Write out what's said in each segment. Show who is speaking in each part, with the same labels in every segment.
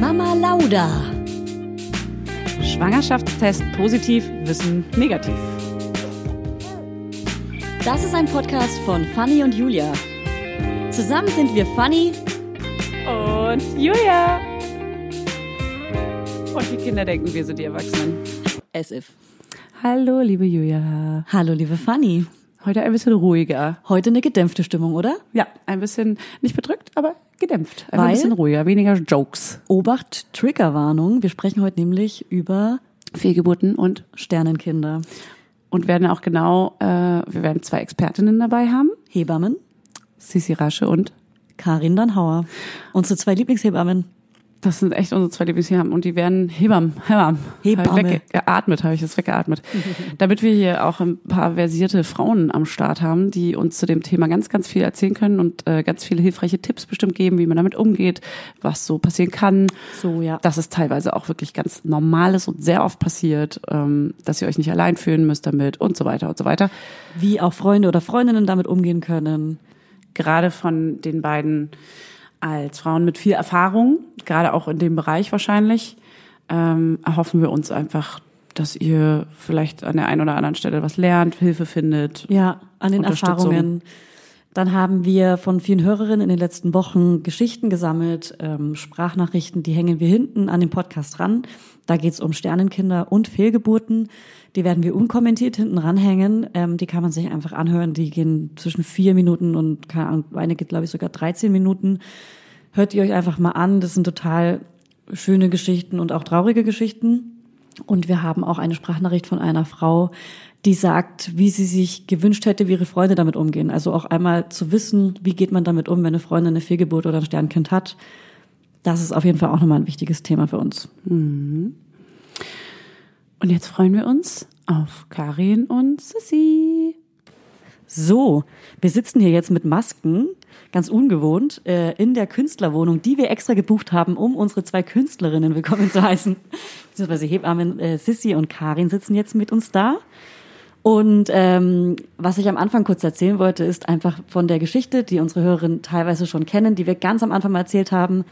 Speaker 1: Mama Lauda.
Speaker 2: Schwangerschaftstest positiv, Wissen negativ.
Speaker 1: Das ist ein Podcast von Fanny und Julia. Zusammen sind wir Fanny
Speaker 2: und Julia. Und die Kinder denken, wir sind die Erwachsenen.
Speaker 1: As if.
Speaker 2: Hallo, liebe Julia.
Speaker 1: Hallo, liebe Fanny.
Speaker 2: Heute ein bisschen ruhiger.
Speaker 1: Heute eine gedämpfte Stimmung, oder?
Speaker 2: Ja, ein bisschen nicht bedrückt, aber gedämpft. Einfach ein bisschen ruhiger, weniger Jokes.
Speaker 1: Obacht, Triggerwarnung. Wir sprechen heute nämlich über
Speaker 2: Fehlgeburten und
Speaker 1: Sternenkinder.
Speaker 2: Und werden auch genau, äh, wir werden zwei Expertinnen dabei haben.
Speaker 1: Hebammen.
Speaker 2: Sisi Rasche und
Speaker 1: Karin Dannhauer. Unsere zwei Lieblingshebammen.
Speaker 2: Das sind echt unsere zwei Lieblingshebammen und die werden Hebam, Hebam,
Speaker 1: Hebamme.
Speaker 2: weggeatmet, habe ich jetzt weggeatmet. Damit wir hier auch ein paar versierte Frauen am Start haben, die uns zu dem Thema ganz, ganz viel erzählen können und äh, ganz viele hilfreiche Tipps bestimmt geben, wie man damit umgeht, was so passieren kann.
Speaker 1: So, ja.
Speaker 2: Dass es teilweise auch wirklich ganz normal ist und sehr oft passiert, ähm, dass ihr euch nicht allein fühlen müsst damit und so weiter und so weiter.
Speaker 1: Wie auch Freunde oder Freundinnen damit umgehen können.
Speaker 2: Gerade von den beiden als Frauen mit viel Erfahrung, gerade auch in dem Bereich wahrscheinlich, ähm, erhoffen wir uns einfach, dass ihr vielleicht an der einen oder anderen Stelle was lernt, Hilfe findet.
Speaker 1: Ja, an den. Erfahrungen. Dann haben wir von vielen Hörerinnen in den letzten Wochen Geschichten gesammelt, ähm, Sprachnachrichten, die hängen wir hinten an dem Podcast ran. Da geht's um Sternenkinder und Fehlgeburten. Die werden wir unkommentiert hinten ranhängen. Ähm, die kann man sich einfach anhören. Die gehen zwischen vier Minuten und keine Ahnung, eine geht, glaube ich, sogar 13 Minuten. Hört ihr euch einfach mal an. Das sind total schöne Geschichten und auch traurige Geschichten. Und wir haben auch eine Sprachnachricht von einer Frau, die sagt, wie sie sich gewünscht hätte, wie ihre Freunde damit umgehen. Also auch einmal zu wissen, wie geht man damit um, wenn eine Freundin eine Fehlgeburt oder ein Sternkind hat. Das ist auf jeden Fall auch nochmal ein wichtiges Thema für uns.
Speaker 2: Und jetzt freuen wir uns auf Karin und Sissi.
Speaker 1: So, wir sitzen hier jetzt mit Masken, ganz ungewohnt, äh, in der Künstlerwohnung, die wir extra gebucht haben, um unsere zwei Künstlerinnen willkommen zu heißen. Beziehungsweise Hebammen äh, Sissi und Karin sitzen jetzt mit uns da. Und ähm, was ich am Anfang kurz erzählen wollte, ist einfach von der Geschichte, die unsere Hörerinnen teilweise schon kennen, die wir ganz am Anfang mal erzählt haben,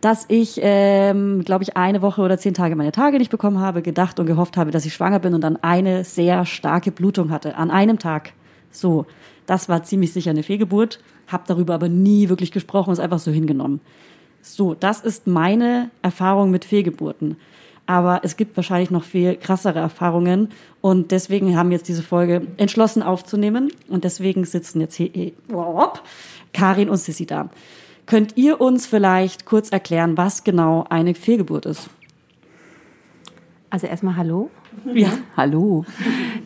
Speaker 1: dass ich, ähm, glaube ich, eine Woche oder zehn Tage meine Tage nicht bekommen habe, gedacht und gehofft habe, dass ich schwanger bin und dann eine sehr starke Blutung hatte an einem Tag. So, das war ziemlich sicher eine Fehlgeburt, habe darüber aber nie wirklich gesprochen, ist einfach so hingenommen. So, das ist meine Erfahrung mit Fehlgeburten. Aber es gibt wahrscheinlich noch viel krassere Erfahrungen und deswegen haben wir jetzt diese Folge entschlossen aufzunehmen und deswegen sitzen jetzt hier Karin und Sissi da. Könnt ihr uns vielleicht kurz erklären, was genau eine Fehlgeburt ist?
Speaker 3: Also erstmal Hallo.
Speaker 1: Ja.
Speaker 3: Hallo.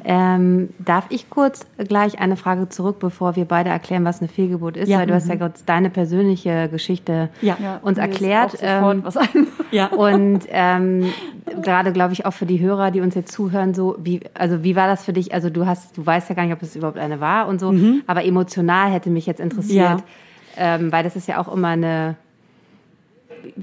Speaker 3: Ähm, darf ich kurz gleich eine Frage zurück, bevor wir beide erklären, was eine Fehlgeburt ist?
Speaker 1: Ja.
Speaker 3: Weil du hast ja kurz deine persönliche Geschichte
Speaker 1: Ja.
Speaker 3: uns erklärt. Ähm.
Speaker 1: Ja.
Speaker 3: und ähm, gerade glaube ich auch für die Hörer, die uns jetzt zuhören, so wie also wie war das für dich? Also du hast, du weißt ja gar nicht, ob es überhaupt eine war und so, aber emotional hätte mich jetzt interessiert,
Speaker 1: Mhm. Ja.
Speaker 3: Ähm, weil das ist ja auch immer eine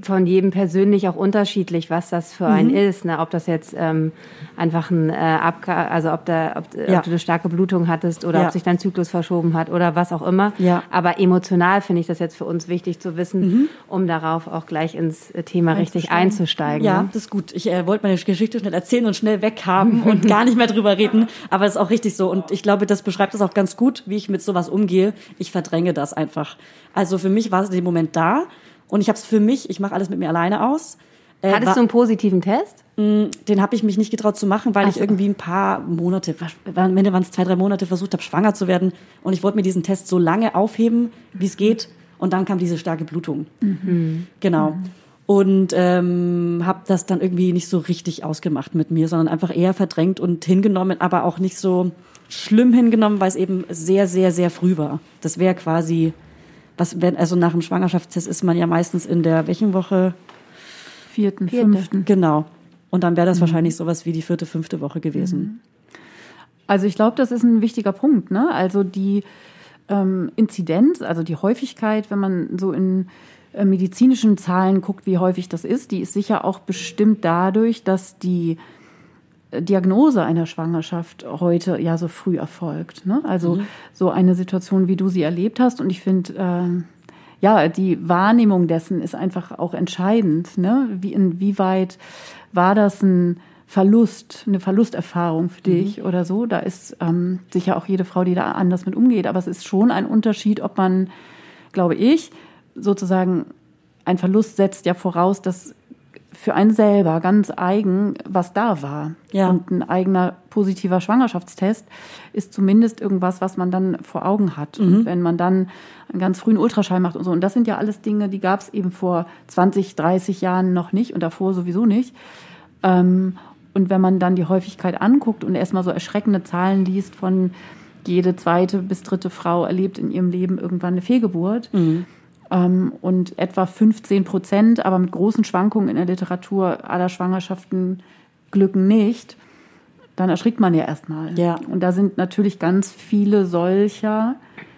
Speaker 3: von jedem persönlich auch unterschiedlich, was das für
Speaker 1: Mhm.
Speaker 3: einen ist. Ne? Ob das jetzt ähm, einfach ein äh, Abga also ob, da, ob,
Speaker 1: Ja.
Speaker 3: ob du eine starke Blutung hattest oder
Speaker 1: Ja.
Speaker 3: ob sich dein Zyklus verschoben hat oder was auch immer.
Speaker 1: Ja.
Speaker 3: Aber emotional finde ich das jetzt für uns wichtig zu wissen, um darauf auch gleich ins äh, Thema richtig einzusteigen.
Speaker 1: Ja,
Speaker 3: ne?
Speaker 1: das ist gut. Ich äh, wollte meine Geschichte schnell erzählen und schnell weghaben und gar nicht mehr drüber reden. Aber das ist auch richtig so. Und ich glaube, das beschreibt es auch ganz gut, wie ich mit sowas umgehe. Ich verdränge das einfach. Also für mich war es in dem Moment da und ich habe es für mich, ich mache alles mit mir alleine aus. Äh,
Speaker 3: Hattest
Speaker 1: war-
Speaker 3: du einen positiven Test?
Speaker 1: den habe ich mich nicht getraut zu machen, weil
Speaker 3: Ach
Speaker 1: ich
Speaker 3: so.
Speaker 1: irgendwie ein paar Monate, am Ende waren es zwei, drei Monate, versucht habe, schwanger zu werden. Und ich wollte mir diesen Test so lange aufheben, wie es geht. Und dann kam diese starke Blutung. Genau. Und ähm, habe das dann irgendwie nicht so richtig ausgemacht mit mir, sondern einfach eher verdrängt und hingenommen, aber auch nicht so schlimm hingenommen, weil es eben sehr, sehr, sehr früh war. Das wäre quasi, was wenn, also nach dem Schwangerschaftstest ist man ja meistens in der welchen Woche?
Speaker 4: Vierten,
Speaker 3: Vierte.
Speaker 4: fünften.
Speaker 1: Genau. Und dann wäre das wahrscheinlich sowas wie die vierte, fünfte Woche gewesen.
Speaker 4: Also ich glaube, das ist ein wichtiger Punkt. Ne? Also die ähm, Inzidenz, also die Häufigkeit, wenn man so in äh, medizinischen Zahlen guckt, wie häufig das ist, die ist sicher auch bestimmt dadurch, dass die Diagnose einer Schwangerschaft heute ja so früh erfolgt. Ne? Also so eine Situation, wie du sie erlebt hast. Und ich finde, ähm, ja, die Wahrnehmung dessen ist einfach auch entscheidend. Ne? Wie, inwieweit war das ein Verlust, eine Verlusterfahrung für dich mhm. oder so? Da ist ähm, sicher auch jede Frau, die da anders mit umgeht. Aber es ist schon ein Unterschied, ob man, glaube ich, sozusagen ein Verlust setzt ja voraus, dass für einen selber ganz eigen, was da war. Ja. Und ein eigener positiver Schwangerschaftstest ist zumindest irgendwas, was man dann vor Augen hat. Mhm. Und wenn man dann einen ganz frühen Ultraschall macht und so, und das sind ja alles Dinge, die gab es eben vor 20, 30 Jahren noch nicht und davor sowieso nicht. Ähm, und wenn man dann die Häufigkeit anguckt und erstmal so erschreckende Zahlen liest von jede zweite bis dritte Frau erlebt in ihrem Leben irgendwann eine Fehlgeburt. Mhm und etwa 15 Prozent, aber mit großen Schwankungen in der Literatur aller Schwangerschaften glücken nicht, dann erschrickt man ja erstmal. Ja. Und da sind natürlich ganz viele solcher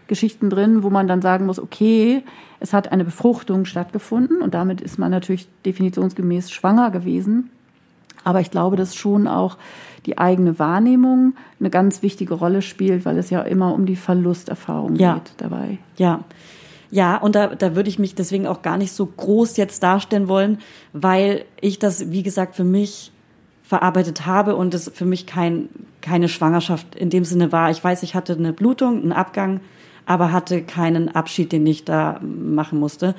Speaker 4: Geschichten drin, wo man dann sagen muss, okay, es hat eine Befruchtung stattgefunden und damit ist man natürlich definitionsgemäß schwanger gewesen. Aber ich glaube, dass schon auch die eigene Wahrnehmung eine ganz wichtige Rolle spielt, weil es ja immer um die Verlusterfahrung ja. geht dabei.
Speaker 1: Ja. Ja, und da, da würde ich mich deswegen auch gar nicht so groß jetzt darstellen wollen, weil ich das, wie gesagt, für mich verarbeitet habe und es für mich kein, keine Schwangerschaft in dem Sinne war. Ich weiß, ich hatte eine Blutung, einen Abgang, aber hatte keinen Abschied, den ich da machen musste.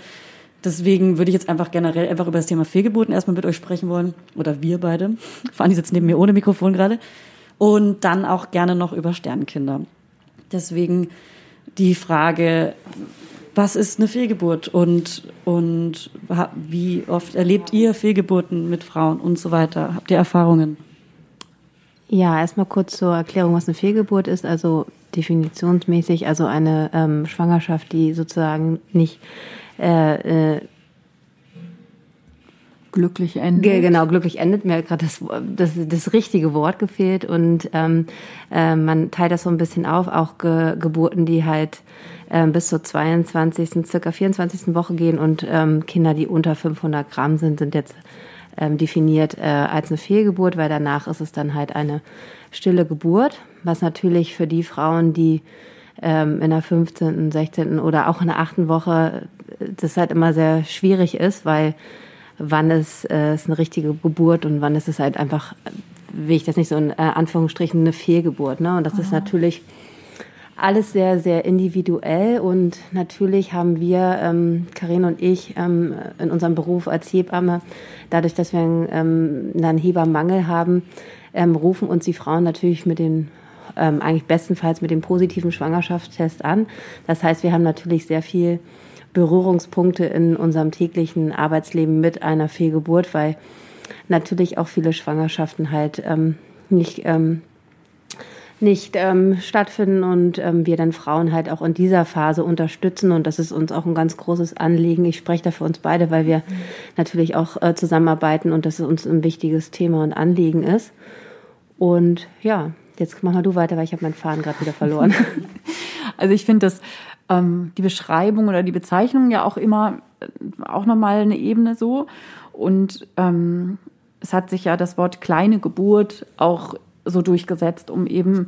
Speaker 1: Deswegen würde ich jetzt einfach generell einfach über das Thema Fehlgeburten erstmal mit euch sprechen wollen. Oder wir beide. Fanny sitzt neben mir ohne Mikrofon gerade. Und dann auch gerne noch über Sternkinder. Deswegen die Frage, was ist eine Fehlgeburt und, und wie oft erlebt ihr Fehlgeburten mit Frauen und so weiter? Habt ihr Erfahrungen?
Speaker 3: Ja, erstmal kurz zur Erklärung, was eine Fehlgeburt ist. Also definitionsmäßig, also eine ähm, Schwangerschaft, die sozusagen nicht äh, äh,
Speaker 4: glücklich endet.
Speaker 3: Genau, glücklich endet. Mir hat gerade das, das, das richtige Wort gefehlt. Und ähm, äh, man teilt das so ein bisschen auf, auch Ge Geburten, die halt äh, bis zur 22., circa 24. Woche gehen und ähm, Kinder, die unter 500 Gramm sind, sind jetzt ähm, definiert äh, als eine Fehlgeburt, weil danach ist es dann halt eine stille Geburt, was natürlich für die Frauen, die ähm, in der 15., 16. oder auch in der 8. Woche äh, das halt immer sehr schwierig ist, weil wann ist äh, ist eine richtige Geburt und wann ist es halt einfach, will ich das nicht so in äh, Anführungsstrichen, eine Fehlgeburt. Ne? Und das Aha. ist natürlich alles sehr, sehr individuell und natürlich haben wir, ähm, Karin und ich, ähm, in unserem Beruf als Hebamme, dadurch, dass wir ähm, einen Hebammenmangel haben, ähm, rufen uns die Frauen natürlich mit den ähm, eigentlich bestenfalls mit dem positiven Schwangerschaftstest an. Das heißt, wir haben natürlich sehr viel Berührungspunkte in unserem täglichen Arbeitsleben mit einer Fehlgeburt, weil natürlich auch viele Schwangerschaften halt ähm, nicht ähm, nicht ähm, stattfinden und ähm, wir dann Frauen halt auch in dieser Phase unterstützen und das ist uns auch ein ganz großes Anliegen. Ich spreche da für uns beide, weil wir natürlich auch äh, zusammenarbeiten und das uns ein wichtiges Thema und Anliegen ist. Und ja, jetzt mach mal du weiter, weil ich habe meinen Faden gerade wieder verloren.
Speaker 4: Also ich finde, dass ähm, die Beschreibung oder die Bezeichnung ja auch immer äh, auch nochmal eine Ebene so. Und ähm, es hat sich ja das Wort kleine Geburt auch so durchgesetzt, um eben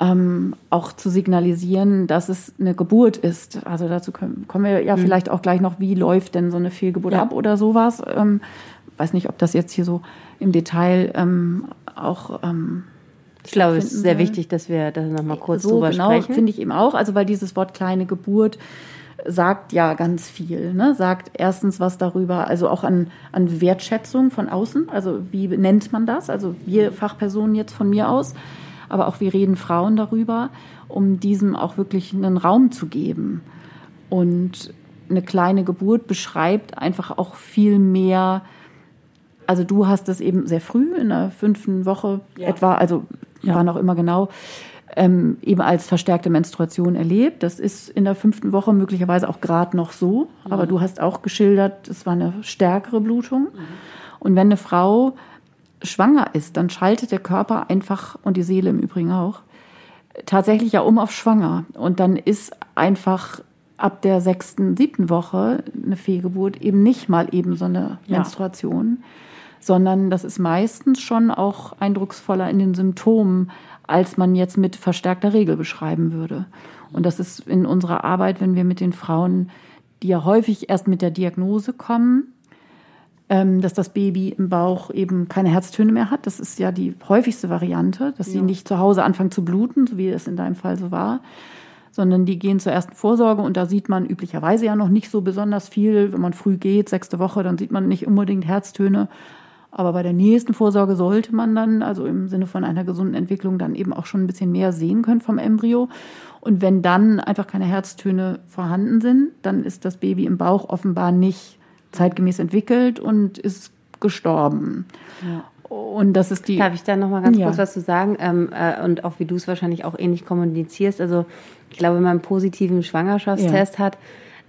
Speaker 4: ähm, auch zu signalisieren, dass es eine Geburt ist. Also dazu können, kommen wir ja mhm. vielleicht auch gleich noch, wie läuft denn so eine Fehlgeburt ja. ab oder sowas. Ähm, weiß nicht, ob das jetzt hier so im Detail ähm, auch ähm,
Speaker 3: ich glaube, es ist sehr wichtig, dass wir da nochmal kurz so, drüber genau, sprechen.
Speaker 4: finde ich eben auch. Also, weil dieses Wort kleine Geburt sagt ja ganz viel. Ne? Sagt erstens was darüber, also auch an, an Wertschätzung von außen. Also wie nennt man das? Also wir Fachpersonen jetzt von mir aus, aber auch wir reden Frauen darüber, um diesem auch wirklich einen Raum zu geben. Und eine kleine Geburt beschreibt einfach auch viel mehr. Also du hast es eben sehr früh in der fünften Woche ja. etwa, also ja. wann auch immer genau, ähm, eben als verstärkte Menstruation erlebt. Das ist in der fünften Woche möglicherweise auch gerade noch so. Mhm. Aber du hast auch geschildert, es war eine stärkere Blutung. Mhm. Und wenn eine Frau schwanger ist, dann schaltet der Körper einfach, und die Seele im Übrigen auch, tatsächlich ja um auf schwanger. Und dann ist einfach ab der sechsten, siebten Woche eine Fehlgeburt eben nicht mal eben so eine ja. Menstruation, sondern das ist meistens schon auch eindrucksvoller in den Symptomen als man jetzt mit verstärkter Regel beschreiben würde. Und das ist in unserer Arbeit, wenn wir mit den Frauen die ja häufig erst mit der Diagnose kommen, ähm, dass das Baby im Bauch eben keine Herztöne mehr hat. Das ist ja die häufigste Variante, dass sie nicht zu Hause anfangen zu bluten, so wie es in deinem Fall so war, sondern die gehen zur ersten Vorsorge und da sieht man üblicherweise ja noch nicht so besonders viel. Wenn man früh geht, sechste Woche, dann sieht man nicht unbedingt Herztöne. Aber bei der nächsten Vorsorge sollte man dann, also im Sinne von einer gesunden Entwicklung, dann eben auch schon ein bisschen mehr sehen können vom Embryo. Und wenn dann einfach keine Herztöne vorhanden sind, dann ist das Baby im Bauch offenbar nicht zeitgemäß entwickelt und ist gestorben. Ja. Und das ist die.
Speaker 3: Darf ich da noch mal ganz ja. kurz was zu sagen? Ähm, äh, und auch wie du es wahrscheinlich auch ähnlich kommunizierst. Also ich glaube, wenn man einen positiven Schwangerschaftstest ja. hat,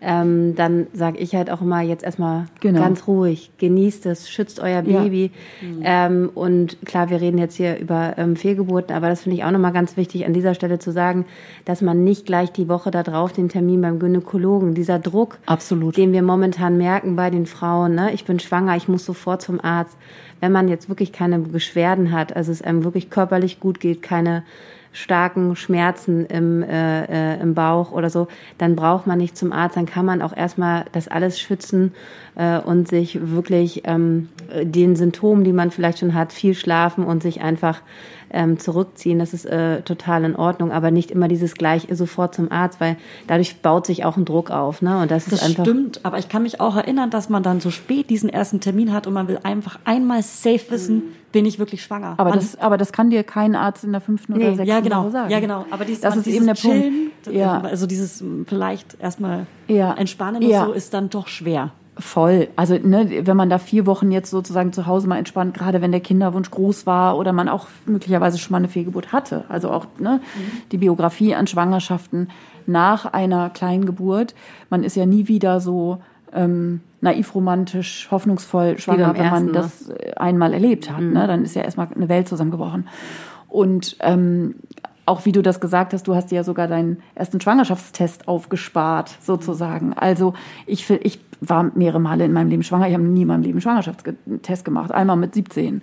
Speaker 3: ähm, dann sage ich halt auch immer jetzt erstmal genau. ganz ruhig, genießt es, schützt euer Baby. Ja. Mhm. Ähm, und klar, wir reden jetzt hier über ähm, Fehlgeburten, aber das finde ich auch nochmal ganz wichtig an dieser Stelle zu sagen, dass man nicht gleich die Woche darauf den Termin beim Gynäkologen, dieser Druck,
Speaker 4: Absolut.
Speaker 3: den wir momentan merken bei den Frauen, ne? ich bin schwanger, ich muss sofort zum Arzt. Wenn man jetzt wirklich keine Beschwerden hat, also es einem wirklich körperlich gut geht, keine starken Schmerzen im, äh, äh, im Bauch oder so, dann braucht man nicht zum Arzt, dann kann man auch erstmal das alles schützen äh, und sich wirklich ähm, den Symptomen, die man vielleicht schon hat, viel schlafen und sich einfach ähm, zurückziehen. Das ist äh, total in Ordnung, aber nicht immer dieses gleich sofort zum Arzt, weil dadurch baut sich auch ein Druck auf. Ne? Und das,
Speaker 1: das
Speaker 3: ist einfach.
Speaker 1: Stimmt, aber ich kann mich auch erinnern, dass man dann so spät diesen ersten Termin hat und man will einfach einmal safe wissen, mhm. bin ich wirklich schwanger.
Speaker 4: Aber das, aber das kann dir kein Arzt in der fünften nee, oder sechsten
Speaker 1: ja, genau,
Speaker 4: Woche sagen.
Speaker 1: Ja, genau. Aber dieses,
Speaker 4: das ist eben der Chillen,
Speaker 1: Punkt. Ja. Also dieses vielleicht erstmal ja. entspannen ja. und so ist dann doch schwer.
Speaker 4: Voll. Also ne, wenn man da vier Wochen jetzt sozusagen zu Hause mal entspannt, gerade wenn der Kinderwunsch groß war oder man auch möglicherweise schon mal eine Fehlgeburt hatte, also auch ne, mhm. die Biografie an Schwangerschaften nach einer kleinen Geburt, man ist ja nie wieder so ähm, naiv romantisch, hoffnungsvoll schwanger, wenn man das ne? einmal erlebt hat. Mhm. Ne? Dann ist ja erstmal eine Welt zusammengebrochen. Und ähm, auch wie du das gesagt hast, du hast dir ja sogar deinen ersten Schwangerschaftstest aufgespart, sozusagen. Also ich, ich war mehrere Male in meinem Leben schwanger. Ich habe nie in meinem Leben Schwangerschaftstest gemacht. Einmal mit 17.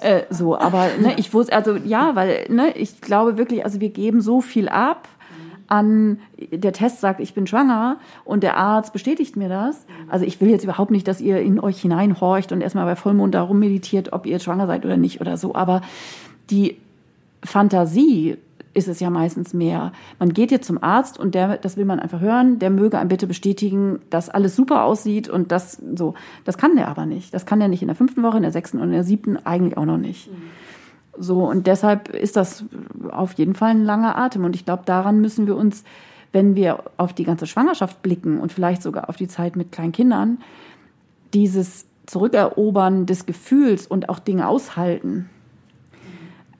Speaker 4: Äh, so, aber ne, ich wusste, also ja, weil ne, ich glaube wirklich, also wir geben so viel ab an, der Test sagt, ich bin schwanger und der Arzt bestätigt mir das. Also ich will jetzt überhaupt nicht, dass ihr in euch hineinhorcht und erstmal bei Vollmond darum meditiert, ob ihr schwanger seid oder nicht oder so. Aber die Fantasie ist es ja meistens mehr. Man geht jetzt zum Arzt und der, das will man einfach hören, der möge einem bitte bestätigen, dass alles super aussieht und das so. Das kann der aber nicht. Das kann der nicht in der fünften Woche, in der sechsten und in der siebten eigentlich auch noch nicht. Mhm. So, und deshalb ist das auf jeden Fall ein langer Atem. Und ich glaube, daran müssen wir uns, wenn wir auf die ganze Schwangerschaft blicken und vielleicht sogar auf die Zeit mit kleinen Kindern, dieses Zurückerobern des Gefühls und auch Dinge aushalten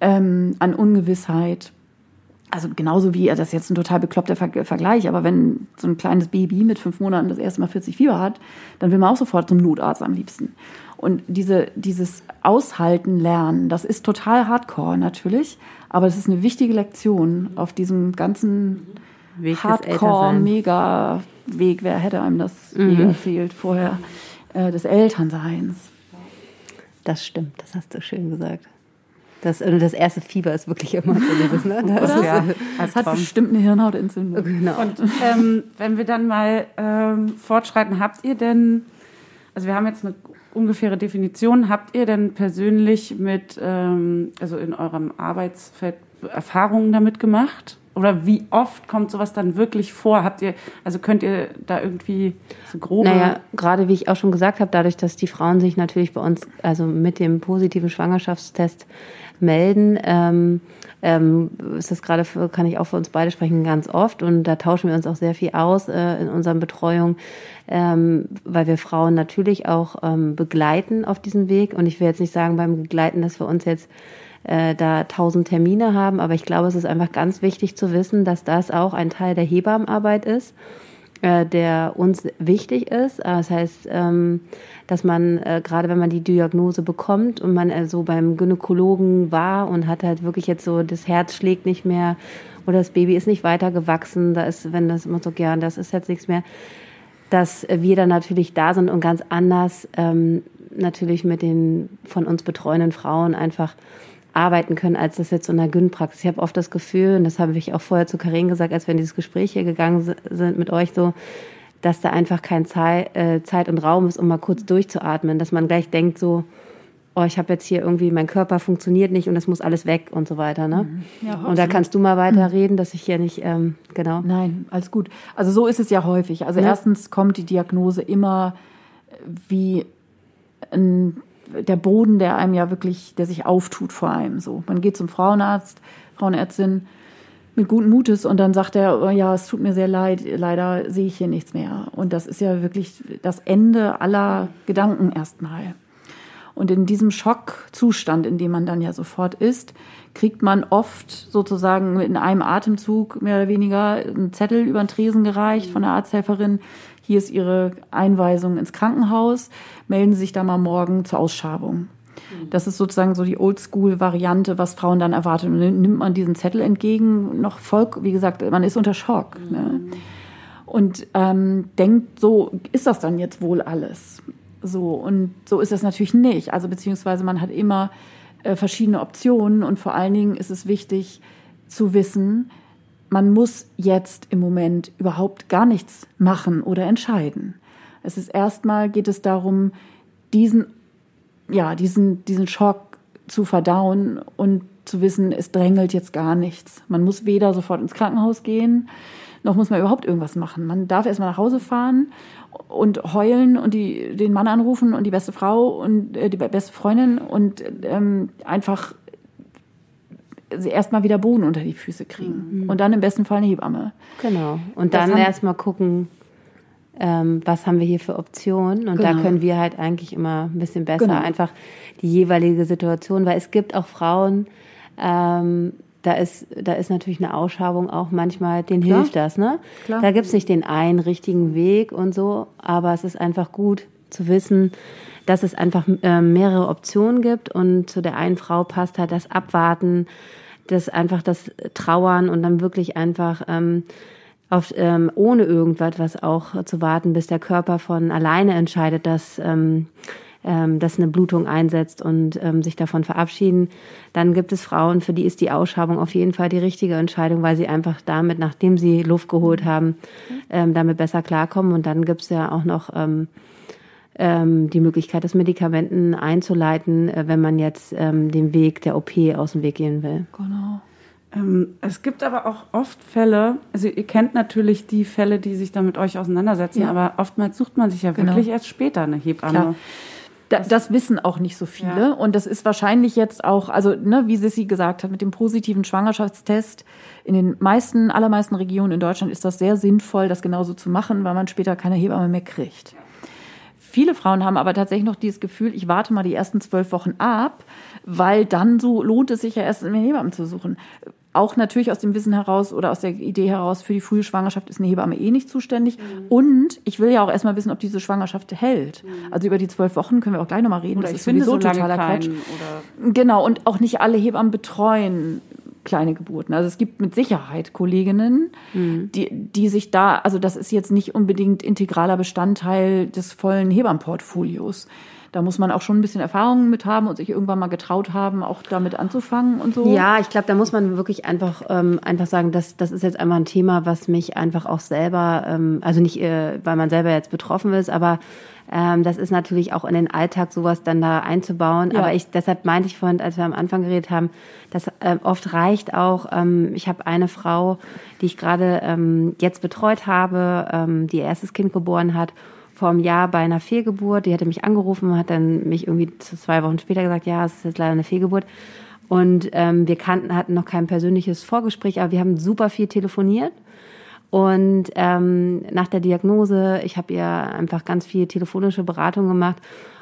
Speaker 4: ähm, an Ungewissheit, also genauso wie, das ist jetzt ein total bekloppter Vergleich, aber wenn so ein kleines Baby mit fünf Monaten das erste Mal 40 Fieber hat, dann will man auch sofort zum Notarzt am liebsten. Und diese, dieses Aushalten lernen, das ist total hardcore natürlich, aber es ist eine wichtige Lektion auf diesem ganzen Hardcore-Mega-Weg. Wer hätte einem das mhm. erzählt vorher, äh, des Elternseins?
Speaker 3: Das stimmt, das hast du schön gesagt. Das, also das erste Fieber ist wirklich immer so dieses, ne? Das,
Speaker 4: ist, ja, das hat bestimmt eine Hirnhautentzündung.
Speaker 2: Genau. Und ähm, wenn wir dann mal ähm, fortschreiten, habt ihr denn, also wir haben jetzt eine ungefähre Definition, habt ihr denn persönlich mit, ähm, also in eurem Arbeitsfeld Erfahrungen damit gemacht? Oder wie oft kommt sowas dann wirklich vor? Habt ihr, also könnt ihr da irgendwie so grobe.
Speaker 3: Naja, gerade wie ich auch schon gesagt habe, dadurch, dass die Frauen sich natürlich bei uns, also mit dem positiven Schwangerschaftstest melden. Ähm, ähm, ist das gerade, für, kann ich auch für uns beide sprechen, ganz oft. Und da tauschen wir uns auch sehr viel aus äh, in unseren Betreuungen, ähm, weil wir Frauen natürlich auch ähm, begleiten auf diesem Weg. Und ich will jetzt nicht sagen beim Begleiten, dass wir uns jetzt äh, da tausend Termine haben, aber ich glaube, es ist einfach ganz wichtig zu wissen, dass das auch ein Teil der Hebammenarbeit ist äh, der uns wichtig ist. Äh, das heißt, ähm, dass man, äh, gerade wenn man die Diagnose bekommt und man so beim Gynäkologen war und hat halt wirklich jetzt so, das Herz schlägt nicht mehr oder das Baby ist nicht weiter gewachsen, da ist, wenn das immer so gern, das ist jetzt nichts mehr, dass wir dann natürlich da sind und ganz anders ähm, natürlich mit den von uns betreuenden Frauen einfach arbeiten können, als das jetzt in der Gyn-Praxis. Ich habe oft das Gefühl, und das habe ich auch vorher zu Karin gesagt, als wir in dieses Gespräch hier gegangen sind mit euch, so, dass da einfach kein Zeit, äh, Zeit und Raum ist, um mal kurz durchzuatmen, dass man gleich denkt so, oh, ich habe jetzt hier irgendwie, mein Körper funktioniert nicht und das muss alles weg und so weiter. Ne?
Speaker 4: Mhm. Ja,
Speaker 3: und da kannst du mal weiterreden, dass ich hier nicht, ähm, genau.
Speaker 4: Nein, alles gut. Also so ist es ja häufig. Also
Speaker 3: Ja.
Speaker 4: erstens kommt die Diagnose immer wie ein, der Boden, der einem ja wirklich, der sich auftut vor einem. So, man geht zum Frauenarzt, Frauenärztin mit guten Mutes und dann sagt er, oh ja, es tut mir sehr leid, leider sehe ich hier nichts mehr. Und das ist ja wirklich das Ende aller Gedanken erstmal. Und in diesem Schockzustand, in dem man dann ja sofort ist, kriegt man oft sozusagen in einem Atemzug mehr oder weniger einen Zettel über den Tresen gereicht von der Arzthelferin. Hier ist Ihre Einweisung ins Krankenhaus. Melden Sie sich da mal morgen zur Ausschabung. Das ist sozusagen so die Oldschool-Variante, was Frauen dann erwarten. Und dann nimmt man diesen Zettel entgegen, noch voll, wie gesagt, man ist unter Schock. Ne? Und ähm, denkt, so ist das dann jetzt wohl alles. So, und so ist das natürlich nicht. Also beziehungsweise man hat immer äh, verschiedene Optionen und vor allen Dingen ist es wichtig zu wissen, man muss jetzt im Moment überhaupt gar nichts machen oder entscheiden. Es ist erstmal geht es darum, diesen, ja, diesen, diesen Schock zu verdauen und zu wissen, es drängelt jetzt gar nichts. Man muss weder sofort ins Krankenhaus gehen, noch muss man überhaupt irgendwas machen. Man darf erstmal nach Hause fahren und heulen und die, den Mann anrufen und die beste Frau und äh, die beste Freundin und ähm, einfach erstmal wieder Boden unter die Füße kriegen. Und dann im besten Fall eine Hebamme.
Speaker 3: Genau. Und
Speaker 4: Das
Speaker 3: dann erstmal gucken, ähm, was haben wir hier für Optionen. Und da
Speaker 4: Genau.
Speaker 3: können wir halt eigentlich immer ein bisschen besser
Speaker 4: Genau.
Speaker 3: einfach die jeweilige Situation, weil es gibt auch Frauen, ähm, da ist, da ist natürlich eine Ausschabung auch manchmal, denen
Speaker 4: Klar.
Speaker 3: hilft das, ne?
Speaker 4: Klar.
Speaker 3: Da gibt's nicht den einen richtigen Weg und so, aber es ist einfach gut zu wissen, dass es einfach äh, mehrere Optionen gibt und zu der einen Frau passt halt das Abwarten, das einfach das Trauern und dann wirklich einfach ähm, auf, ähm, ohne irgendwas was auch zu warten, bis der Körper von alleine entscheidet, dass, ähm, ähm, dass eine Blutung einsetzt und ähm, sich davon verabschieden. Dann gibt es Frauen, für die ist die Ausschabung auf jeden Fall die richtige Entscheidung, weil sie einfach damit, nachdem sie Luft geholt haben, ähm, damit besser klarkommen. Und dann gibt es ja auch noch ähm, ähm, die Möglichkeit, das Medikamenten einzuleiten, äh, wenn man jetzt ähm, den Weg der OP aus dem Weg gehen will.
Speaker 4: Genau.
Speaker 2: Ähm, es gibt aber auch oft Fälle, also ihr kennt natürlich die Fälle, die sich da mit euch auseinandersetzen,
Speaker 4: Ja.
Speaker 2: aber oftmals sucht man sich ja
Speaker 4: Genau.
Speaker 2: wirklich erst später eine Hebamme.
Speaker 4: Klar. Da, das wissen auch nicht so viele.
Speaker 2: Ja.
Speaker 4: Und das ist wahrscheinlich jetzt auch, also ne, wie Sissi gesagt hat, mit dem positiven Schwangerschaftstest in den meisten, allermeisten Regionen in Deutschland ist das sehr sinnvoll, das genauso zu machen, weil man später keine Hebamme mehr kriegt. Viele Frauen haben aber tatsächlich noch dieses Gefühl, ich warte mal die ersten zwölf Wochen ab, weil dann so lohnt es sich ja erst, eine Hebamme zu suchen. Auch natürlich aus dem Wissen heraus oder aus der Idee heraus, für die frühe Schwangerschaft ist eine Hebamme eh nicht zuständig. Und ich will ja auch erstmal wissen, ob diese Schwangerschaft hält. Also über die zwölf Wochen können wir auch gleich nochmal reden.
Speaker 2: Oder
Speaker 4: das ist
Speaker 2: finde
Speaker 4: sowieso
Speaker 2: so
Speaker 4: totaler Quatsch. Genau, und auch nicht alle Hebammen betreuen kleine Geburten. Also es gibt mit Sicherheit Kolleginnen, die, die sich da, also das ist jetzt nicht unbedingt integraler Bestandteil des vollen Hebammenportfolios. Da muss man auch schon ein bisschen Erfahrung mit haben und sich irgendwann mal getraut haben, auch damit anzufangen und so.
Speaker 3: Ja, ich glaube, da muss man wirklich einfach ähm, einfach sagen, dass das ist jetzt einfach ein Thema, was mich einfach auch selber, ähm, also nicht, äh, weil man selber jetzt betroffen ist, aber ähm, das ist natürlich auch in den Alltag sowas dann da einzubauen.
Speaker 4: Ja.
Speaker 3: Aber ich deshalb meinte ich vorhin, als wir am Anfang geredet haben, dass ähm, oft reicht auch. Ähm, ich habe eine Frau, die ich gerade ähm, jetzt betreut habe, ähm, die ihr erstes Kind geboren hat vor einem Jahr bei einer Fehlgeburt. Die hatte mich angerufen, hat dann mich irgendwie zwei Wochen später gesagt, ja, es ist jetzt leider eine Fehlgeburt. Und ähm, wir kannten, hatten noch kein persönliches Vorgespräch, aber wir haben super viel telefoniert. Und ähm, nach der Diagnose, ich habe ihr einfach ganz viel telefonische Beratung gemacht.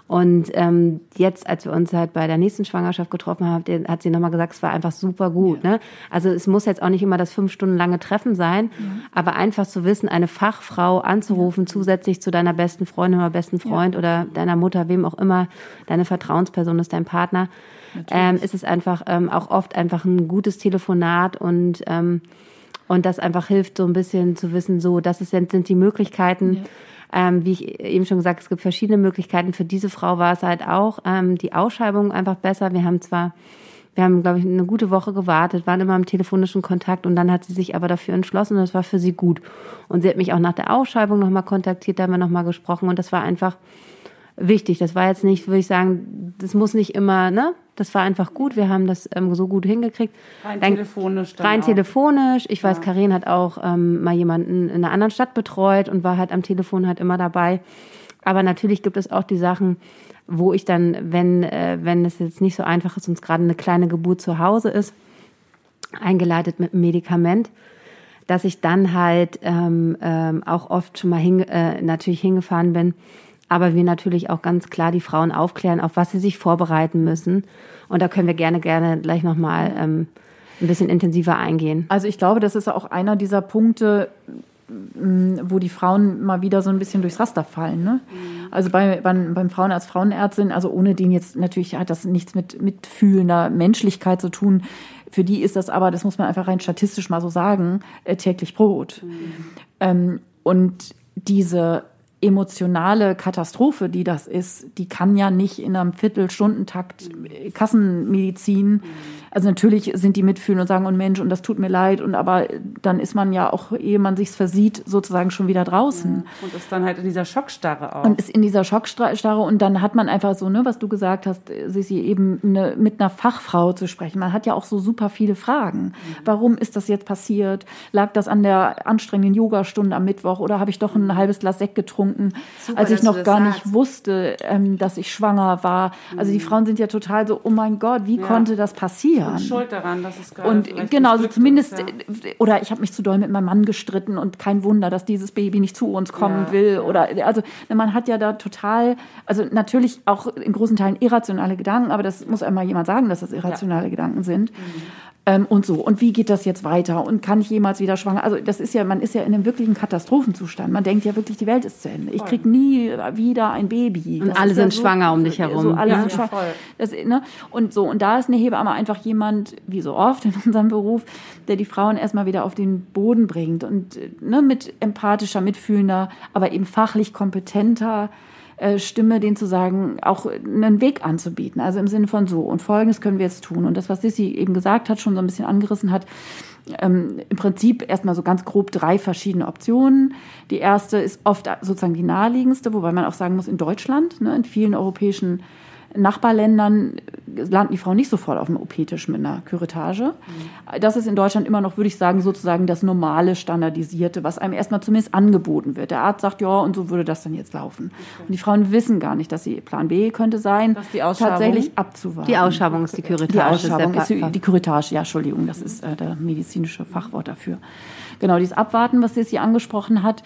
Speaker 3: Und ähm, jetzt, als wir uns halt bei der nächsten Schwangerschaft getroffen haben, hat- sie nochmal gesagt, es war einfach super gut. Ne? Also es muss jetzt auch nicht immer das fünf Stunden lange Treffen sein, aber einfach zu wissen, eine Fachfrau anzurufen, zusätzlich zu deiner besten Freundin oder besten Freund oder deiner Mutter, wem auch immer, deine Vertrauensperson ist dein Partner, ähm, ist es einfach ähm, auch oft einfach ein gutes Telefonat und ähm, und das einfach hilft, so ein bisschen zu wissen, so, das ist, sind die Möglichkeiten. Ähm, wie ich eben schon gesagt, es gibt verschiedene Möglichkeiten. Für diese Frau war es halt auch ähm, die Ausschreibung einfach besser. Wir haben zwar Wir haben, glaube ich, eine gute Woche gewartet, waren immer im telefonischen Kontakt und dann hat sie sich aber dafür entschlossen und das war für sie gut. Und sie hat mich auch nach der Ausschreibung nochmal kontaktiert, da haben wir nochmal gesprochen und das war einfach wichtig. Das war jetzt nicht, würde ich sagen, das muss nicht immer, ne? Das war einfach gut. Wir haben das ähm, so gut hingekriegt.
Speaker 2: Rein
Speaker 3: Dann-
Speaker 2: telefonisch dann
Speaker 3: Rein
Speaker 2: auch.
Speaker 3: telefonisch. Ich weiß, Karin hat auch ähm, mal jemanden in einer anderen Stadt betreut und war halt am Telefon halt immer dabei. Aber natürlich gibt es auch die Sachen, wo ich dann, wenn, äh, wenn es jetzt nicht so einfach ist und es gerade eine kleine Geburt zu Hause ist, eingeleitet mit einem Medikament, dass ich dann halt ähm, ähm, auch oft schon mal hin, äh, natürlich hingefahren bin. Aber wir natürlich auch ganz klar die Frauen aufklären, auf was sie sich vorbereiten müssen. Und da können wir gerne, gerne gleich nochmal ähm, ein bisschen intensiver eingehen.
Speaker 4: Also ich glaube, das ist auch einer dieser Punkte, m, wo die Frauen mal wieder so ein bisschen durchs Raster fallen. Ne? Also bei, beim, beim Frauenarzt, Frauenärztin, also ohne den jetzt, natürlich hat das nichts mit mitfühlender Menschlichkeit zu tun. Für die ist das aber, das muss man einfach rein statistisch mal so sagen, äh, täglich Brot. Ähm, und diese emotionale Katastrophe, die das ist, die kann ja nicht in einem Viertelstundentakt äh, Kassenmedizin. Also natürlich sind die mitfühlen und sagen, und Mensch, und das tut mir leid, und aber dann ist man ja auch, ehe man sich's versieht, sozusagen schon wieder draußen
Speaker 2: Und ist dann halt in dieser Schockstarre auch.
Speaker 4: und ist in dieser Schockstarre und dann hat man einfach so, ne, was du gesagt hast, Sissi, eben eine, mit einer Fachfrau zu sprechen. Man hat ja auch so super viele Fragen. Warum ist das jetzt passiert? Lag das an der anstrengenden Yogastunde am Mittwoch oder habe ich doch ein halbes Glas Sekt getrunken,
Speaker 3: Super,
Speaker 4: als ich noch gar
Speaker 3: sagst.
Speaker 4: nicht wusste, ähm, dass ich schwanger war? Also die Frauen sind ja total so, oh mein Gott, wie konnte das passieren?
Speaker 2: Und schuld daran, dass es gerade
Speaker 4: Und genau, also zumindest,
Speaker 2: ist, ja.
Speaker 4: oder ich habe mich zu doll mit meinem Mann gestritten und kein Wunder, dass dieses Baby nicht zu uns kommen
Speaker 2: Ja,
Speaker 4: will. Oder also man hat ja da total, also natürlich auch in großen Teilen irrationale Gedanken, aber das muss einmal jemand sagen, dass das irrationale Gedanken sind.
Speaker 2: Mhm.
Speaker 4: Ähm, und so. Und wie geht das jetzt weiter? Und kann ich jemals wieder schwanger? Also das ist ja, man ist ja in einem wirklichen Katastrophenzustand. Man denkt ja wirklich, die Welt ist zu Ende. Ich krieg nie wieder ein Baby.
Speaker 3: Und
Speaker 4: Das
Speaker 3: alle
Speaker 4: ja
Speaker 3: sind schwanger um dich herum.
Speaker 4: So, alle
Speaker 2: Ja,
Speaker 4: sind
Speaker 2: ja,
Speaker 4: schwanger. Das, ne? Und so, und da ist eine Hebamme einfach jemand, wie so oft in unserem Beruf, der die Frauen erstmal wieder auf den Boden bringt und äh, ne, mit empathischer, mitfühlender, aber eben fachlich kompetenter äh, Stimme, denen zu sagen, auch einen Weg anzubieten. Also im Sinne von so, und folgendes können wir jetzt tun. Und das, was Sissi eben gesagt hat, schon so ein bisschen angerissen hat, ähm, im Prinzip erstmal so ganz grob drei verschiedene Optionen. Die erste ist oft sozusagen die naheliegendste, wobei man auch sagen muss, in Deutschland, ne, in vielen europäischen Nachbarländern landen die Frauen nicht sofort auf dem OP-Tisch mit einer Küretage. Das ist in Deutschland immer noch, würde ich sagen, sozusagen das normale, standardisierte, was einem erstmal zumindest angeboten wird. Der Arzt sagt, ja, und so würde das dann jetzt laufen. Und die Frauen wissen gar nicht, dass sie Plan B könnte sein,
Speaker 2: ist
Speaker 4: tatsächlich abzuwarten.
Speaker 3: Die Ausschabung ist die Küretage.
Speaker 4: Die Ausschabung ist
Speaker 3: separat.
Speaker 4: die, Küretage, ja, Entschuldigung, das ist äh, der medizinische Fachwort dafür. Genau, dieses Abwarten, was Sissi angesprochen hat,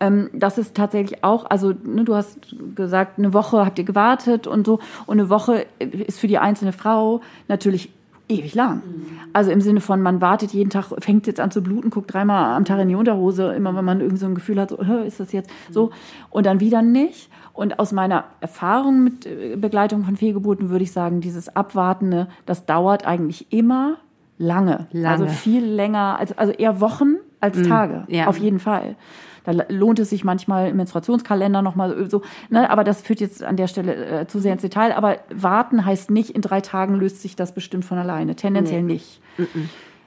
Speaker 4: ähm, das ist tatsächlich auch, also ne, du hast gesagt, eine Woche habt ihr gewartet und so, und eine Woche ist für die einzelne Frau natürlich ewig lang. Also im Sinne von, man wartet jeden Tag, fängt jetzt an zu bluten, guckt dreimal am Tag in die Unterhose, immer wenn man irgendwie so ein Gefühl hat, so, "Hä, ist das jetzt so? Und dann wieder nicht. Und aus meiner Erfahrung mit äh, Begleitung von Fehlgeburten würde ich sagen, dieses Abwartende, das dauert eigentlich immer lange.
Speaker 3: Lange.
Speaker 4: Also viel länger, als, also eher Wochen als Tage.
Speaker 3: ja.
Speaker 4: Auf jeden Fall. Da lohnt es sich manchmal im Menstruationskalender nochmal so, ne, aber das führt jetzt an der Stelle äh, zu sehr ins Detail. Aber warten heißt nicht, in drei Tagen löst sich das bestimmt von alleine. Tendenziell nicht.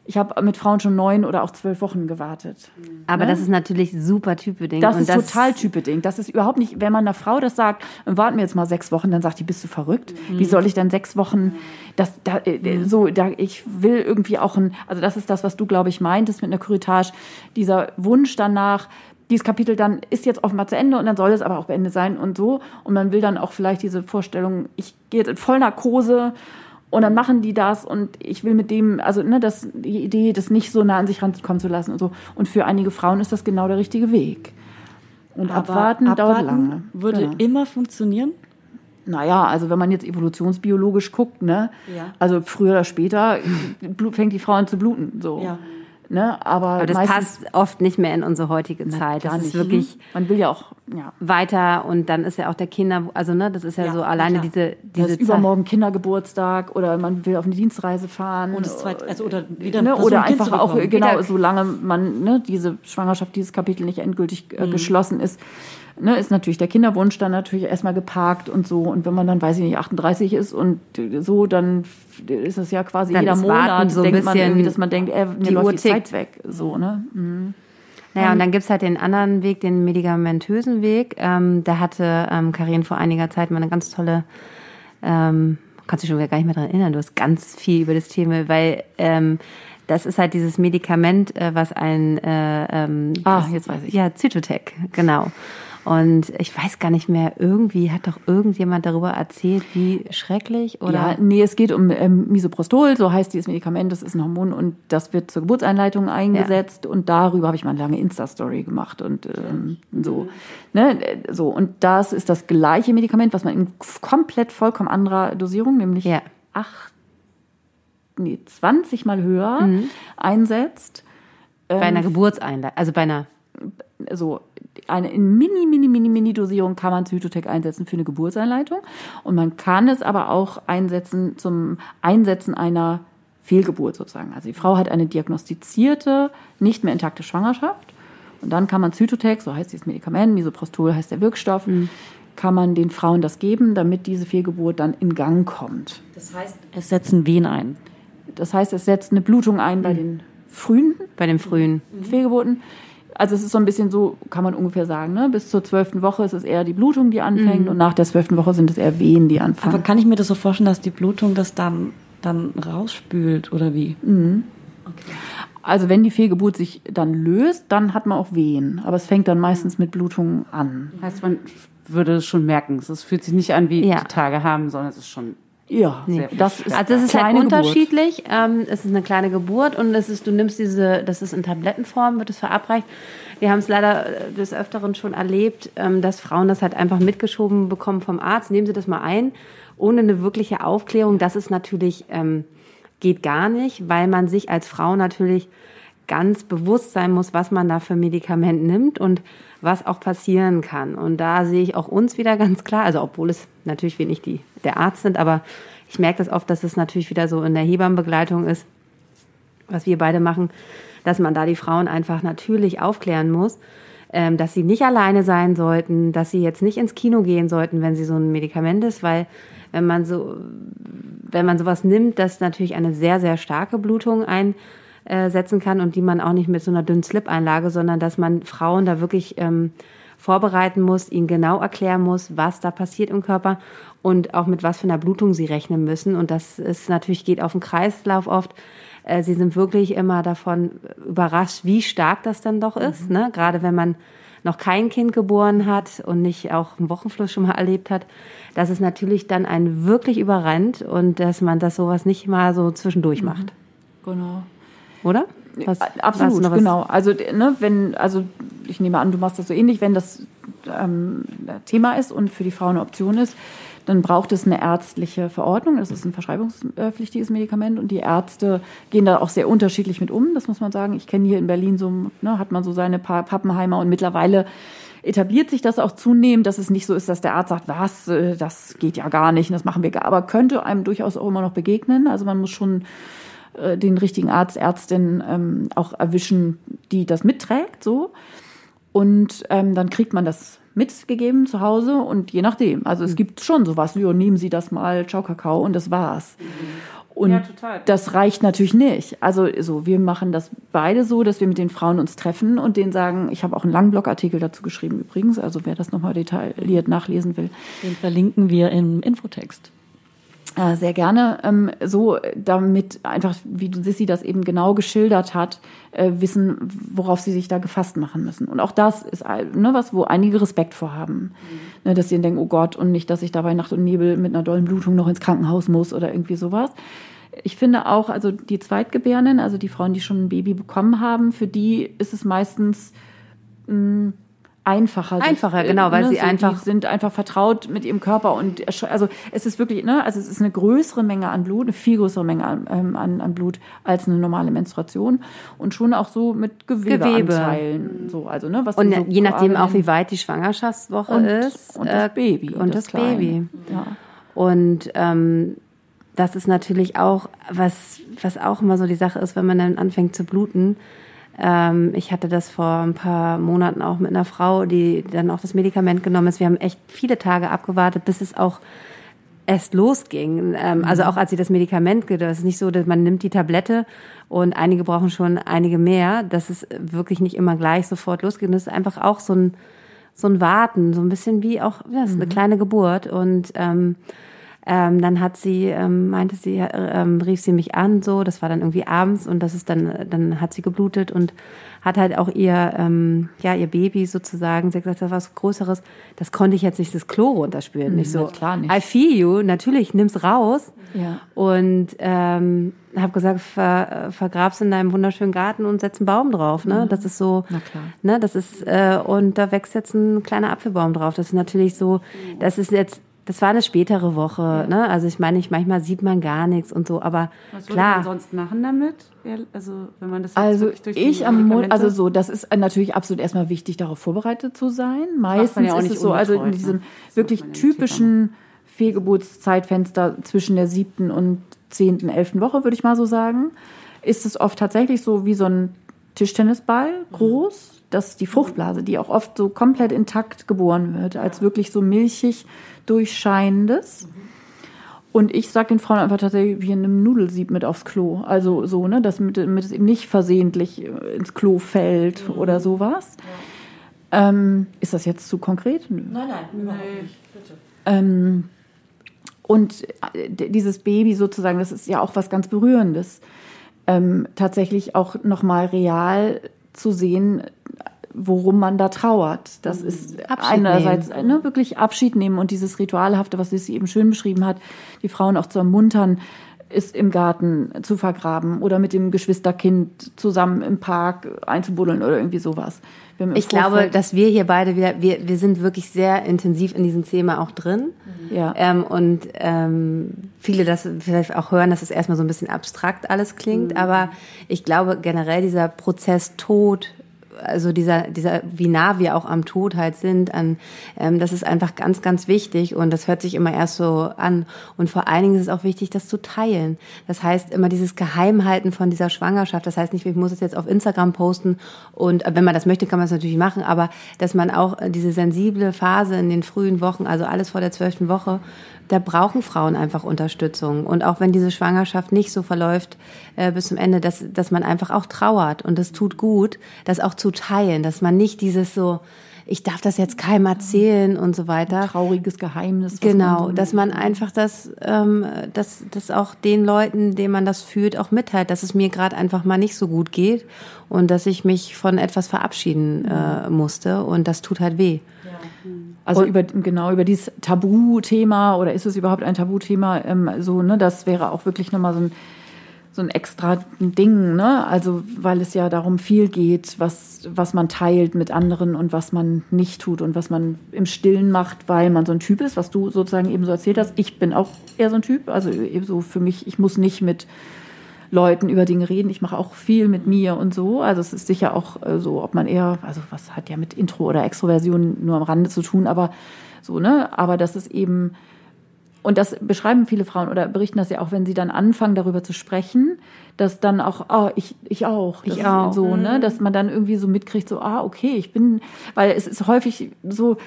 Speaker 4: Ich habe mit Frauen schon neun oder auch zwölf Wochen gewartet.
Speaker 3: Aber das ist natürlich super typebedingt.
Speaker 4: Das
Speaker 3: und
Speaker 4: ist total typeding. Das ist überhaupt nicht, wenn man einer Frau das sagt, warten wir jetzt mal sechs Wochen, dann sagt die, bist du verrückt? Wie soll ich dann sechs Wochen, das, da, äh, so, da, ich will irgendwie auch ein, also das ist das, was du, glaube ich, meintest mit einer Kuritage, dieser Wunsch danach, dieses Kapitel dann ist jetzt offenbar zu Ende und dann soll es aber auch beendet sein und so. Und man will dann auch vielleicht diese Vorstellung, ich gehe jetzt in Vollnarkose und dann machen die das und ich will mit dem, also ne, das, die Idee, das nicht so nah an sich rankommen zu lassen und so. Und für einige Frauen ist das genau der richtige Weg. Und abwarten, dauert lange.
Speaker 1: würde
Speaker 4: Genau.
Speaker 1: immer funktionieren.
Speaker 4: Naja, also wenn man jetzt evolutionsbiologisch guckt, ne?
Speaker 1: Ja.
Speaker 4: Also früher oder später fängt die Frau an zu bluten. So.
Speaker 1: Ja.
Speaker 4: Ne? Aber,
Speaker 3: Aber das
Speaker 4: meistens
Speaker 3: passt oft nicht mehr in unsere heutige Zeit. Das
Speaker 4: nicht.
Speaker 3: ist wirklich
Speaker 4: Man will ja auch Ja.
Speaker 3: weiter und dann ist ja auch der Kinder, also ne, das ist ja,
Speaker 1: Ja,
Speaker 3: so alleine
Speaker 1: klar.
Speaker 3: diese,
Speaker 4: Das
Speaker 3: diese
Speaker 4: ist übermorgen Kindergeburtstag oder man will auf eine Dienstreise fahren.
Speaker 1: Und das zweite, also oder wieder
Speaker 4: ne,
Speaker 1: ein
Speaker 4: oder einfach auch, genau,
Speaker 3: Wieder-
Speaker 4: solange man, ne, diese Schwangerschaft, dieses Kapitel nicht endgültig äh,
Speaker 1: Mhm.
Speaker 4: geschlossen ist, ne, ist natürlich der Kinderwunsch dann natürlich erstmal geparkt und so. Und wenn man dann, weiß ich nicht, 38 ist und so, dann ist es ja quasi
Speaker 3: Dann
Speaker 4: jeder Monat,
Speaker 3: so
Speaker 4: denkt man irgendwie, dass man denkt, äh, mir
Speaker 3: die
Speaker 4: läuft
Speaker 3: Uhr
Speaker 4: die. Zeit weg. So, ne? Mhm.
Speaker 3: Naja, und dann gibt's halt den anderen Weg, den medikamentösen Weg. Ähm, da hatte ähm, Karin vor einiger Zeit mal eine ganz tolle, ähm, kannst du schon wieder gar nicht mehr dran erinnern, du hast ganz viel über das Thema, weil ähm, das ist halt dieses Medikament, äh, was ein äh, ähm,
Speaker 4: Ah, jetzt weiß ich.
Speaker 3: Ja, Zytotec, genau. Und ich weiß gar nicht mehr, irgendwie hat doch irgendjemand darüber erzählt, wie schrecklich oder
Speaker 4: Ja, nee, es geht um ähm, Misoprostol, so heißt dieses Medikament, das ist ein Hormon und das wird zur Geburtseinleitung eingesetzt und darüber habe ich mal eine lange Insta-Story gemacht und ähm, so. Ne, so. Und das ist das gleiche Medikament, was man in komplett vollkommen anderer Dosierung, nämlich
Speaker 3: Ja.
Speaker 4: acht, nee, 20 mal höher
Speaker 3: Mhm.
Speaker 4: einsetzt.
Speaker 3: bei
Speaker 4: ähm,
Speaker 3: einer Geburtseinleitung, also bei einer
Speaker 4: so eine in mini, mini, mini, mini Dosierung kann man Zytotec einsetzen für eine Geburtseinleitung. Und man kann es aber auch einsetzen zum Einsetzen einer Fehlgeburt sozusagen. Also die Frau hat eine diagnostizierte, nicht mehr intakte Schwangerschaft. Und dann kann man Zytotec, so heißt dieses Medikament, Misoprostol heißt der Wirkstoff, kann man den Frauen das geben, damit diese Fehlgeburt dann in Gang kommt.
Speaker 1: Das heißt, es setzen Wehen ein.
Speaker 4: Das heißt, es setzt eine Blutung ein bei den frühen
Speaker 3: bei dem frühen.
Speaker 4: Fehlgeburten. Also es ist so ein bisschen so, kann man ungefähr sagen, ne? bis zur zwölften Woche ist es eher die Blutung, die anfängt und nach der zwölften Woche sind es eher Wehen, die anfangen.
Speaker 1: Aber kann ich mir das so vorstellen, dass die Blutung das dann, dann rausspült oder wie?
Speaker 4: also wenn die Fehlgeburt sich dann löst, dann hat man auch Wehen. Aber es fängt dann meistens mit Blutungen an.
Speaker 2: Heißt, man würde es schon merken. Es fühlt sich nicht an wie
Speaker 3: Ja.
Speaker 2: die Tage haben, sondern es ist schon
Speaker 4: Ja,
Speaker 2: Sehr
Speaker 4: das ist
Speaker 3: Also es ist halt unterschiedlich. Ähm, es ist eine kleine Geburt und es ist, du nimmst diese, das ist in Tablettenform, wird es verabreicht. Wir haben es leider äh, des Öfteren schon erlebt, ähm, dass Frauen das halt einfach mitgeschoben bekommen vom Arzt. Nehmen Sie das mal ein, ohne eine wirkliche Aufklärung. Das ist natürlich, ähm, geht gar nicht, weil man sich als Frau natürlich ganz bewusst sein muss, was man da für Medikament nimmt und was auch passieren kann. Und da sehe ich auch uns wieder ganz klar, also obwohl es natürlich wir nicht die, der Arzt sind, aber ich merke das oft, dass es natürlich wieder so in der Hebammenbegleitung ist, was wir beide machen, dass man da die Frauen einfach natürlich aufklären muss, ähm, dass sie nicht alleine sein sollten, dass sie jetzt nicht ins Kino gehen sollten, wenn sie so ein Medikament ist, weil wenn man so, wenn man sowas nimmt, das natürlich eine sehr, sehr starke Blutung einsetzen kann und die man auch nicht mit so einer dünnen Slip-Einlage, sondern dass man Frauen da wirklich ähm, vorbereiten muss, ihnen genau erklären muss, was da passiert im Körper und auch mit was für einer Blutung sie rechnen müssen. Und das ist natürlich, geht auf den Kreislauf oft. Äh, Sie sind wirklich immer davon überrascht, wie stark das dann doch ist. Ne? Gerade wenn man noch kein Kind geboren hat und nicht auch einen Wochenfluss schon mal erlebt hat, dass es natürlich dann einen wirklich überrennt und dass man das sowas nicht mal so zwischendurch macht.
Speaker 4: Genau.
Speaker 3: Oder? Was-
Speaker 4: Absolut,
Speaker 3: was-
Speaker 4: genau. Also ne, wenn, also ich nehme an, du machst das so ähnlich, wenn das ähm, Thema ist und für die Frau eine Option ist, dann braucht es eine ärztliche Verordnung. Das ist ein verschreibungspflichtiges Medikament und die Ärzte gehen da auch sehr unterschiedlich mit um. Das muss man sagen. Ich kenne hier in Berlin so, ne, hat man so seine paar Pappenheimer und mittlerweile etabliert sich das auch zunehmend, dass es nicht so ist, dass der Arzt sagt, was, äh, das geht ja gar nicht, das machen wir gar, aber könnte einem durchaus auch immer noch begegnen. Also man muss schon äh, den richtigen Arzt, Ärztin ähm, auch erwischen, die das mitträgt, so. Und ähm, dann kriegt man das mitgegeben zu Hause und je nachdem. Also es gibt schon sowas, ja, nehmen Sie das mal, ciao Kakao und das war's. Und
Speaker 2: Ja, total.
Speaker 4: das reicht natürlich nicht. Also so, wir machen das beide so, dass wir mit den Frauen uns treffen und denen sagen, ich habe auch einen langen Blogartikel dazu geschrieben übrigens, also wer das nochmal detailliert nachlesen will,
Speaker 1: Den verlinken wir im Infotext.
Speaker 4: Äh, sehr gerne. Ähm, so, damit einfach, wie Sissi das eben genau geschildert hat, äh, wissen, worauf sie sich da gefasst machen müssen. Und auch das ist ne, was, wo einige Respekt vorhaben. Ne, dass sie dann denken, oh Gott, und nicht, dass ich dabei Nacht und Nebel mit einer dollen Blutung noch ins Krankenhaus muss oder irgendwie sowas. Ich finde auch, also die Zweitgebärenden, also die Frauen, die schon ein Baby bekommen haben, für die ist es meistens einfacher.
Speaker 3: Einfacher, genau, weil sie
Speaker 4: so,
Speaker 3: einfach-
Speaker 4: sind einfach vertraut mit ihrem Körper und ersch- also es ist wirklich, ne, also es ist eine größere Menge an Blut, eine viel größere Menge an, ähm, an, an Blut als eine normale Menstruation und schon auch so mit Gewebeanteilen, so, also ne, was
Speaker 3: Und
Speaker 4: so
Speaker 3: je nachdem auch, wie weit die Schwangerschaftswoche
Speaker 4: und,
Speaker 3: ist.
Speaker 4: und das
Speaker 3: äh,
Speaker 4: Baby
Speaker 3: Und das,
Speaker 4: Kleine.
Speaker 3: Baby.
Speaker 4: Ja.
Speaker 3: Und ähm, das ist natürlich auch, was, was auch immer so die Sache ist, wenn man dann anfängt zu bluten. Ähm, ich hatte das vor ein paar Monaten auch mit einer Frau, die dann auch das Medikament genommen ist. Wir haben echt viele Tage abgewartet, bis es auch erst losging. Ähm, Also auch als sie das Medikament gibt, das ist nicht so, dass man nimmt die Tablette und einige brauchen schon einige mehr. Das ist wirklich nicht immer gleich sofort losgeht. Das ist einfach auch so ein, so ein Warten, so ein bisschen wie auch, ja, es ist eine kleine Geburt. Und ähm, ähm, dann hat sie, ähm, meinte sie, äh, ähm, rief sie mich an, so, das war dann irgendwie abends und das ist dann, dann hat sie geblutet und hat halt auch ihr, ähm, ja, ihr Baby sozusagen, sie hat gesagt, das war was Größeres, das konnte ich jetzt nicht das Klo runterspülen. nicht so,
Speaker 4: klar nicht.
Speaker 3: I feel you, natürlich, nimm's raus.
Speaker 4: Ja.
Speaker 3: Und ähm, habe gesagt, ver, vergrab's in deinem wunderschönen Garten und setz einen Baum drauf. Ne? Das ist so,
Speaker 4: Na klar.
Speaker 3: ne, das ist äh, und da wächst jetzt ein kleiner Apfelbaum drauf. Das ist natürlich so, das ist jetzt, das war eine spätere Woche. Ne? Also ich meine, ich manchmal sieht man gar nichts und so, aber
Speaker 2: Was würde man
Speaker 3: klar.
Speaker 2: sonst machen damit? Ja, Also, wenn man das
Speaker 4: Also ich am Mond, also so, das ist natürlich absolut erstmal wichtig, darauf vorbereitet zu sein. Meistens
Speaker 2: man ja auch
Speaker 4: ist es so, also in diesem
Speaker 2: ne?
Speaker 4: Wirklich
Speaker 2: man ja
Speaker 4: typischen Fehlgeburtszeitfenster zwischen der siebten und zehnten, elften Woche, würde ich mal so sagen, ist es oft tatsächlich so wie so ein Tischtennisball groß, dass die Fruchtblase, die auch oft so komplett intakt geboren wird, als wirklich so milchig durchscheinendes. Und ich sage den Frauen einfach tatsächlich, wir nehmen Nudelsieb mit aufs Klo. Also so, ne, dass mit, damit es eben nicht versehentlich äh, ins Klo fällt oder sowas. Ähm, ist das jetzt zu konkret? Nö.
Speaker 1: Nein, nein, überhaupt nicht. Bitte.
Speaker 4: Ähm, und äh, dieses Baby sozusagen, das ist ja auch was ganz Berührendes. Ähm, tatsächlich auch nochmal real zu sehen, worum man da trauert. Das ist
Speaker 3: Abschied
Speaker 4: einerseits ne, wirklich Abschied nehmen und dieses Ritualhafte, was sie eben schön beschrieben hat, die Frauen auch zu ermuntern, ist im Garten zu vergraben oder mit dem Geschwisterkind zusammen im Park einzubuddeln oder irgendwie sowas. Wir
Speaker 3: Ich glaube, dass wir hier beide wieder, wir, wir sind wirklich sehr intensiv in diesem Thema auch drin.
Speaker 4: ja.
Speaker 3: Ähm, und ähm, viele das vielleicht auch hören, dass es erstmal so ein bisschen abstrakt alles klingt, aber ich glaube generell dieser Prozess Tod, also dieser, dieser, wie nah wir auch am Tod halt sind, an, ähm, das ist einfach ganz, ganz wichtig und das hört sich immer erst so an. Und vor allen Dingen ist es auch wichtig, das zu teilen. Das heißt immer dieses Geheimhalten von dieser Schwangerschaft. Das heißt nicht, ich muss es jetzt auf Instagram posten und äh, wenn man das möchte, kann man es natürlich machen, aber dass man auch diese sensible Phase in den frühen Wochen, also alles vor der zwölften Woche, da brauchen Frauen einfach Unterstützung. Und auch wenn diese Schwangerschaft nicht so verläuft äh, bis zum Ende, dass, dass man einfach auch trauert. Und das tut gut, das auch zu teilen, dass man nicht dieses so, ich darf das jetzt keinem erzählen und so weiter.
Speaker 4: trauriges Geheimnis.
Speaker 3: Genau,
Speaker 4: man-
Speaker 3: dass man einfach das, ähm, dass, dass auch den Leuten, denen man das fühlt, auch mitteilt, dass es mir gerade einfach mal nicht so gut geht und dass ich mich von etwas verabschieden äh, musste und das tut halt weh.
Speaker 4: Also über genau über dieses Tabuthema oder ist es überhaupt ein Tabuthema? Ähm, so ne, das wäre auch wirklich nochmal so ein so ein extra Ding, ne? Also weil es ja darum viel geht, was was man teilt mit anderen und was man nicht tut und was man im Stillen macht, weil man so ein Typ ist, was du sozusagen eben so erzählt hast. Ich bin auch eher so ein Typ, also eben so für mich, ich muss nicht mit Leuten über Dinge reden. Ich mache auch viel mit mir und so. Also es ist sicher auch äh, so, ob man eher, also was hat ja mit Intro oder Extroversion nur am Rande zu tun, aber so, ne? Aber das ist eben, und das beschreiben viele Frauen oder berichten das ja auch, wenn sie dann anfangen, darüber zu sprechen, dass dann auch, ah, ich, ich auch.
Speaker 3: Ich auch.
Speaker 4: So, ne? Dass man dann irgendwie so mitkriegt, so, ah, okay, ich bin, weil es ist häufig so,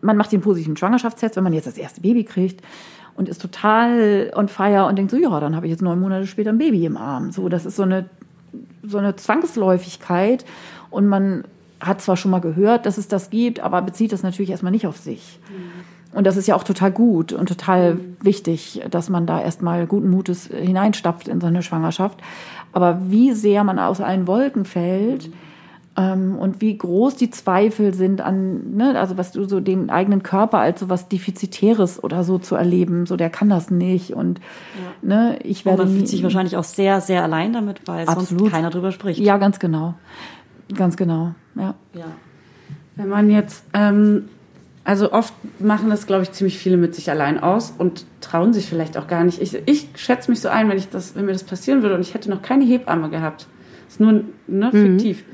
Speaker 4: man macht den positiven Schwangerschaftstest, wenn man jetzt das erste Baby kriegt und ist total on fire und denkt so, ja, dann habe ich jetzt neun Monate später ein Baby im Arm. So, das ist so eine, so eine Zwangsläufigkeit und man hat zwar schon mal gehört, dass es das gibt, aber bezieht das natürlich erstmal nicht auf sich. Und das ist ja auch total gut und total wichtig, dass man da erstmal guten Mutes hineinstapft in so eine Schwangerschaft. Aber wie sehr man aus allen Wolken fällt ähm, und wie groß die Zweifel sind an, ne, also was du so den eigenen Körper als so was Defizitäres oder so zu erleben, so der kann das nicht und ne, ich
Speaker 1: Und
Speaker 4: werde
Speaker 1: man
Speaker 4: nie,
Speaker 1: fühlt sich wahrscheinlich auch sehr, sehr allein damit, weil sonst
Speaker 4: Absolut.
Speaker 1: keiner drüber spricht.
Speaker 4: ja ganz genau, ganz genau, ja.
Speaker 1: ja.
Speaker 2: Wenn man jetzt, ähm, also oft machen das, glaube ich, ziemlich viele mit sich allein aus und trauen sich vielleicht auch gar nicht. Ich, ich schätze mich so ein, wenn, ich das, wenn mir das passieren würde und ich hätte noch keine Hebamme gehabt. Das ist nur ne, fiktiv.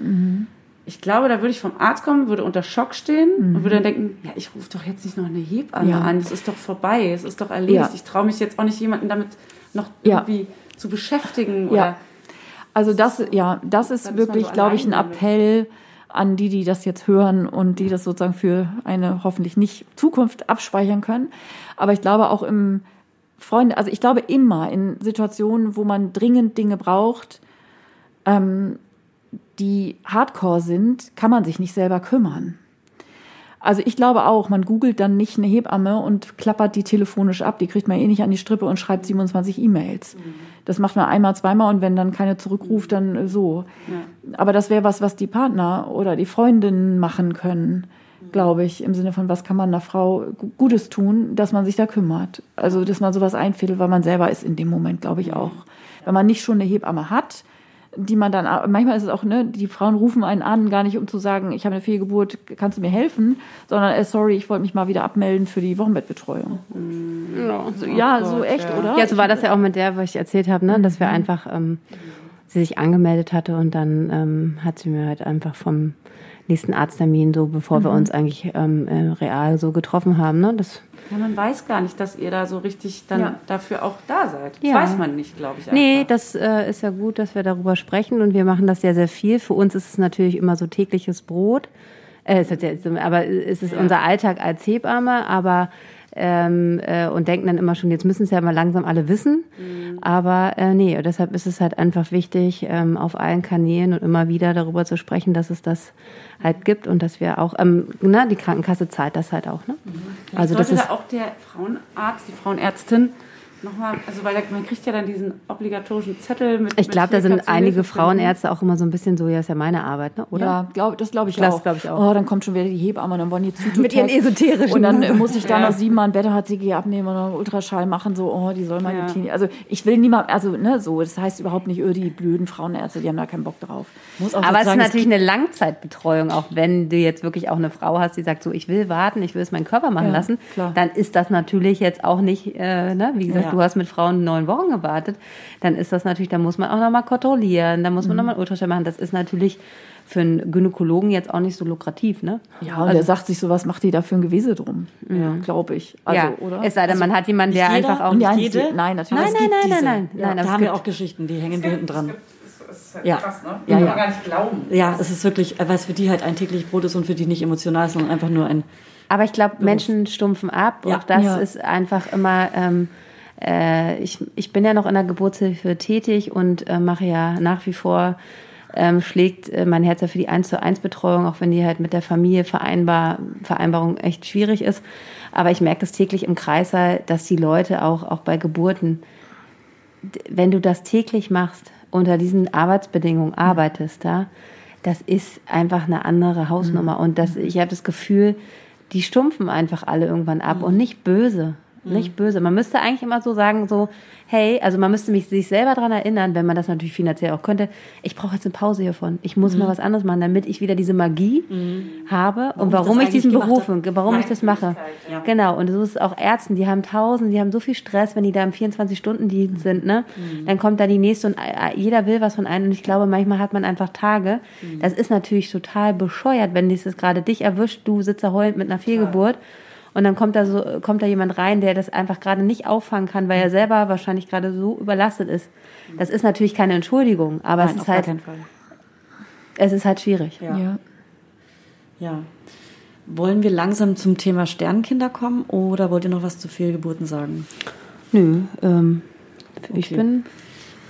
Speaker 2: Ich glaube, da würde ich vom Arzt kommen, würde unter Schock stehen und würde dann denken, ja, ich rufe doch jetzt nicht noch eine Hebamme
Speaker 4: Ja.
Speaker 2: an. Es ist doch vorbei, es ist doch erledigt.
Speaker 4: Ja.
Speaker 2: Ich traue mich jetzt auch nicht, jemanden damit noch irgendwie zu beschäftigen. Oder
Speaker 4: Also das, ja, das ist wirklich,
Speaker 2: so
Speaker 4: glaube ich, ein. Appell an die, die das jetzt hören und die das sozusagen für eine hoffentlich nicht Zukunft abspeichern können. Aber ich glaube auch im Freunde, also ich glaube immer in Situationen, wo man dringend Dinge braucht, ähm, die Hardcore sind, kann man sich nicht selber kümmern. Also ich glaube auch, man googelt dann nicht eine Hebamme und klappert die telefonisch ab. Die kriegt man eh nicht an die Strippe und schreibt 27 E-Mails. Das macht man einmal, zweimal und wenn dann keine zurückruft, dann äh, so. Aber das wäre was, was die Partner oder die Freundinnen machen können, glaube ich, im Sinne von, was kann man einer Frau Gu- Gutes tun, dass man sich da kümmert. Also, dass man sowas einfädelt, weil man selber ist in dem Moment, glaube ich auch. Wenn man nicht schon eine Hebamme hat, die man dann, manchmal ist es auch, ne, die Frauen rufen einen an, gar nicht um zu sagen, ich habe eine Fehlgeburt, kannst du mir helfen, sondern, äh, sorry, ich wollte mich mal wieder abmelden für die Wochenbettbetreuung. So, ja, so echt, oder?
Speaker 3: Ja, so war das ja auch mit der, was ich erzählt habe, ne? dass wir einfach, ähm, sie sich angemeldet hatte und dann ähm, hat sie mir halt einfach vom nächsten Arzttermin, so bevor wir uns eigentlich ähm, äh, real so getroffen haben, ne? Das,
Speaker 2: Ja, man weiß gar nicht, dass ihr da so richtig dann
Speaker 4: Ja.
Speaker 2: dafür auch da seid. Das
Speaker 3: Ja.
Speaker 2: weiß man nicht, glaube ich.
Speaker 3: nee,
Speaker 2: einfach.
Speaker 3: das äh, ist ja gut, dass wir darüber sprechen und wir machen das sehr, sehr viel. Für uns ist es natürlich immer so tägliches Brot. Äh, es ist jetzt, aber es ist unser Alltag als Hebamme, aber ähm, äh, und denken dann immer schon, jetzt müssen es ja mal langsam alle wissen. Aber äh, nee, deshalb ist es halt einfach wichtig, ähm, auf allen Kanälen und immer wieder darüber zu sprechen, dass es das halt gibt und dass wir auch, ähm, na, die Krankenkasse zahlt das halt auch, ne? Also das ist
Speaker 2: da auch der Frauenarzt, die Frauenärztin nochmal, also weil man kriegt ja dann diesen obligatorischen Zettel mit.
Speaker 3: ich glaube, da sind einige. Frauenärzte auch immer so ein bisschen so, ja, ist ja meine Arbeit, ne? oder?
Speaker 4: Ja, glaub, das glaube ich,
Speaker 3: Das
Speaker 4: auch.
Speaker 3: glaub ich auch.
Speaker 4: Oh, dann kommt schon wieder die Hebamme und dann wollen die Zytotec.
Speaker 3: Mit ihren esoterischen-
Speaker 4: Und dann äh, muss ich da
Speaker 2: Ja.
Speaker 4: noch siebenmal ein Beta-HCG abnehmen und einen Ultraschall machen, so, oh, die soll meine
Speaker 2: Ja.
Speaker 4: Teenie. Also ich will niemand, also ne, so, das heißt überhaupt nicht, öh, die blöden Frauenärzte, die haben da keinen Bock drauf.
Speaker 1: Muss auch
Speaker 3: Aber es ist natürlich eine Langzeitbetreuung, auch wenn du jetzt wirklich auch eine Frau hast, die sagt, so ich will warten, ich will es meinen Körper machen
Speaker 4: Ja,
Speaker 3: lassen,
Speaker 4: klar.
Speaker 3: dann ist das natürlich jetzt auch nicht, äh, ne? wie gesagt,
Speaker 1: Ja.
Speaker 3: Du hast mit Frauen neun Wochen gewartet, dann ist das natürlich, da muss man auch nochmal kontrollieren, da muss man nochmal Ultraschall machen. Das ist natürlich für einen Gynäkologen jetzt auch nicht so lukrativ, ne?
Speaker 4: Ja, und der sagt sich so, was macht die da für ein Gewese drum? Ja. Glaube ich. Also,
Speaker 3: ja,
Speaker 4: oder?
Speaker 3: es sei denn, man hat jemanden, der
Speaker 1: jeder
Speaker 3: einfach auch
Speaker 1: nicht jede.
Speaker 4: Nein, natürlich.
Speaker 3: Nein, nein,
Speaker 1: diese.
Speaker 3: nein, nein,
Speaker 1: Ja,
Speaker 3: nein,
Speaker 1: da haben wir auch Geschichten, die hängen wir hinten dran.
Speaker 2: Das ist halt
Speaker 1: Ja.
Speaker 2: krass, ne?
Speaker 1: Ja,
Speaker 2: Kann
Speaker 1: ja.
Speaker 2: man gar nicht glauben.
Speaker 1: Ja, es ist wirklich, weil es für die halt ein täglich Brot ist und für die nicht emotional, sondern einfach nur ein.
Speaker 3: Aber ich glaube, Menschen stumpfen ab.
Speaker 1: Ja.
Speaker 3: Auch das
Speaker 4: Ja.
Speaker 3: ist einfach immer. Ähm, äh, ich, ich bin ja noch in der Geburtshilfe tätig und äh, mache ja nach wie vor ähm, schlägt äh, mein Herz ja für die 1 zu 1 Betreuung, auch wenn die halt mit der Familie vereinbar, Vereinbarung echt schwierig ist. Aber ich merke das täglich im Kreissaal, dass die Leute auch, auch bei Geburten, wenn du das täglich machst, unter diesen Arbeitsbedingungen arbeitest, da, das ist einfach eine andere Hausnummer. Und das, ich habe das Gefühl, die stumpfen einfach alle irgendwann ab und nicht böse. Nicht böse. Man müsste eigentlich immer so sagen, so, hey, also man müsste mich sich selber daran erinnern, wenn man das natürlich finanziell auch könnte, ich brauche jetzt eine Pause hiervon. Ich muss mal was anderes machen, damit ich wieder diese Magie habe und
Speaker 1: ich
Speaker 3: warum
Speaker 1: das
Speaker 3: ich diesen Beruf, warum ich das mache.
Speaker 2: Ja.
Speaker 3: Genau, und so ist es auch Ärzten, die haben tausend, die haben so viel Stress, wenn die da im 24-Stunden-Dienst sind, ne? Dann kommt da die nächste und äh, jeder will was von einem und ich glaube, manchmal hat man einfach Tage. Das ist natürlich total bescheuert, wenn dieses gerade dich erwischt, du sitzt da heulend mit einer Fehlgeburt und dann kommt da so, kommt da jemand rein, der das einfach gerade nicht auffangen kann, weil er selber wahrscheinlich gerade so überlastet ist. Das ist natürlich keine Entschuldigung, aber
Speaker 1: Nein,
Speaker 3: es
Speaker 1: auf
Speaker 3: ist
Speaker 1: gar
Speaker 3: halt,
Speaker 1: keinen Fall.
Speaker 3: es ist halt schwierig.
Speaker 1: Ja.
Speaker 4: ja.
Speaker 1: ja. Wollen wir langsam zum Thema Sternkinder kommen oder wollt ihr noch was zu Fehlgeburten sagen?
Speaker 3: Nö, ähm, ich
Speaker 1: Okay.
Speaker 3: bin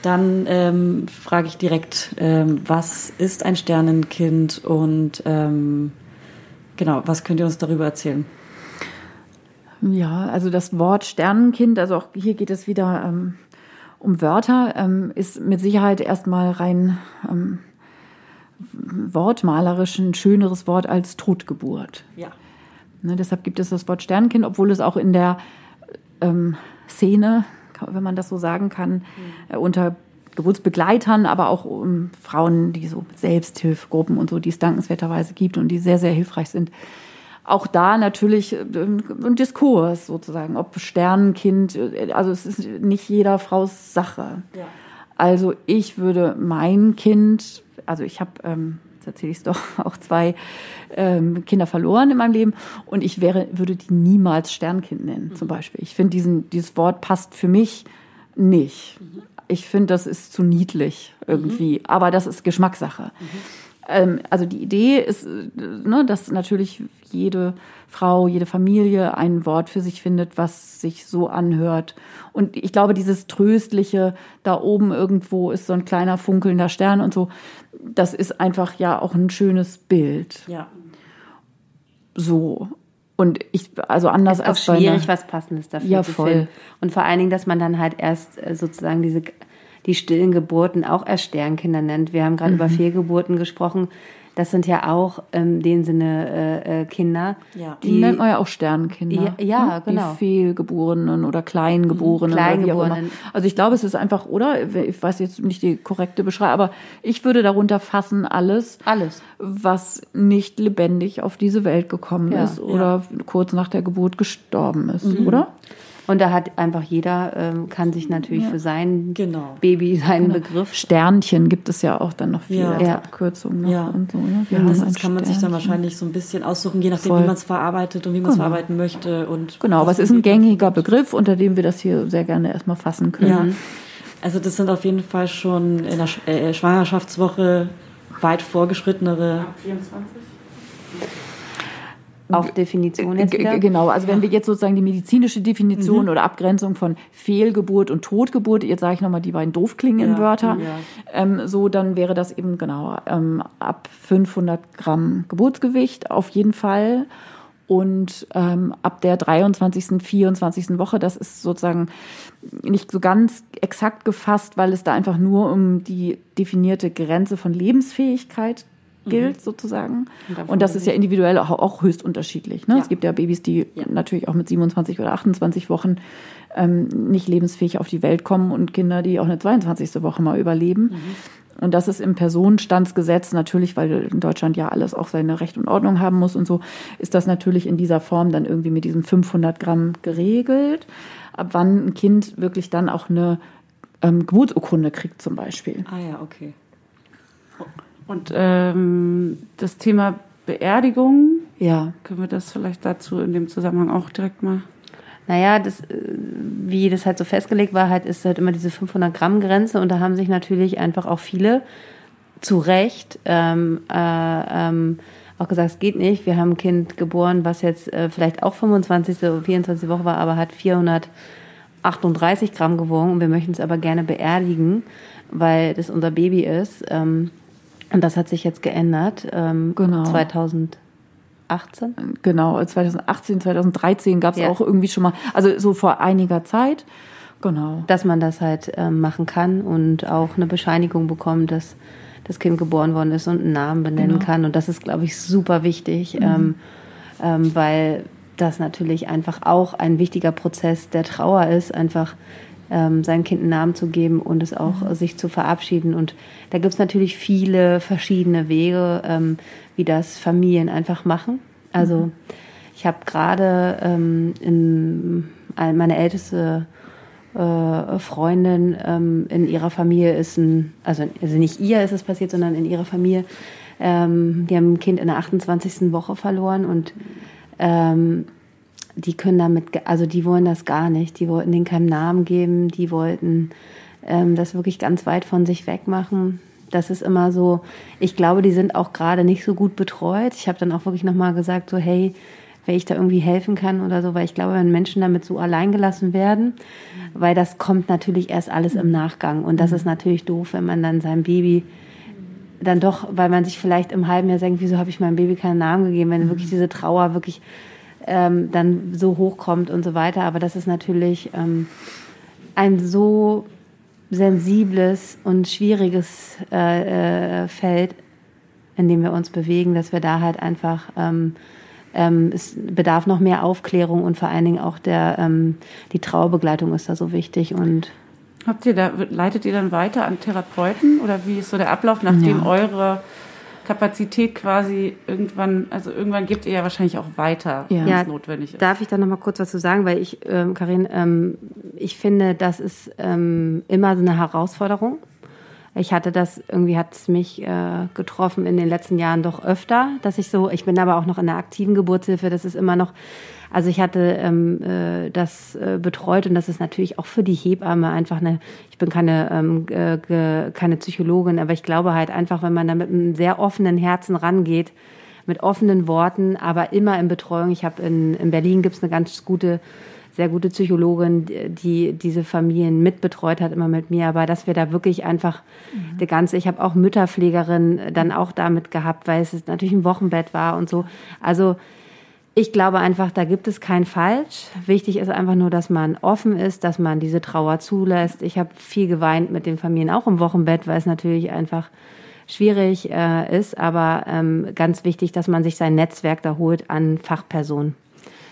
Speaker 1: Dann ähm, frage ich direkt, ähm, was ist ein Sternenkind und ähm, genau, was könnt ihr uns darüber erzählen?
Speaker 4: Ja, also das Wort Sternenkind, also auch hier geht es wieder ähm, um Wörter, ähm, ist mit Sicherheit erstmal rein ähm, wortmalerisch ein schöneres Wort als Totgeburt.
Speaker 1: Ja.
Speaker 4: Ne, deshalb gibt es das Wort Sternenkind, obwohl es auch in der ähm, Szene, wenn man das so sagen kann, äh, unter Geburtsbegleitern, aber auch um Frauen, die so Selbsthilfegruppen und so, die es dankenswerterweise gibt und die sehr, sehr hilfreich sind. Auch da natürlich äh, ein Diskurs sozusagen, ob Sternenkind, also es ist nicht jeder Fraus Sache.
Speaker 1: Ja.
Speaker 4: Also ich würde mein Kind, also ich habe, ähm, jetzt erzähle ich es doch, auch zwei ähm, Kinder verloren in meinem Leben und ich wäre, würde die niemals Sternkind nennen, zum Beispiel. Ich finde, diesen, dieses Wort passt für mich nicht. Ich finde, das ist zu niedlich irgendwie, aber das ist Geschmackssache. Ähm, also die Idee ist, äh, ne, dass natürlich jede Frau, jede Familie ein Wort für sich findet, was sich so anhört. Und ich glaube, dieses Tröstliche, da oben irgendwo ist so ein kleiner funkelnder Stern und so, das ist einfach ja auch ein schönes Bild.
Speaker 1: Ja.
Speaker 4: So. Und ich, also anders
Speaker 3: ist
Speaker 4: als bei
Speaker 3: schwierig, was Passendes dafür
Speaker 4: Ja,
Speaker 3: zu
Speaker 4: voll.
Speaker 3: finden. Und vor allen Dingen, dass man dann halt erst äh, sozusagen diese die stillen Geburten auch erst Sternkinder nennt. Wir haben gerade
Speaker 4: Mhm.
Speaker 3: über Fehlgeburten gesprochen. Das sind ja auch in dem Sinne äh, äh, Kinder,
Speaker 1: Ja.
Speaker 4: Die nennt man ja auch Sternkinder.
Speaker 3: Ja, ja,
Speaker 4: ne?
Speaker 3: genau.
Speaker 4: Die Fehlgeborenen oder Kleingeborenen. Oder wie auch immer.
Speaker 3: Kleingeborenen.
Speaker 4: Also ich glaube, es ist einfach, oder? Ich weiß jetzt nicht die korrekte Beschreibung, aber ich würde darunter fassen alles,
Speaker 3: alles.
Speaker 4: was nicht lebendig auf diese Welt gekommen
Speaker 3: Ja,
Speaker 4: ist oder kurz nach der Geburt gestorben ist, oder?
Speaker 3: Und da hat einfach jeder, ähm, kann sich natürlich für sein
Speaker 1: Genau.
Speaker 3: Baby seinen Begriff.
Speaker 4: Sternchen gibt es ja auch dann noch viel
Speaker 1: Ja.
Speaker 4: als
Speaker 3: Ja.
Speaker 4: Abkürzung noch
Speaker 1: Ja.
Speaker 4: und so. Ne? Wir
Speaker 1: Das, kann man sich dann
Speaker 4: Sternchen.
Speaker 1: wahrscheinlich so ein bisschen aussuchen, je nachdem,
Speaker 4: Voll.
Speaker 1: wie man es verarbeitet und wie man es verarbeiten möchte. Und
Speaker 4: Genau, aber
Speaker 1: was
Speaker 4: es ist ein gängiger Begriff, unter dem wir das hier sehr gerne erstmal fassen können.
Speaker 1: Ja. Also das sind auf jeden Fall schon in der äh, Schwangerschaftswoche weit fortgeschrittenere.
Speaker 3: Auf Definition jetzt wieder.
Speaker 4: Genau, also wenn wir jetzt sozusagen die medizinische Definition oder Abgrenzung von Fehlgeburt und Totgeburt, jetzt sage ich nochmal die beiden doof klingenden
Speaker 1: Ja,
Speaker 4: Wörter,
Speaker 1: ja.
Speaker 4: ähm, so dann wäre das eben genau ähm, ab 500 Gramm Geburtsgewicht auf jeden Fall. Und ähm, ab der 23., 24. Woche, das ist sozusagen nicht so ganz exakt gefasst, weil es da einfach nur um die definierte Grenze von Lebensfähigkeit gilt, sozusagen. Und das ist ja individuell auch, auch höchst unterschiedlich. Ne?
Speaker 1: Ja.
Speaker 4: Es gibt ja Babys, die
Speaker 1: Ja.
Speaker 4: natürlich auch mit 27 oder 28 Wochen ähm, nicht lebensfähig auf die Welt kommen und Kinder, die auch eine 22. Woche mal überleben. Und das ist im Personenstandsgesetz natürlich, weil in Deutschland ja alles auch seine Recht und Ordnung haben muss und so, ist das natürlich in dieser Form dann irgendwie mit diesen 500 Gramm geregelt. Ab wann ein Kind wirklich dann auch eine ähm, Geburtsurkunde kriegt zum Beispiel.
Speaker 1: Ah ja, okay.
Speaker 2: Und ähm, das Thema Beerdigung,
Speaker 4: Ja,
Speaker 2: können wir das vielleicht dazu in dem Zusammenhang auch direkt mal
Speaker 3: Naja, das, äh, wie das halt so festgelegt war, halt ist halt immer diese 500 Gramm Grenze und da haben sich natürlich einfach auch viele zu Recht ähm, äh, ähm, auch gesagt, es geht nicht. Wir haben ein Kind geboren, was jetzt äh, vielleicht auch 25. oder 24. Woche war, aber hat 438 Gramm gewogen und wir möchten es aber gerne beerdigen, weil das unser Baby ist. Ähm, und das hat sich jetzt geändert. Ähm,
Speaker 4: Genau.
Speaker 3: 2018.
Speaker 4: genau. 2018, 2013 gab es
Speaker 3: Ja.
Speaker 4: auch irgendwie schon mal, also so vor einiger Zeit. Genau.
Speaker 3: dass man das halt ähm, machen kann und auch eine Bescheinigung bekommt, dass das Kind geboren worden ist und einen Namen benennen
Speaker 4: Genau.
Speaker 3: kann. Und das ist, glaube ich, super wichtig, ähm, ähm, weil das natürlich einfach auch ein wichtiger Prozess der Trauer ist, einfach ähm, seinem Kind einen Namen zu geben und es auch sich zu verabschieden. Und da gibt es natürlich viele verschiedene Wege, ähm, wie das Familien einfach machen. Also ich habe gerade ähm, in ein- meine älteste äh, Freundin ähm, in ihrer Familie ist ein, also, also nicht ihr ist es passiert, sondern in ihrer Familie, ähm, die haben ein Kind in der 28. Woche verloren und ähm, die können damit, also die wollen das gar nicht, die wollten denen keinen Namen geben, die wollten ähm, das wirklich ganz weit von sich weg machen. Das ist immer so, ich glaube, die sind auch gerade nicht so gut betreut. Ich habe dann auch wirklich nochmal gesagt, so hey, wenn ich da irgendwie helfen kann oder so, weil ich glaube, wenn Menschen damit so allein gelassen werden, weil das kommt natürlich erst alles im Nachgang. Und das ist natürlich doof, wenn man dann sein Baby dann doch, weil man sich vielleicht im halben Jahr denkt, wieso habe ich meinem Baby keinen Namen gegeben, wenn wirklich diese Trauer wirklich ähm, dann so hochkommt und so weiter. Aber das ist natürlich ähm, ein so sensibles und schwieriges äh, äh, Feld, in dem wir uns bewegen, dass wir da halt einfach ähm, ähm, es bedarf noch mehr Aufklärung und vor allen Dingen auch der ähm, die Trauerbegleitung ist da so wichtig und
Speaker 2: Habt ihr da, leitet ihr dann weiter an Therapeuten oder wie ist so der Ablauf, nachdem
Speaker 4: Ja.
Speaker 2: eure Kapazität quasi irgendwann, also irgendwann gebt ihr ja wahrscheinlich auch weiter,
Speaker 4: Ja.
Speaker 2: wenn es notwendig ist.
Speaker 3: Darf ich da noch mal kurz was zu sagen? Weil ich, ähm, Karin, ähm, ich finde, das ist ähm, immer so eine Herausforderung. Ich hatte das, irgendwie hat es mich äh, getroffen in den letzten Jahren doch öfter, dass ich so, ich bin aber auch noch in der aktiven Geburtshilfe, das ist immer noch, also ich hatte ähm, äh, das äh, betreut und das ist natürlich auch für die Hebamme einfach eine, ich bin keine, ähm, äh, keine Psychologin, aber ich glaube halt einfach, wenn man da mit einem sehr offenen Herzen rangeht, mit offenen Worten, aber immer in Betreuung. Ich habe in, in Berlin gibt's eine ganz gute, sehr gute Psychologin, die- die diese Familien mitbetreut hat, immer mit mir. Aber dass wir da wirklich einfach der ganze, ich habe auch Mütterpflegerin dann auch damit gehabt, weil es natürlich ein Wochenbett war und so. Also ich glaube einfach, da gibt es kein Falsch. Wichtig ist einfach nur, dass man offen ist, dass man diese Trauer zulässt. Ich habe viel geweint mit den Familien, auch im Wochenbett, weil es natürlich einfach schwierig äh, ist, aber ähm, ganz wichtig, dass man sich sein Netzwerk da holt an Fachpersonen.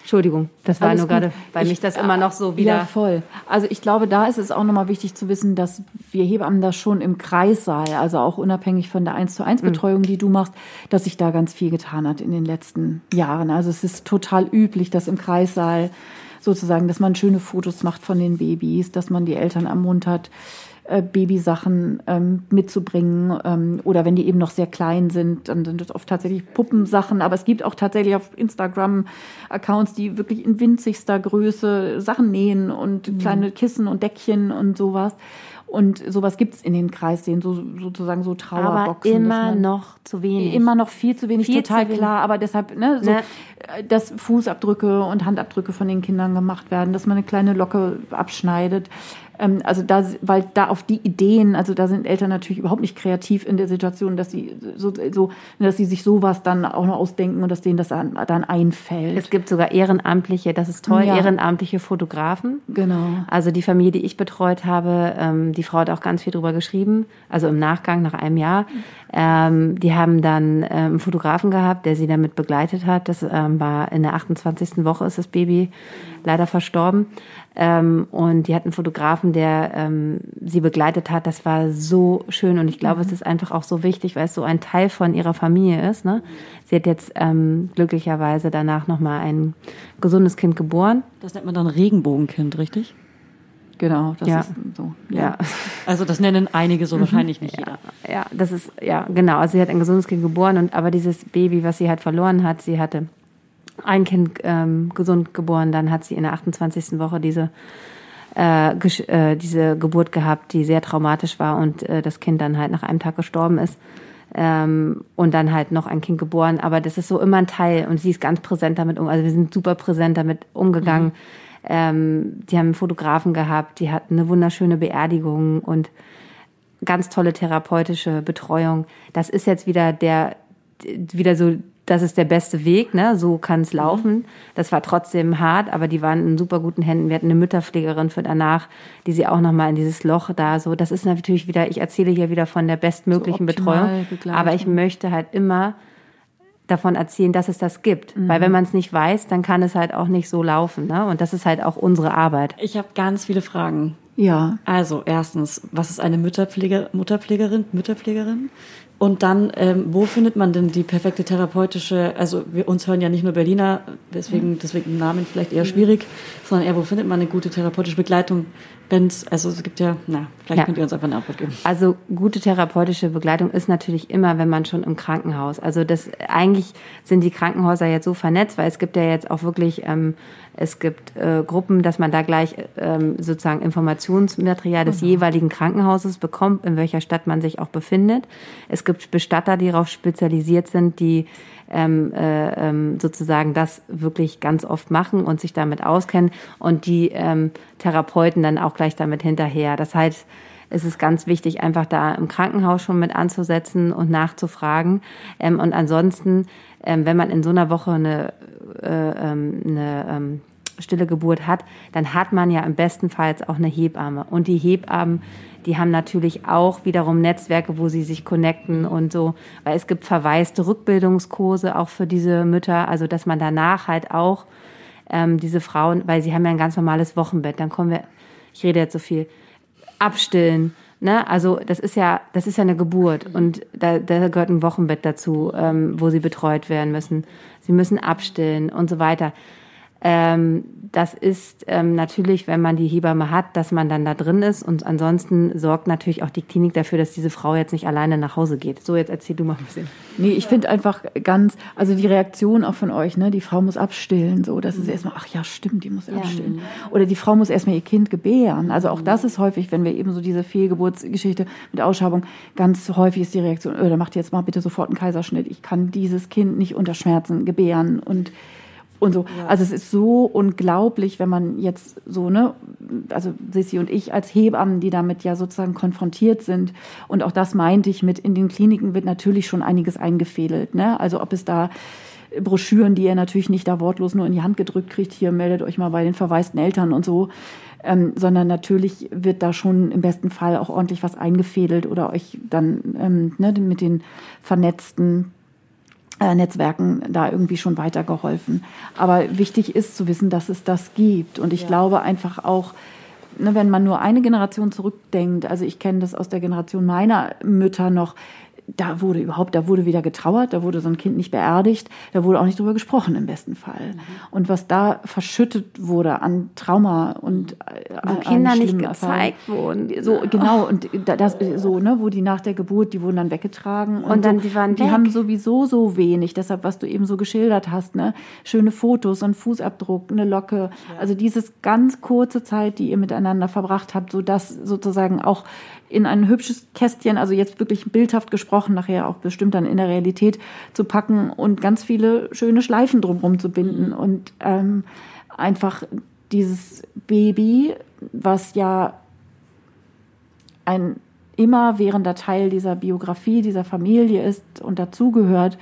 Speaker 3: Entschuldigung, das war
Speaker 4: Alles
Speaker 3: nur
Speaker 4: gut.
Speaker 3: gerade, weil
Speaker 4: Ich-
Speaker 3: mich das immer noch so wieder.
Speaker 4: Ja, voll. Also ich glaube, da ist es auch nochmal wichtig zu wissen, dass wir Hebammen das schon im Kreissaal, also auch unabhängig von der 1 zu 1 Betreuung, die du machst, dass sich da ganz viel getan hat in den letzten Jahren. Also es ist total üblich, dass im Kreissaal sozusagen, dass man schöne Fotos macht von den Babys, dass man die Eltern ermuntert, äh, Babysachen ähm, mitzubringen ähm, oder wenn die eben noch sehr klein sind, dann sind das oft tatsächlich Puppensachen, aber es gibt auch tatsächlich auf Instagram Accounts, die wirklich in winzigster Größe Sachen nähen und kleine Kissen und Deckchen und sowas. Und sowas gibt's in den Kreissälen, so, sozusagen so
Speaker 3: aber
Speaker 4: Trauerboxen. dass
Speaker 3: immer noch zu wenig.
Speaker 4: Immer noch viel zu wenig,
Speaker 3: Viel
Speaker 4: total
Speaker 3: zu wenig.
Speaker 4: klar. Aber deshalb, ne, so,
Speaker 3: Ne.
Speaker 4: äh, dass Fußabdrücke und Handabdrücke von den Kindern gemacht werden, dass man eine kleine Locke abschneidet. Ähm, also da, weil da auf die Ideen, also da sind Eltern natürlich überhaupt nicht kreativ in der Situation, dass sie so, so dass sie sich sowas dann auch noch ausdenken und dass denen das dann, dann einfällt.
Speaker 3: es gibt sogar Ehrenamtliche, das ist toll,
Speaker 4: Ja.
Speaker 3: ehrenamtliche Fotografen.
Speaker 4: genau.
Speaker 3: Also die Familie, die ich betreut habe, ähm, die Frau hat auch ganz viel drüber geschrieben, also im Nachgang nach einem Jahr. Ähm, die haben dann ähm, einen Fotografen gehabt, der sie damit begleitet hat. Das ähm, war in der 28. Woche ist das Baby leider verstorben. Ähm, und die hat einen Fotografen, der ähm, sie begleitet hat. Das war so schön und ich glaube, es ist einfach auch so wichtig, weil es so ein Teil von ihrer Familie ist. Ne? Sie hat jetzt ähm, glücklicherweise danach nochmal ein gesundes Kind geboren.
Speaker 1: Das nennt man dann Regenbogenkind, richtig?
Speaker 4: Genau, das
Speaker 3: Ja.
Speaker 4: ist so.
Speaker 3: ja.
Speaker 1: Also das nennen einige so wahrscheinlich nicht jeder.
Speaker 3: Ja, das ist, ja, genau. Also sie hat ein gesundes Kind geboren und aber dieses Baby, was sie halt verloren hat, sie hatte ein Kind ähm, gesund geboren, dann hat sie in der 28. Woche diese, äh, äh, diese Geburt gehabt, die sehr traumatisch war und äh, das Kind dann halt nach einem Tag gestorben ist. Ähm, und dann halt noch ein Kind geboren. Aber das ist so immer ein Teil und sie ist ganz präsent damit um. Also wir sind super präsent damit umgegangen. Ähm, die haben einen Fotografen gehabt, die hatten eine wunderschöne Beerdigung und ganz tolle therapeutische Betreuung. Das ist jetzt wieder der, wieder so, das ist der beste Weg, ne? So kann es laufen. Das war trotzdem hart, aber die waren in super guten Händen. Wir hatten eine Mütterpflegerin für danach, die sie auch nochmal in dieses Loch da so. Das ist natürlich wieder, ich erzähle hier wieder von der bestmöglichen
Speaker 4: So
Speaker 3: Betreuung.
Speaker 4: begleiten.
Speaker 3: Aber ich möchte halt immer davon erzählen, dass es das gibt. Weil wenn man es nicht weiß, dann kann es halt auch nicht so laufen. Ne? Und das ist halt auch unsere Arbeit.
Speaker 1: Ich habe ganz viele Fragen.
Speaker 4: Ja.
Speaker 1: Also erstens, was ist eine Mütterpfleger, Mutterpflegerin, Mütterpflegerin? Und dann, ähm, wo findet man denn die perfekte therapeutische, also wir uns hören ja nicht nur Berliner, deswegen, deswegen Namen vielleicht eher schwierig, sondern eher, wo findet man eine gute therapeutische Begleitung, wenn's, also es gibt ja, na, vielleicht
Speaker 3: Ja.
Speaker 1: könnt ihr uns einfach eine Antwort geben.
Speaker 3: Also gute therapeutische Begleitung ist natürlich immer, wenn man schon im Krankenhaus. Also das eigentlich sind die Krankenhäuser jetzt so vernetzt, weil es gibt ja jetzt auch wirklich ähm, es gibt äh, Gruppen, dass man da gleich ähm, sozusagen Informationsmaterial des jeweiligen Krankenhauses bekommt, in welcher Stadt man sich auch befindet. Es gibt Bestatter, die darauf spezialisiert sind, die ähm, äh, ähm, sozusagen das wirklich ganz oft machen und sich damit auskennen und die ähm, Therapeuten dann auch gleich damit hinterher. Das heißt, es ist ganz wichtig, einfach da im Krankenhaus schon mit anzusetzen und nachzufragen. Ähm, und ansonsten, ähm, wenn man in so einer Woche eine, äh, ähm, eine ähm, stille Geburt hat, dann hat man ja im besten Fall auch eine Hebamme. Und die Hebammen, die haben natürlich auch wiederum Netzwerke, wo sie sich connecten und so, weil es gibt verwaiste Rückbildungskurse auch für diese Mütter, also dass man danach halt auch ähm, diese Frauen, weil sie haben ja ein ganz normales Wochenbett, dann kommen wir, ich rede jetzt so viel, abstillen. Ne? Also das ist ja, das ist ja eine Geburt und da, da gehört ein Wochenbett dazu, ähm, wo sie betreut werden müssen. Sie müssen abstillen und so weiter. Ähm, das ist ähm, natürlich, wenn man die Hebamme hat, dass man dann da drin ist. Und ansonsten sorgt natürlich auch die Klinik dafür, dass diese Frau jetzt nicht alleine nach Hause geht. So, jetzt erzähl du mal ein bisschen.
Speaker 4: Nee, ich finde einfach ganz, also die Reaktion auch von euch, ne, die Frau muss abstillen, so, das ist erstmal, ach ja, stimmt, die muss ja. abstillen. Oder die Frau muss erstmal ihr Kind gebären. Also auch das ist häufig, wenn wir eben so diese Fehlgeburtsgeschichte mit Ausschabung, ganz häufig ist die Reaktion, oder macht jetzt mal bitte sofort einen Kaiserschnitt. Ich kann dieses Kind nicht unter Schmerzen gebären und und so. Ja. Also es ist so unglaublich, wenn man jetzt so, ne, also Sissi und ich als Hebammen, die damit ja sozusagen konfrontiert sind. Und auch das meinte ich mit, in den Kliniken wird natürlich schon einiges eingefädelt, ne? Also ob es da Broschüren, die ihr natürlich nicht da wortlos nur in die Hand gedrückt kriegt, hier meldet euch mal bei den verwaisten Eltern und so, ähm, sondern natürlich wird da schon im besten Fall auch ordentlich was eingefädelt oder euch dann ähm, ne, mit den vernetzten Netzwerken da irgendwie schon weitergeholfen. Aber wichtig ist zu wissen, dass es das gibt. Und ich ja. glaube einfach auch, ne, wenn man nur eine Generation zurückdenkt, also ich kenne das aus der Generation meiner Mütter noch, da wurde überhaupt, da wurde wieder getrauert, da wurde so ein Kind nicht beerdigt, da wurde auch nicht drüber gesprochen im besten Fall. Mhm. Und was da verschüttet wurde an Trauma und
Speaker 3: wo an Kinder nicht gezeigt wurden,
Speaker 4: so genau und das so ne, wo die nach der Geburt, die wurden dann weggetragen
Speaker 3: und, und dann so, die waren
Speaker 4: die haben sowieso so wenig, deshalb was du eben so geschildert hast, ne, schöne Fotos, ein Fußabdruck, eine Locke, ja. also dieses ganz kurze Zeit, die ihr miteinander verbracht habt, so dass sozusagen auch in ein hübsches Kästchen, also jetzt wirklich bildhaft gesprochen, nachher auch bestimmt dann in der Realität zu packen und ganz viele schöne Schleifen drumherum zu binden und ähm, einfach dieses Baby, was ja ein immerwährender Teil dieser Biografie, dieser Familie ist und dazugehört,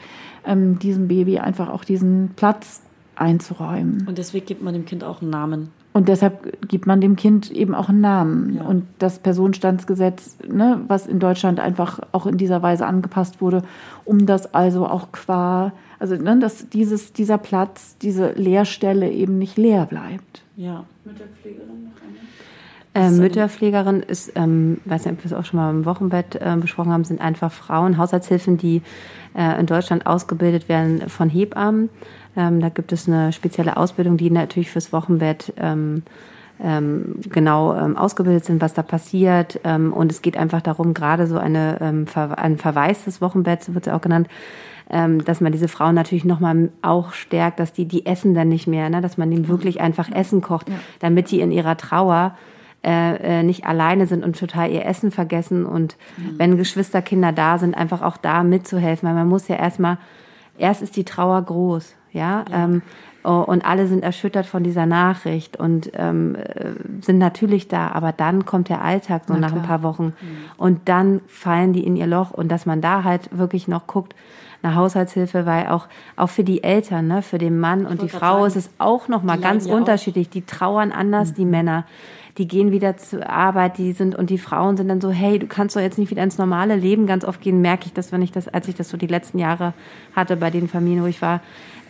Speaker 4: ähm, diesem Baby einfach auch diesen Platz einzuräumen.
Speaker 1: Und deswegen gibt man dem Kind auch einen Namen.
Speaker 4: Und deshalb gibt man dem Kind eben auch einen Namen. Ja. Und das Personenstandsgesetz, ne, was in Deutschland einfach auch in dieser Weise angepasst wurde, um das also auch qua, also ne, dass dieses, dieser Platz, diese Leerstelle eben nicht leer bleibt.
Speaker 1: Ja.
Speaker 3: Mütterpflegerin noch eine? Äh, Mütterpflegerin ist, ähm, weiß nicht, ob wir es auch schon mal im Wochenbett äh, besprochen haben, sind einfach Frauen, Haushaltshilfen, die äh, in Deutschland ausgebildet werden von Hebammen ähm, da gibt es eine spezielle Ausbildung, die natürlich fürs Wochenbett ähm, ähm, genau ähm, ausgebildet sind, was da passiert. Ähm, und es geht einfach darum, gerade so eine, ähm, Ver ein Verweis des Wochenbetts, wird es auch genannt, ähm, dass man diese Frauen natürlich nochmal auch stärkt, dass die, die essen dann nicht mehr, ne? dass man ihnen wirklich einfach Essen kocht, ja. damit die in ihrer Trauer äh, äh, nicht alleine sind und total ihr Essen vergessen und mhm. wenn Geschwisterkinder da sind, einfach auch da mitzuhelfen, weil man muss ja erstmal, erst ist die Trauer groß ja. ja. Ähm, oh, und alle sind erschüttert von dieser Nachricht und ähm, äh, sind natürlich da, aber dann kommt der Alltag so Na nach klar. ein paar Wochen mhm. und dann fallen die in ihr Loch und dass man da halt wirklich noch guckt, eine Haushaltshilfe, weil auch auch für die Eltern, ne, für den Mann und die Frau sagen, ist es auch noch mal ganz unterschiedlich. Auch. Die trauern anders, mhm. die Männer. Die gehen wieder zur Arbeit, die sind und die Frauen sind dann so, hey, du kannst doch jetzt nicht wieder ins normale Leben ganz oft gehen. Merke ich das, wenn ich das, als ich das so die letzten Jahre hatte bei den Familien, wo ich war,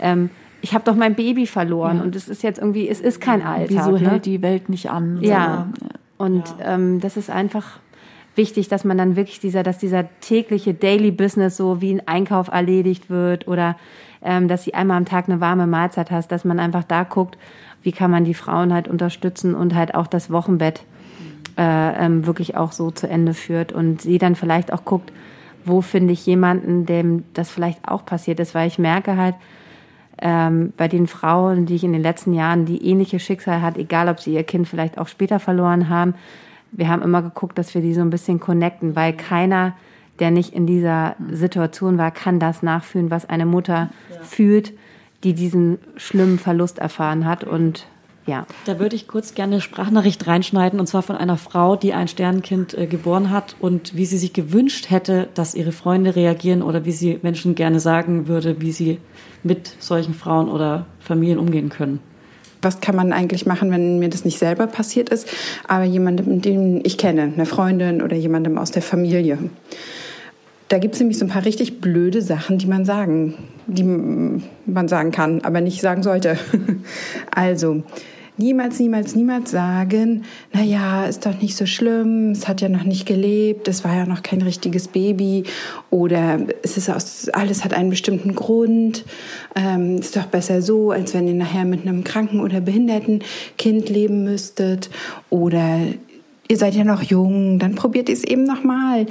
Speaker 3: ähm, ich habe doch mein Baby verloren ja. und es ist jetzt irgendwie, es ist kein Alter.
Speaker 4: Wieso ne? hält die Welt nicht an?
Speaker 3: Ja. Und ja. Ähm, das ist einfach wichtig, dass man dann wirklich dieser, dass dieser tägliche Daily Business so wie ein Einkauf erledigt wird oder ähm, dass sie einmal am Tag eine warme Mahlzeit hast, dass man einfach da guckt, wie kann man die Frauen halt unterstützen und halt auch das Wochenbett äh, ähm, wirklich auch so zu Ende führt und sie dann vielleicht auch guckt, wo finde ich jemanden, dem das vielleicht auch passiert ist, weil ich merke halt, ähm, bei den Frauen, die ich in den letzten Jahren, die ähnliche Schicksal hat, egal ob sie ihr Kind vielleicht auch später verloren haben, wir haben immer geguckt, dass wir die so ein bisschen connecten, weil keiner, der nicht in dieser Situation war, kann das nachfühlen, was eine Mutter ja. fühlt, die diesen schlimmen Verlust erfahren hat und ja.
Speaker 1: Da würde ich kurz gerne eine Sprachnachricht reinschneiden, und zwar von einer Frau, die ein Sternenkind äh, geboren hat und wie sie sich gewünscht hätte, dass ihre Freunde reagieren oder wie sie Menschen gerne sagen würde, wie sie mit solchen Frauen oder Familien umgehen können.
Speaker 5: Was kann man eigentlich machen, wenn mir das nicht selber passiert ist, aber jemandem, den ich kenne, eine Freundin oder jemandem aus der Familie? Da gibt es nämlich so ein paar richtig blöde Sachen, die man sagen, die man sagen kann, aber nicht sagen sollte. also, niemals, niemals, niemals sagen, na ist doch nicht so schlimm, es hat ja noch nicht gelebt, es war ja noch kein richtiges Baby oder es ist aus, alles hat einen bestimmten Grund, ähm, ist doch besser so, als wenn ihr nachher mit einem kranken oder behinderten Kind leben müsstet oder ihr seid ja noch jung, dann probiert es eben nochmal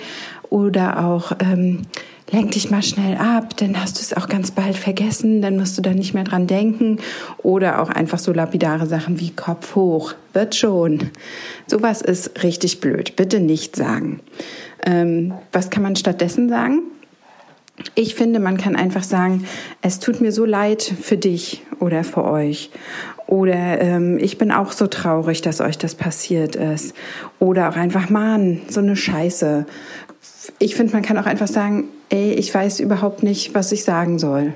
Speaker 5: oder auch ähm, lenk dich mal schnell ab, dann hast du es auch ganz bald vergessen, dann musst du da nicht mehr dran denken. Oder auch einfach so lapidare Sachen wie Kopf hoch, wird schon. Sowas ist richtig blöd, bitte nicht sagen. Ähm, was kann man stattdessen sagen? Ich finde, man kann einfach sagen, es tut mir so leid für dich oder für euch. Oder ähm, ich bin auch so traurig, dass euch das passiert ist. Oder auch einfach, Mann, so eine Scheiße ich finde, man kann auch einfach sagen, ey, ich weiß überhaupt nicht, was ich sagen soll.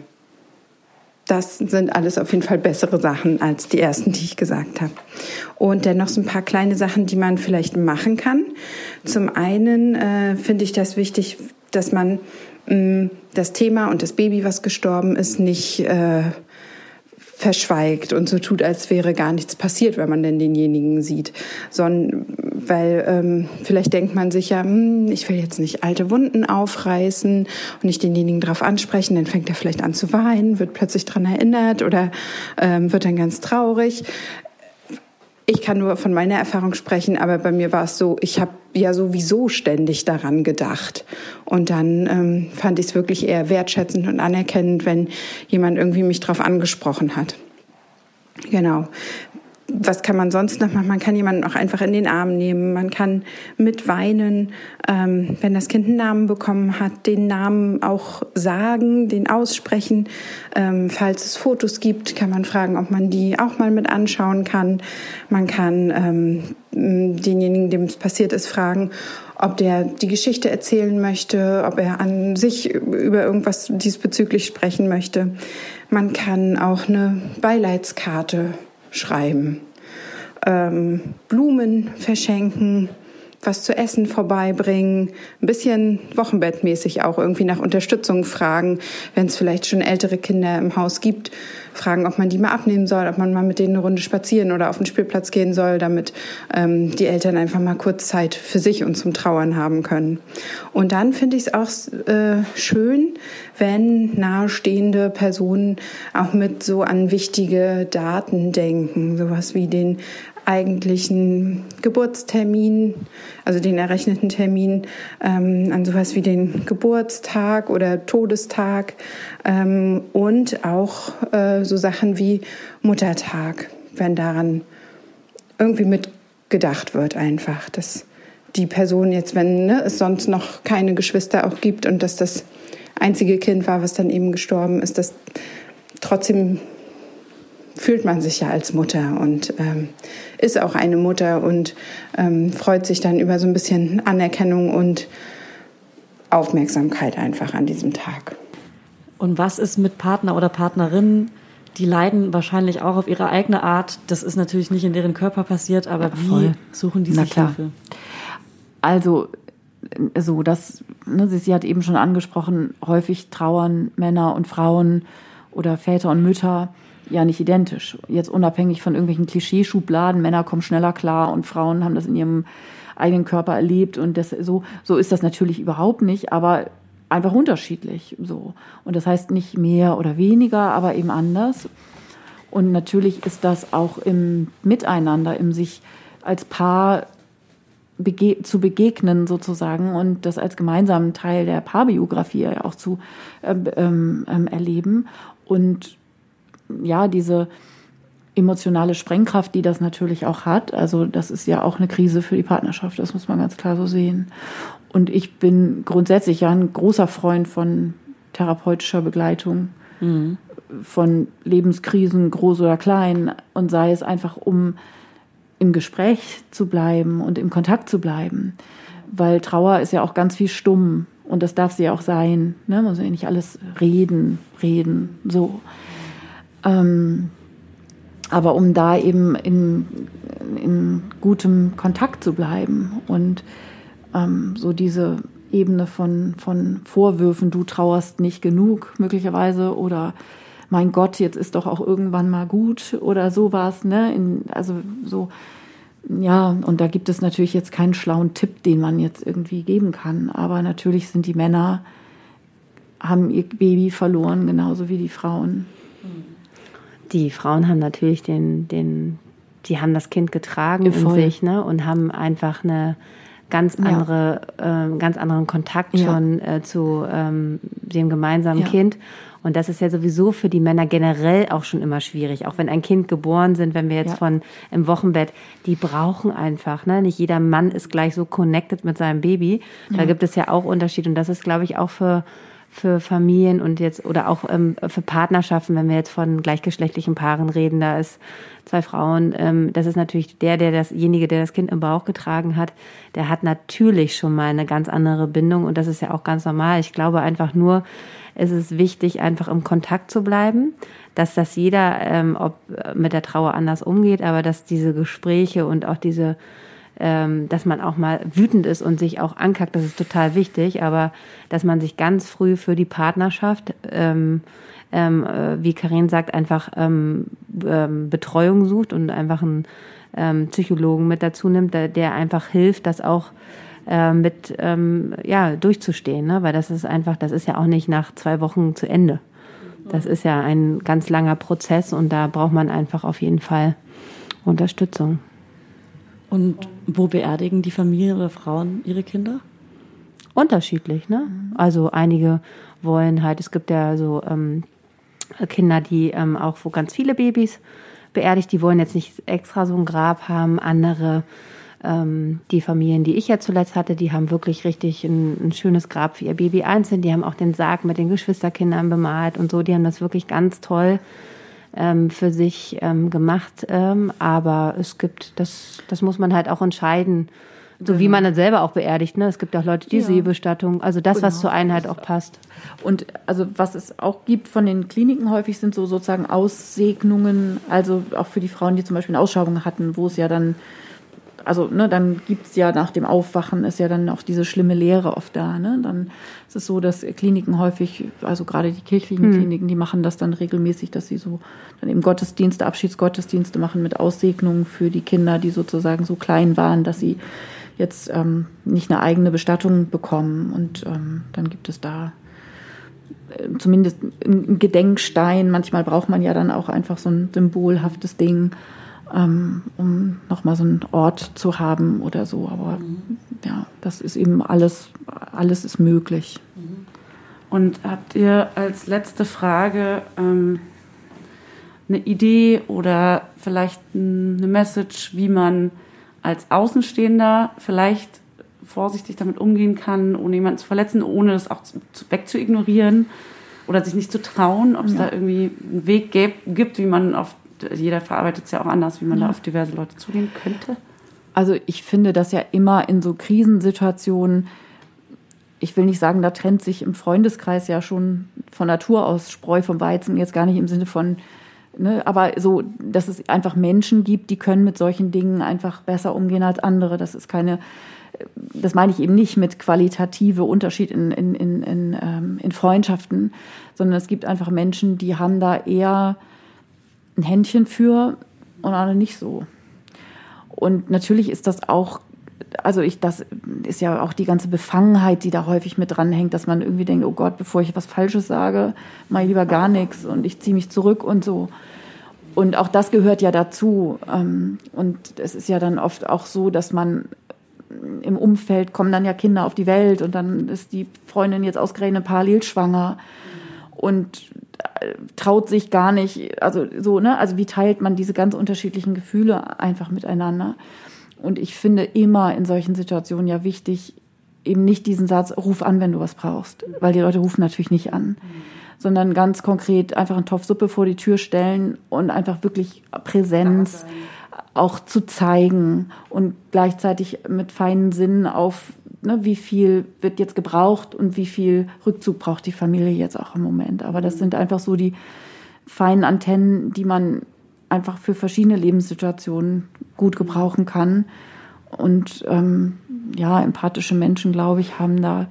Speaker 5: Das sind alles auf jeden Fall bessere Sachen als die ersten, die ich gesagt habe. Und dann noch so ein paar kleine Sachen, die man vielleicht machen kann. Zum einen äh, finde ich das wichtig, dass man mh, mm, das Thema und das Baby, was gestorben ist, nicht äh, verschweigt und so tut, als wäre gar nichts passiert, wenn man denn denjenigen sieht. Sondern, weil ähm, vielleicht denkt man sich ja, hm, ich will jetzt nicht alte Wunden aufreißen und nicht denjenigen darauf ansprechen, dann fängt er vielleicht an zu weinen, wird plötzlich dran erinnert oder ähm, wird dann ganz traurig. Ich kann nur von meiner Erfahrung sprechen, aber bei mir war es so, ich habe ja sowieso ständig daran gedacht. Und dann ähm, fand ich es wirklich eher wertschätzend und anerkennend, wenn jemand irgendwie mich darauf angesprochen hat. Genau was kann man sonst noch machen? Man kann jemanden auch einfach in den Arm nehmen. Man kann mit weinen, ähm, wenn das Kind einen Namen bekommen hat, den Namen auch sagen, den aussprechen. Ähm, falls es Fotos gibt, kann man fragen, ob man die auch mal mit anschauen kann. Man kann ähm, denjenigen, dem es passiert ist, fragen, ob der die Geschichte erzählen möchte, ob er an sich über irgendwas diesbezüglich sprechen möchte. Man kann auch eine Beileidskarte schreiben, ähm, Blumen verschenken, was zu essen vorbeibringen, ein bisschen wochenbettmäßig auch irgendwie nach Unterstützung fragen, wenn es vielleicht schon ältere Kinder im Haus gibt, fragen, ob man die mal abnehmen soll, ob man mal mit denen eine Runde spazieren oder auf den Spielplatz gehen soll, damit ähm, die Eltern einfach mal kurz Zeit für sich und zum Trauern haben können. Und dann finde ich es auch äh, schön, wenn nahestehende Personen auch mit so an wichtige Daten denken, sowas wie den eigentlichen Geburtstermin, also den errechneten Termin, ähm, an sowas wie den Geburtstag oder Todestag ähm, und auch äh, so Sachen wie Muttertag, wenn daran irgendwie mitgedacht wird einfach, dass die Person jetzt, wenn ne, es sonst noch keine Geschwister auch gibt und dass das einzige Kind war, was dann eben gestorben ist, dass trotzdem fühlt man sich ja als Mutter und ähm, ist auch eine Mutter und ähm, freut sich dann über so ein bisschen Anerkennung und Aufmerksamkeit einfach an diesem Tag.
Speaker 1: Und was ist mit Partner oder Partnerin? Die leiden wahrscheinlich auch auf ihre eigene Art. Das ist natürlich nicht in deren Körper passiert, aber ja, wie suchen die sich Hilfe?
Speaker 4: Also so, das, ne, sie hat eben schon angesprochen, häufig trauern Männer und Frauen oder Väter und Mütter ja nicht identisch. Jetzt unabhängig von irgendwelchen Klischeeschubladen, Männer kommen schneller klar und Frauen haben das in ihrem eigenen Körper erlebt und das, so, so ist das natürlich überhaupt nicht, aber einfach unterschiedlich, so. Und das heißt nicht mehr oder weniger, aber eben anders. Und natürlich ist das auch im Miteinander, im sich als Paar bege zu begegnen sozusagen und das als gemeinsamen Teil der Paarbiografie auch zu ähm, ähm, erleben und ja, diese emotionale Sprengkraft, die das natürlich auch hat. Also das ist ja auch eine Krise für die Partnerschaft, das muss man ganz klar so sehen. Und ich bin grundsätzlich ja ein großer Freund von therapeutischer Begleitung, mhm. von Lebenskrisen, groß oder klein, und sei es einfach, um im Gespräch zu bleiben und im Kontakt zu bleiben. Weil Trauer ist ja auch ganz viel stumm und das darf sie ja auch sein. Ne? Man muss ja nicht alles reden, reden, so. Ähm, aber um da eben in, in gutem Kontakt zu bleiben und ähm, so diese Ebene von, von Vorwürfen, du trauerst nicht genug möglicherweise oder mein Gott, jetzt ist doch auch irgendwann mal gut oder sowas, ne? In, also so, ja, und da gibt es natürlich jetzt keinen schlauen Tipp, den man jetzt irgendwie geben kann. Aber natürlich sind die Männer, haben ihr Baby verloren, genauso wie die Frauen.
Speaker 3: Die Frauen haben natürlich den, den, die haben das Kind getragen
Speaker 4: Voll.
Speaker 3: in sich, ne? Und haben einfach eine ganz
Speaker 4: Ja.
Speaker 3: andere, ähm, ganz anderen Kontakt
Speaker 4: Ja.
Speaker 3: schon äh, zu ähm, dem gemeinsamen
Speaker 4: Ja.
Speaker 3: Kind. Und das ist ja sowieso für die Männer generell auch schon immer schwierig. Auch wenn ein Kind geboren sind, wenn wir jetzt
Speaker 4: Ja.
Speaker 3: von im Wochenbett, die brauchen einfach, ne? Nicht jeder Mann ist gleich so connected mit seinem Baby. Da gibt es ja auch Unterschiede. Und das ist, glaube ich, auch für für Familien und jetzt oder auch ähm, für Partnerschaften, wenn wir jetzt von gleichgeschlechtlichen Paaren reden, da ist zwei Frauen, ähm, das ist natürlich der, der dasjenige, der das Kind im Bauch getragen hat, der hat natürlich schon mal eine ganz andere Bindung und das ist ja auch ganz normal. Ich glaube einfach nur, es ist wichtig, einfach im Kontakt zu bleiben, dass das jeder, ähm, ob mit der Trauer anders umgeht, aber dass diese Gespräche und auch diese ähm, dass man auch mal wütend ist und sich auch ankackt, das ist total wichtig, aber dass man sich ganz früh für die Partnerschaft, ähm, ähm, äh, wie Karin sagt, einfach ähm, ähm, Betreuung sucht und einfach einen ähm, Psychologen mit dazu nimmt, der, der einfach hilft, das auch äh, mit ähm, ja durchzustehen, ne? weil das ist einfach, das ist ja auch nicht nach zwei Wochen zu Ende. Das ist ja ein ganz langer Prozess und da braucht man einfach auf jeden Fall Unterstützung.
Speaker 1: Und wo beerdigen die Familien oder Frauen ihre Kinder?
Speaker 3: unterschiedlich, ne? Also einige wollen halt, es gibt ja so ähm, Kinder, die ähm, auch, wo ganz viele Babys beerdigt, die wollen jetzt nicht extra so ein Grab haben. Andere, ähm, die Familien, die ich ja zuletzt hatte, die haben wirklich richtig ein, ein schönes Grab für ihr Baby einzeln. Die haben auch den Sarg mit den Geschwisterkindern bemalt und so. Die haben das wirklich ganz toll ähm, für sich ähm, gemacht. Ähm, aber es gibt, das, das muss man halt auch entscheiden. So wie man dann selber auch beerdigt, ne? Es gibt auch Leute, die
Speaker 4: Ja.
Speaker 3: Seebestattung, also das, was
Speaker 4: Genau.
Speaker 3: zur Einheit auch passt.
Speaker 4: Und also was es auch gibt von den Kliniken häufig sind so sozusagen Aussegnungen, also auch für die Frauen, die zum Beispiel eine Ausschabung hatten, wo es ja dann, also ne, dann gibt's ja nach dem Aufwachen ist ja dann auch diese schlimme Lehre oft da. Ne? Dann ist es so, dass Kliniken häufig, also gerade die kirchlichen Kliniken, die machen das dann regelmäßig, dass sie so dann eben Gottesdienste, Abschiedsgottesdienste machen mit Aussegnungen für die Kinder, die sozusagen so klein waren, dass sie jetzt ähm, nicht eine eigene Bestattung bekommen. Und ähm, dann gibt es da äh, zumindest ein Gedenkstein. Manchmal braucht man ja dann auch einfach so ein symbolhaftes Ding, ähm, um nochmal so einen Ort zu haben oder so. Aber ja, das ist eben alles, alles ist möglich.
Speaker 2: Und habt ihr als letzte Frage ähm, eine Idee oder vielleicht eine Message, wie man als Außenstehender vielleicht vorsichtig damit umgehen kann, ohne jemanden zu verletzen, ohne das auch zu, zu, wegzuignorieren oder sich nicht zu trauen, ob es da irgendwie einen Weg gibt, wie man auf, jeder verarbeitet es ja auch anders, wie man da auf diverse Leute zugehen könnte?
Speaker 4: Also ich finde das ja immer in so Krisensituationen, ich will nicht sagen, da trennt sich im Freundeskreis ja schon von Natur aus Spreu vom Weizen, jetzt gar nicht im Sinne von, ne, aber so, dass es einfach Menschen gibt, die können mit solchen Dingen einfach besser umgehen als andere. Das ist keine, das meine ich eben nicht mit qualitative Unterschied in, in, in, in, ähm, in Freundschaften, sondern es gibt einfach Menschen, die haben da eher ein Händchen für und andere nicht so. Und natürlich ist das auch, also ich, das ist ja auch die ganze Befangenheit, die da häufig mit dranhängt, dass man irgendwie denkt, oh Gott, bevor ich was Falsches sage, ich lieber gar nichts und ich ziehe mich zurück und so. Und auch das gehört ja dazu. Ähm, Und es ist ja dann oft auch so, dass man im Umfeld kommen dann ja Kinder auf die Welt und dann ist die Freundin jetzt ausgerechnet parallel schwanger und äh, traut sich gar nicht, also so, ne, also wie teilt man diese ganz unterschiedlichen Gefühle einfach miteinander? Und ich finde immer in solchen Situationen ja wichtig, eben nicht diesen Satz, ruf an, wenn du was brauchst, weil die Leute rufen natürlich nicht an, sondern ganz konkret einfach einen Topf Suppe vor die Tür stellen und einfach wirklich Präsenz auch zu zeigen und gleichzeitig mit feinen Sinnen auf, ne, wie viel wird jetzt gebraucht und wie viel Rückzug braucht die Familie jetzt auch im Moment. Aber das sind einfach so die feinen Antennen, die man einfach für verschiedene Lebenssituationen gut gebrauchen kann. Und ähm, ja, empathische Menschen, glaube ich, haben da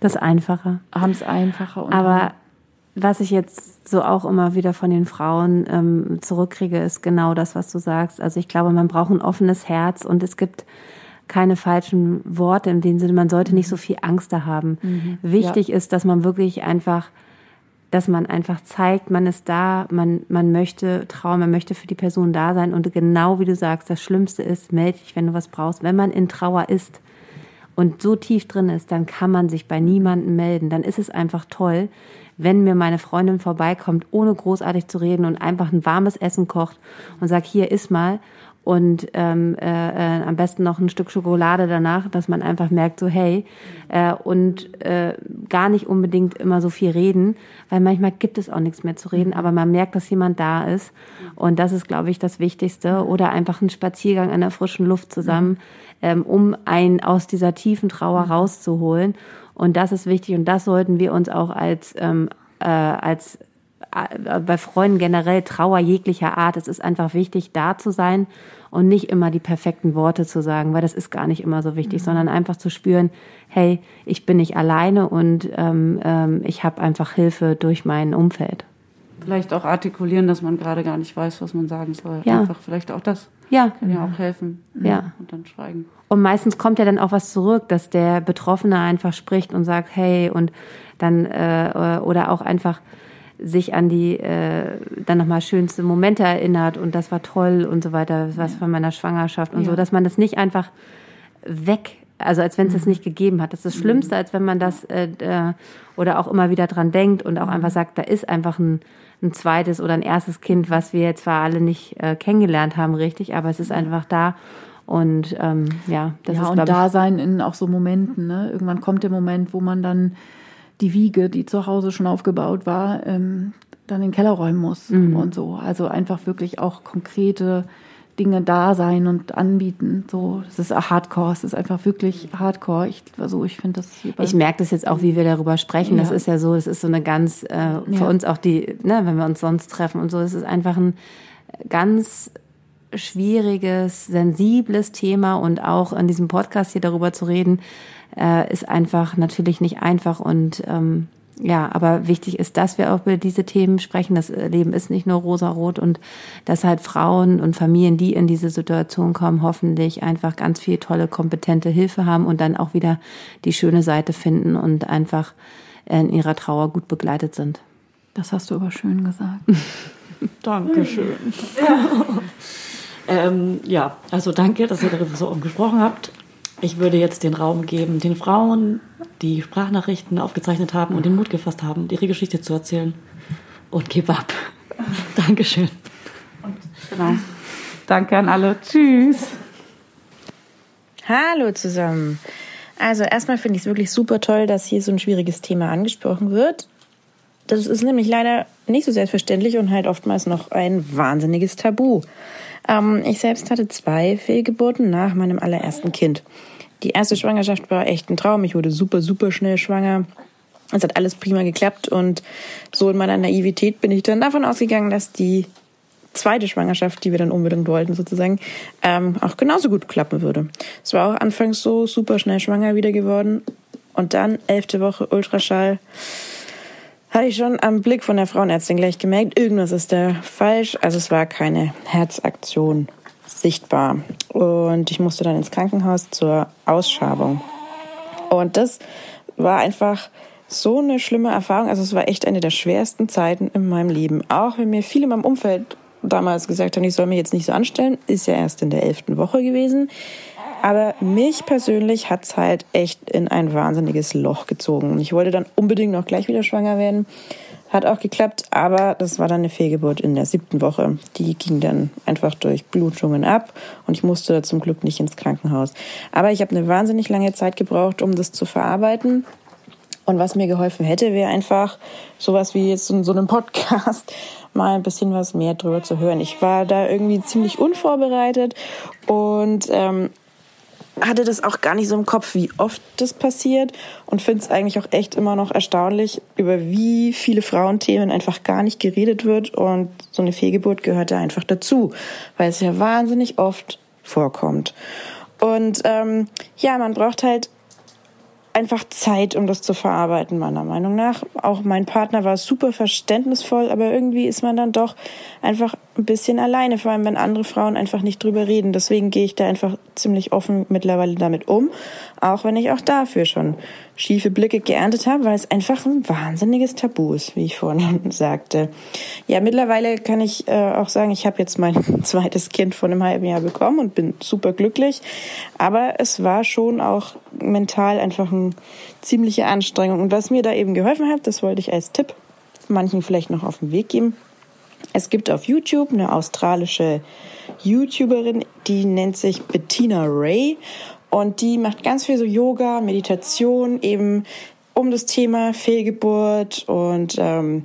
Speaker 3: Das ist einfacher.
Speaker 4: haben es einfacher.
Speaker 3: Aber was ich jetzt so auch immer wieder von den Frauen ähm, zurückkriege, ist genau das, was du sagst. Also ich glaube, man braucht ein offenes Herz und es gibt keine falschen Worte in dem Sinne, man sollte nicht so viel Angst da haben. Mhm. Wichtig ja. ist, dass man wirklich einfach, dass man einfach zeigt, man ist da, man, man möchte trauen, man möchte für die Person da sein und genau wie du sagst, das Schlimmste ist, melde dich, wenn du was brauchst. Wenn man in Trauer ist und so tief drin ist, dann kann man sich bei niemandem melden. Dann ist es einfach toll, wenn mir meine Freundin vorbeikommt, ohne großartig zu reden und einfach ein warmes Essen kocht und sagt, hier iss mal und ähm, äh, äh, am besten noch ein Stück Schokolade danach, dass man einfach merkt, so hey, äh, und äh, gar nicht unbedingt immer so viel reden, weil manchmal gibt es auch nichts mehr zu reden, aber man merkt, dass jemand da ist und das ist, glaube ich, das Wichtigste. Oder einfach ein Spaziergang an der frischen Luft zusammen, ähm, um einen aus dieser tiefen Trauer rauszuholen. Und das ist wichtig und das sollten wir uns auch als, ähm, äh, als bei Freunden generell Trauer jeglicher Art. Es ist einfach wichtig, da zu sein und nicht immer die perfekten Worte zu sagen, weil das ist gar nicht immer so wichtig, mhm. sondern einfach zu spüren, hey, ich bin nicht alleine und ähm, ähm, ich habe einfach Hilfe durch mein Umfeld.
Speaker 2: Vielleicht auch artikulieren, dass man gerade gar nicht weiß, was man sagen soll.
Speaker 3: Ja.
Speaker 2: Einfach vielleicht auch das.
Speaker 3: Ja.
Speaker 2: Kann ja auch helfen.
Speaker 3: Ja.
Speaker 2: Und dann schweigen.
Speaker 3: Und meistens kommt ja dann auch was zurück, dass der Betroffene einfach spricht und sagt, hey, und dann, äh, oder auch einfach sich an die äh, dann nochmal schönste Momente erinnert und das war toll und so weiter, was ja. von meiner Schwangerschaft und ja. so, dass man das nicht einfach weg, also als wenn es mhm. das nicht gegeben hat. Das ist das Schlimmste, als wenn man das äh, äh, oder auch immer wieder dran denkt und auch mhm. einfach sagt, da ist einfach ein ein zweites oder ein erstes Kind, was wir zwar alle nicht äh, kennengelernt haben, richtig, aber es ist einfach da. Und ähm, ja,
Speaker 4: das ja, ist und da sein in auch so Momenten. Ne? Irgendwann kommt der Moment, wo man dann die Wiege, die zu Hause schon aufgebaut war, ähm, dann in den Keller räumen muss mhm. und so. Also einfach wirklich auch konkrete Dinge da sein und anbieten. So, das ist Hardcore. Es ist einfach wirklich Hardcore. Ich, also ich finde das.
Speaker 3: Ich merke das jetzt auch, wie wir darüber sprechen. Ja. Das ist ja so, das ist so eine ganz äh, für ja. uns auch die, ne, wenn wir uns sonst treffen und so. Es ist einfach ein ganz schwieriges, sensibles Thema und auch in diesem Podcast hier darüber zu reden, äh, ist einfach natürlich nicht einfach und ähm, ja, aber wichtig ist, dass wir auch über diese Themen sprechen. Das Leben ist nicht nur rosarot und dass halt Frauen und Familien, die in diese Situation kommen, hoffentlich einfach ganz viel tolle, kompetente Hilfe haben und dann auch wieder die schöne Seite finden und einfach in ihrer Trauer gut begleitet sind.
Speaker 4: Das hast du aber schön gesagt.
Speaker 1: Dankeschön. Ja. ähm, ja, also danke, dass ihr darüber so gesprochen habt. Ich würde jetzt den Raum geben, den Frauen, die Sprachnachrichten aufgezeichnet haben und den Mut gefasst haben, ihre Geschichte zu erzählen. Und gib ab. Dankeschön.
Speaker 2: Genau. Danke an alle. Tschüss.
Speaker 6: Hallo zusammen. Also erstmal finde ich es wirklich super toll, dass hier so ein schwieriges Thema angesprochen wird. Das ist nämlich leider nicht so selbstverständlich und halt oftmals noch ein wahnsinniges Tabu. Ähm, ich selbst hatte zwei Fehlgeburten nach meinem allerersten Kind. Die erste Schwangerschaft war echt ein Traum. Ich wurde super, super schnell schwanger. Es hat alles prima geklappt und so in meiner Naivität bin ich dann davon ausgegangen, dass die zweite Schwangerschaft, die wir dann unbedingt wollten sozusagen, ähm, auch genauso gut klappen würde. Es war auch anfangs so super schnell schwanger wieder geworden und dann elfte Woche Ultraschall hatte ich schon am Blick von der Frauenärztin gleich gemerkt, irgendwas ist da falsch. Also es war keine Herzaktion sichtbar. Und ich musste dann ins Krankenhaus zur Ausschabung. Und das war einfach so eine schlimme Erfahrung. Also es war echt eine der schwersten Zeiten in meinem Leben. Auch wenn mir viele in meinem Umfeld damals gesagt haben, ich soll mich jetzt nicht so anstellen, ist ja erst in der elften Woche gewesen. Aber mich persönlich hat's halt echt in ein wahnsinniges Loch gezogen. Ich wollte dann unbedingt noch gleich wieder schwanger werden. Hat auch geklappt, aber das war dann eine Fehlgeburt in der siebten Woche. Die ging dann einfach durch Blutungen ab und ich musste zum Glück nicht ins Krankenhaus. Aber ich habe eine wahnsinnig lange Zeit gebraucht, um das zu verarbeiten. Und was mir geholfen hätte, wäre einfach sowas wie jetzt in so einem Podcast mal ein bisschen was mehr drüber zu hören. Ich war da irgendwie ziemlich unvorbereitet und ähm, hatte das auch gar nicht so im Kopf, wie oft das passiert und finde es eigentlich auch echt immer noch erstaunlich, über wie viele Frauenthemen einfach gar nicht geredet wird und so eine Fehlgeburt gehört da einfach dazu, weil es ja wahnsinnig oft vorkommt. Und ähm, ja, man braucht halt einfach Zeit, um das zu verarbeiten, meiner Meinung nach. Auch mein Partner war super verständnisvoll, aber irgendwie ist man dann doch einfach ein bisschen alleine, vor allem wenn andere Frauen einfach nicht drüber reden. Deswegen gehe ich da einfach ziemlich offen mittlerweile damit um, auch wenn ich auch dafür schon schiefe Blicke geerntet habe, weil es einfach ein wahnsinniges Tabu ist, wie ich vorhin sagte. Ja, mittlerweile kann ich äh, auch sagen, ich habe jetzt mein zweites Kind vor einem halben Jahr bekommen und bin super glücklich. Aber es war schon auch mental einfach ziemliche Anstrengung. Und was mir da eben geholfen hat, das wollte ich als Tipp manchen vielleicht noch auf den Weg geben. Es gibt auf YouTube eine australische YouTuberin, die nennt sich Bettina Ray und die macht ganz viel so Yoga, Meditation, eben um das Thema Fehlgeburt und ähm,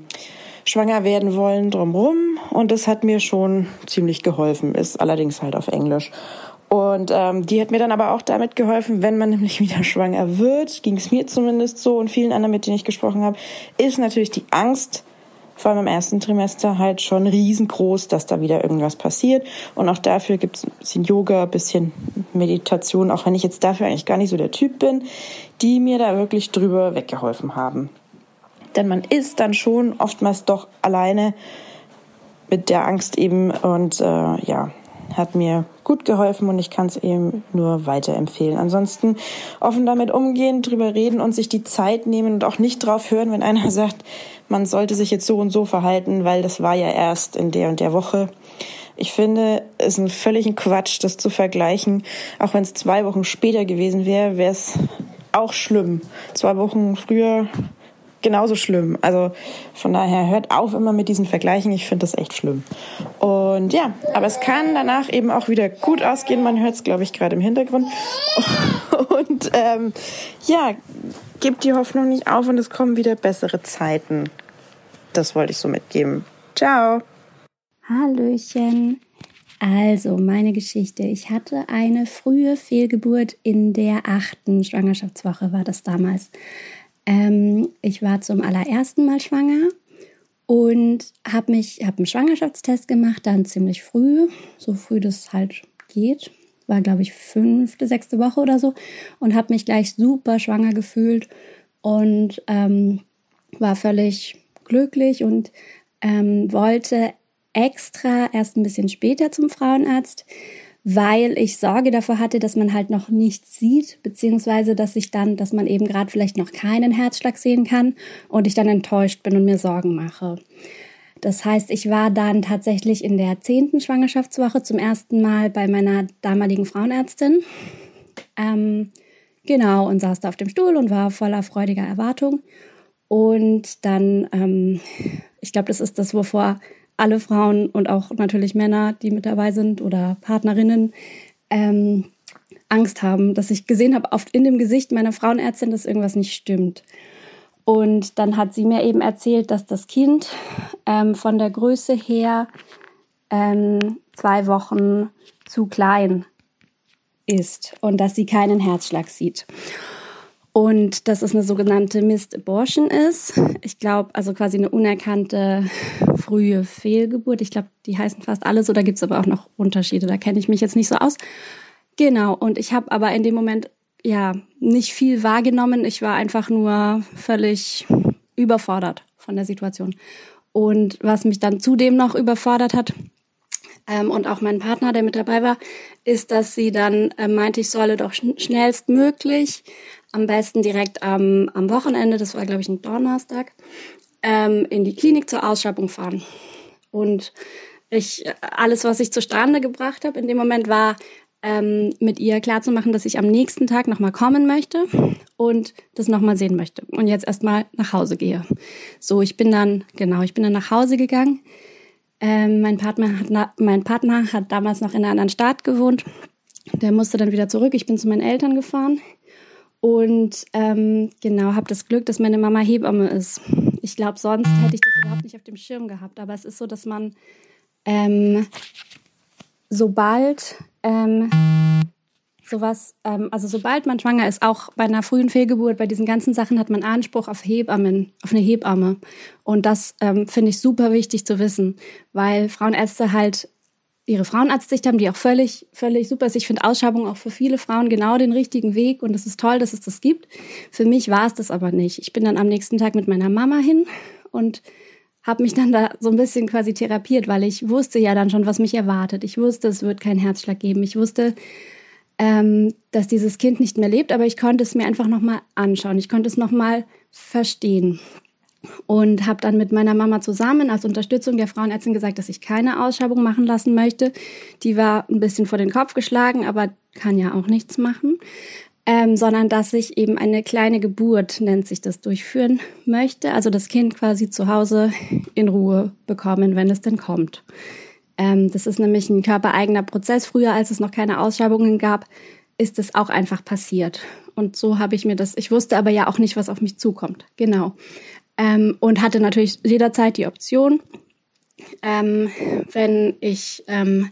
Speaker 6: schwanger werden wollen drumherum. Und das hat mir schon ziemlich geholfen, ist allerdings halt auf Englisch. Und ähm, die hat mir dann aber auch damit geholfen, wenn man nämlich wieder schwanger wird, ging es mir zumindest so und vielen anderen, mit denen ich gesprochen habe, ist natürlich die Angst, vor allem im ersten Trimester halt schon riesengroß, dass da wieder irgendwas passiert. Und auch dafür gibt es ein bisschen Yoga, ein bisschen Meditation, auch wenn ich jetzt dafür eigentlich gar nicht so der Typ bin, die mir da wirklich drüber weggeholfen haben. Denn man ist dann schon oftmals doch alleine mit der Angst eben und äh, ja, hat mir gut geholfen und ich kann es eben nur weiterempfehlen. Ansonsten offen damit umgehen, drüber reden und sich die Zeit nehmen und auch nicht drauf hören, wenn einer sagt, man sollte sich jetzt so und so verhalten, weil das war ja erst in der und der Woche. Ich finde, es ist ein völligen Quatsch, das zu vergleichen. Auch wenn es zwei Wochen später gewesen wäre, wäre es auch schlimm. Zwei Wochen früher genauso schlimm. Also von daher hört auf immer mit diesen Vergleichen. Ich finde das echt schlimm. Und ja, aber es kann danach eben auch wieder gut ausgehen. Man hört es, glaube ich, gerade im Hintergrund. Und ähm, ja, gebt die Hoffnung nicht auf und es kommen wieder bessere Zeiten. Das wollte ich so mitgeben. Ciao.
Speaker 7: Hallöchen. Also, meine Geschichte. Ich hatte eine frühe Fehlgeburt in der achten Schwangerschaftswoche, war das damals. Ähm, ich war zum allerersten Mal schwanger und habe mich, habe einen Schwangerschaftstest gemacht, dann ziemlich früh, so früh das halt geht. War, glaube ich, fünfte, sechste Woche oder so und habe mich gleich super schwanger gefühlt und ähm, war völlig glücklich und ähm, wollte extra erst ein bisschen später zum Frauenarzt, weil ich Sorge davor hatte, dass man halt noch nichts sieht, beziehungsweise dass ich dann, dass man eben gerade vielleicht noch keinen Herzschlag sehen kann und ich dann enttäuscht bin und mir Sorgen mache. Das heißt, ich war dann tatsächlich in der zehnten Schwangerschaftswoche zum ersten Mal bei meiner damaligen Frauenärztin. Ähm, genau, und saß da auf dem Stuhl und war voller freudiger Erwartung. Und dann, ähm, ich glaube, das ist das, wovor alle Frauen und auch natürlich Männer, die mit dabei sind oder Partnerinnen, ähm, Angst haben, dass ich gesehen habe, oft in dem Gesicht meiner Frauenärztin, dass irgendwas nicht stimmt. Und dann hat sie mir eben erzählt, dass das Kind ähm, von der Größe her ähm, zwei Wochen zu klein ist und dass sie keinen Herzschlag sieht und dass es eine sogenannte Missed Abortion ist. Ich glaube, also quasi eine unerkannte frühe Fehlgeburt. Ich glaube, die heißen fast alle so, da gibt es aber auch noch Unterschiede, da kenne ich mich jetzt nicht so aus. Genau, und ich habe aber in dem Moment ja nicht viel wahrgenommen. Ich war einfach nur völlig überfordert von der Situation. Und was mich dann zudem noch überfordert hat, ähm, und auch mein Partner, der mit dabei war, ist, dass sie dann äh, meinte, ich solle doch schn schnellstmöglich am besten direkt am, am Wochenende, das war glaube ich ein Donnerstag, ähm, in die Klinik zur Ausschreibung fahren. Und ich, alles, was ich zustande gebracht habe in dem Moment, war ähm, mit ihr klarzumachen, dass ich am nächsten Tag nochmal kommen möchte und das nochmal sehen möchte. Und jetzt erstmal nach Hause gehe. So, ich bin dann, genau, ich bin dann nach Hause gegangen. Ähm, mein, Partner hat, mein Partner hat damals noch in einer anderen Stadt gewohnt. Der musste dann wieder zurück. Ich bin zu meinen Eltern gefahren. Und ähm, genau, habe das Glück, dass meine Mama Hebamme ist. Ich glaube, sonst hätte ich das überhaupt nicht auf dem Schirm gehabt. Aber es ist so, dass man ähm, sobald ähm, sowas, ähm, also sobald man schwanger ist, auch bei einer frühen Fehlgeburt, bei diesen ganzen Sachen hat man Anspruch auf Hebammen, auf eine Hebamme. Und das ähm, finde ich super wichtig zu wissen, weil Frauenärzte halt ihre Frauenarztsicht haben, die auch völlig, völlig super ist. Ich finde Ausschabung auch für viele Frauen genau den richtigen Weg und es ist toll, dass es das gibt. Für mich war es das aber nicht. Ich bin dann am nächsten Tag mit meiner Mama hin und habe mich dann da so ein bisschen quasi therapiert, weil ich wusste ja dann schon, was mich erwartet. Ich wusste, es wird keinen Herzschlag geben. Ich wusste, ähm, dass dieses Kind nicht mehr lebt, aber ich konnte es mir einfach nochmal anschauen. Ich konnte es nochmal verstehen und habe dann mit meiner Mama zusammen als Unterstützung der Frauenärztin gesagt, dass ich keine Ausschabung machen lassen möchte. Die war ein bisschen vor den Kopf geschlagen, aber kann ja auch nichts machen. Ähm, sondern dass ich eben eine kleine Geburt, nennt sich das, durchführen möchte. Also das Kind quasi zu Hause in Ruhe bekommen, wenn es denn kommt. Ähm, das ist nämlich ein körpereigener Prozess. Früher, als es noch keine Ausschabungen gab, ist es auch einfach passiert. Und so habe ich mir das, ich wusste aber ja auch nicht, was auf mich zukommt. Genau ähm, und hatte natürlich jederzeit die Option, ähm, wenn ich ähm,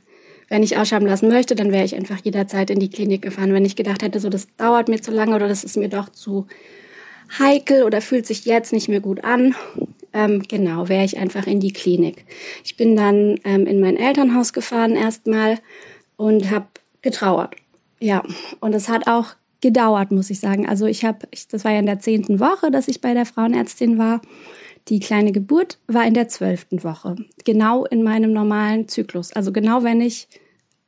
Speaker 7: wenn ich ausschaben lassen möchte, dann wäre ich einfach jederzeit in die Klinik gefahren. Wenn ich gedacht hätte, so das dauert mir zu lange oder das ist mir doch zu heikel oder fühlt sich jetzt nicht mehr gut an, ähm, genau, wäre ich einfach in die Klinik. Ich bin dann ähm, in mein Elternhaus gefahren erstmal und habe getrauert. Ja, und es hat auch gedauert, muss ich sagen. Also ich habe, das war ja in der zehnten Woche, dass ich bei der Frauenärztin war. Die kleine Geburt war in der zwölften Woche, genau in meinem normalen Zyklus. Also genau wenn ich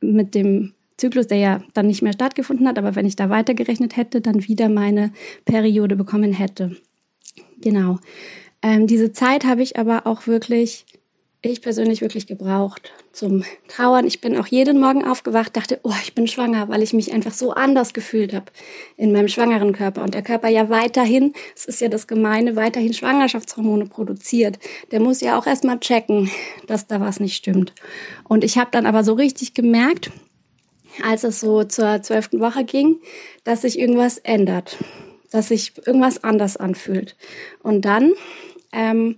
Speaker 7: mit dem Zyklus, der ja dann nicht mehr stattgefunden hat, aber wenn ich da weitergerechnet hätte, dann wieder meine Periode bekommen hätte. Genau. Ähm, diese Zeit habe ich aber auch wirklich ich persönlich wirklich gebraucht zum Trauern. Ich bin auch jeden Morgen aufgewacht, dachte, oh, ich bin schwanger, weil ich mich einfach so anders gefühlt habe in meinem schwangeren Körper. Und der Körper ja weiterhin, es ist ja das Gemeine, weiterhin Schwangerschaftshormone produziert. Der muss ja auch erstmal checken, dass da was nicht stimmt. Und ich habe dann aber so richtig gemerkt, als es so zur zwölften Woche ging, dass sich irgendwas ändert, dass sich irgendwas anders anfühlt. Und dann ähm,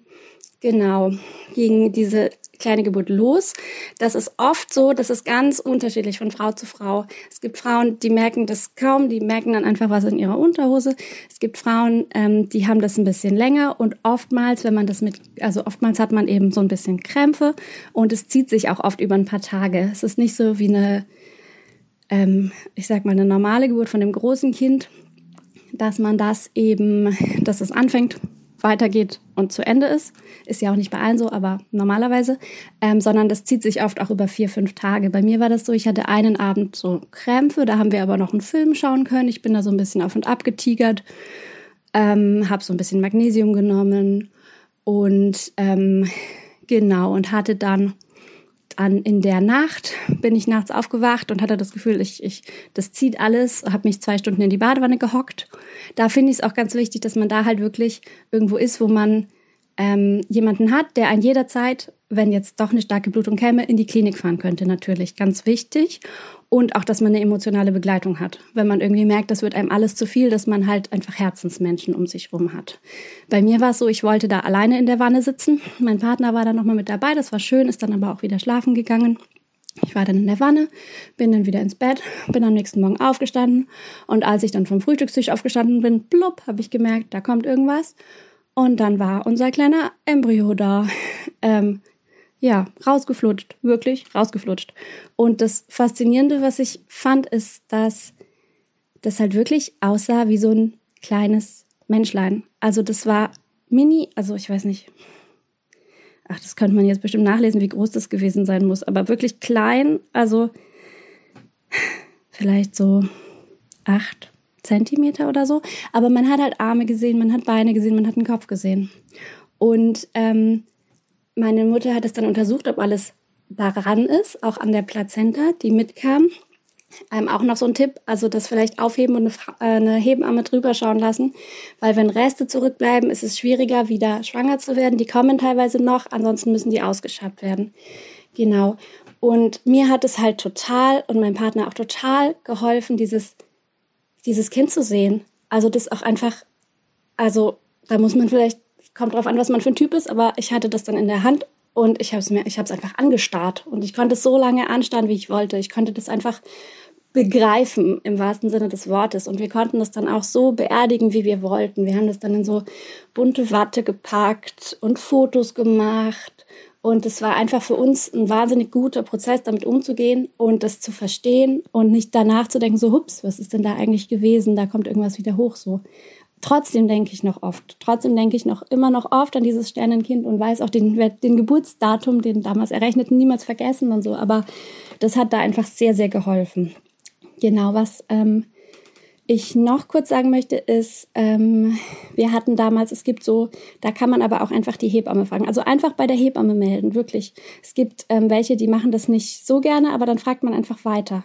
Speaker 7: Genau, ging diese kleine Geburt los. Das ist oft so, das ist ganz unterschiedlich von Frau zu Frau. Es gibt Frauen, die merken das kaum, die merken dann einfach was in ihrer Unterhose. Es gibt Frauen, ähm, die haben das ein bisschen länger und oftmals, wenn man das mit, also oftmals hat man eben so ein bisschen Krämpfe und es zieht sich auch oft über ein paar Tage. Es ist nicht so wie eine, ähm, ich sag mal, eine normale Geburt von dem großen Kind, dass man das eben, dass es anfängt weitergeht und zu Ende ist. Ist ja auch nicht bei allen so, aber normalerweise. Ähm, sondern das zieht sich oft auch über vier, fünf Tage. Bei mir war das so, ich hatte einen Abend so Krämpfe, da haben wir aber noch einen Film schauen können. Ich bin da so ein bisschen auf und ab getigert, ähm, habe so ein bisschen Magnesium genommen und ähm, genau und hatte dann an in der Nacht bin ich nachts aufgewacht und hatte das Gefühl, ich, ich das zieht alles, habe mich zwei Stunden in die Badewanne gehockt. Da finde ich es auch ganz wichtig, dass man da halt wirklich irgendwo ist, wo man ähm, jemanden hat, der einen jederzeit, wenn jetzt doch eine starke Blutung käme, in die Klinik fahren könnte, natürlich. Ganz wichtig. Und auch, dass man eine emotionale Begleitung hat. Wenn man irgendwie merkt, das wird einem alles zu viel, dass man halt einfach Herzensmenschen um sich rum hat. Bei mir war es so, ich wollte da alleine in der Wanne sitzen. Mein Partner war dann nochmal mit dabei, das war schön, ist dann aber auch wieder schlafen gegangen. Ich war dann in der Wanne, bin dann wieder ins Bett, bin am nächsten Morgen aufgestanden und als ich dann vom Frühstückstisch aufgestanden bin, blub, habe ich gemerkt, da kommt irgendwas. Und dann war unser kleiner Embryo da. Ähm, ja, rausgeflutscht, wirklich rausgeflutscht. Und das Faszinierende, was ich fand, ist, dass das halt wirklich aussah wie so ein kleines Menschlein. Also das war mini, also ich weiß nicht, ach, das könnte man jetzt bestimmt nachlesen, wie groß das gewesen sein muss, aber wirklich klein, also vielleicht so acht Zentimeter oder so. Aber man hat halt Arme gesehen, man hat Beine gesehen, man hat einen Kopf gesehen. Und ähm, meine Mutter hat es dann untersucht, ob alles daran ist, auch an der Plazenta, die mitkam. Ähm, auch noch so ein Tipp, also das vielleicht aufheben und eine, äh, eine Hebamme drüber schauen lassen, weil wenn Reste zurückbleiben, ist es schwieriger, wieder schwanger zu werden. Die kommen teilweise noch, ansonsten müssen die ausgeschabt werden. Genau. Und mir hat es halt total und meinem Partner auch total geholfen, dieses, dieses Kind zu sehen. Also das auch einfach, also da muss man vielleicht kommt drauf an, was man für ein Typ ist, aber ich hatte das dann in der Hand und ich habe es mir, ich habe es einfach angestarrt und ich konnte es so lange anstarren, wie ich wollte. Ich konnte das einfach begreifen im wahrsten Sinne des Wortes und wir konnten das dann auch so beerdigen, wie wir wollten. Wir haben das dann in so bunte Watte gepackt und Fotos gemacht Und es war einfach für uns ein wahnsinnig guter Prozess, damit umzugehen und das zu verstehen und nicht danach zu denken, so, hups, was ist denn da eigentlich gewesen? Da kommt irgendwas wieder hoch, so. Trotzdem denke ich noch oft, trotzdem denke ich noch immer noch oft an dieses Sternenkind und weiß auch den, den Geburtsdatum, den damals errechneten, niemals vergessen und so. Aber das hat da einfach sehr, sehr geholfen. Genau, was ähm, ich noch kurz sagen möchte, ist, ähm, wir hatten damals, es gibt so, da kann man aber auch einfach die Hebamme fragen. Also einfach bei der Hebamme melden, wirklich. Es gibt ähm, welche, die machen das nicht so gerne, aber dann fragt man einfach weiter.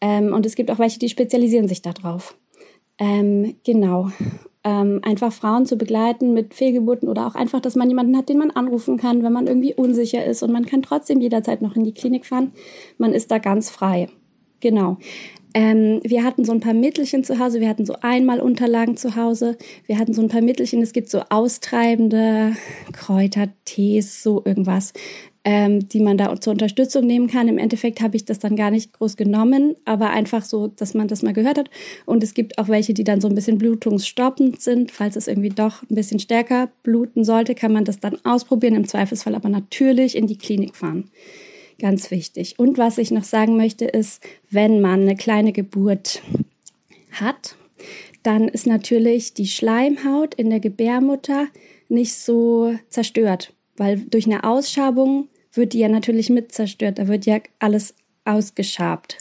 Speaker 7: Ähm, und es gibt auch welche, die spezialisieren sich darauf. Ähm, genau. Ähm, einfach Frauen zu begleiten mit Fehlgeburten oder auch einfach, dass man jemanden hat, den man anrufen kann, wenn man irgendwie unsicher ist und man kann trotzdem jederzeit noch in die Klinik fahren. Man ist da ganz frei. Genau. Ähm, wir hatten so ein paar Mittelchen zu Hause, wir hatten so Einmalunterlagen zu Hause, wir hatten so ein paar Mittelchen, es gibt so austreibende Kräutertees, so irgendwas, ähm, die man da zur Unterstützung nehmen kann. Im Endeffekt habe ich das dann gar nicht groß genommen, aber einfach so, dass man das mal gehört hat. Und es gibt auch welche, die dann so ein bisschen blutungsstoppend sind. Falls es irgendwie doch ein bisschen stärker bluten sollte, kann man das dann ausprobieren, im Zweifelsfall aber natürlich in die Klinik fahren. Ganz wichtig. Und was ich noch sagen möchte, ist, wenn man eine kleine Geburt hat, dann ist natürlich die Schleimhaut in der Gebärmutter nicht so zerstört, weil durch eine Ausschabung wird die ja natürlich mit zerstört. Da wird ja alles ausgeschabt.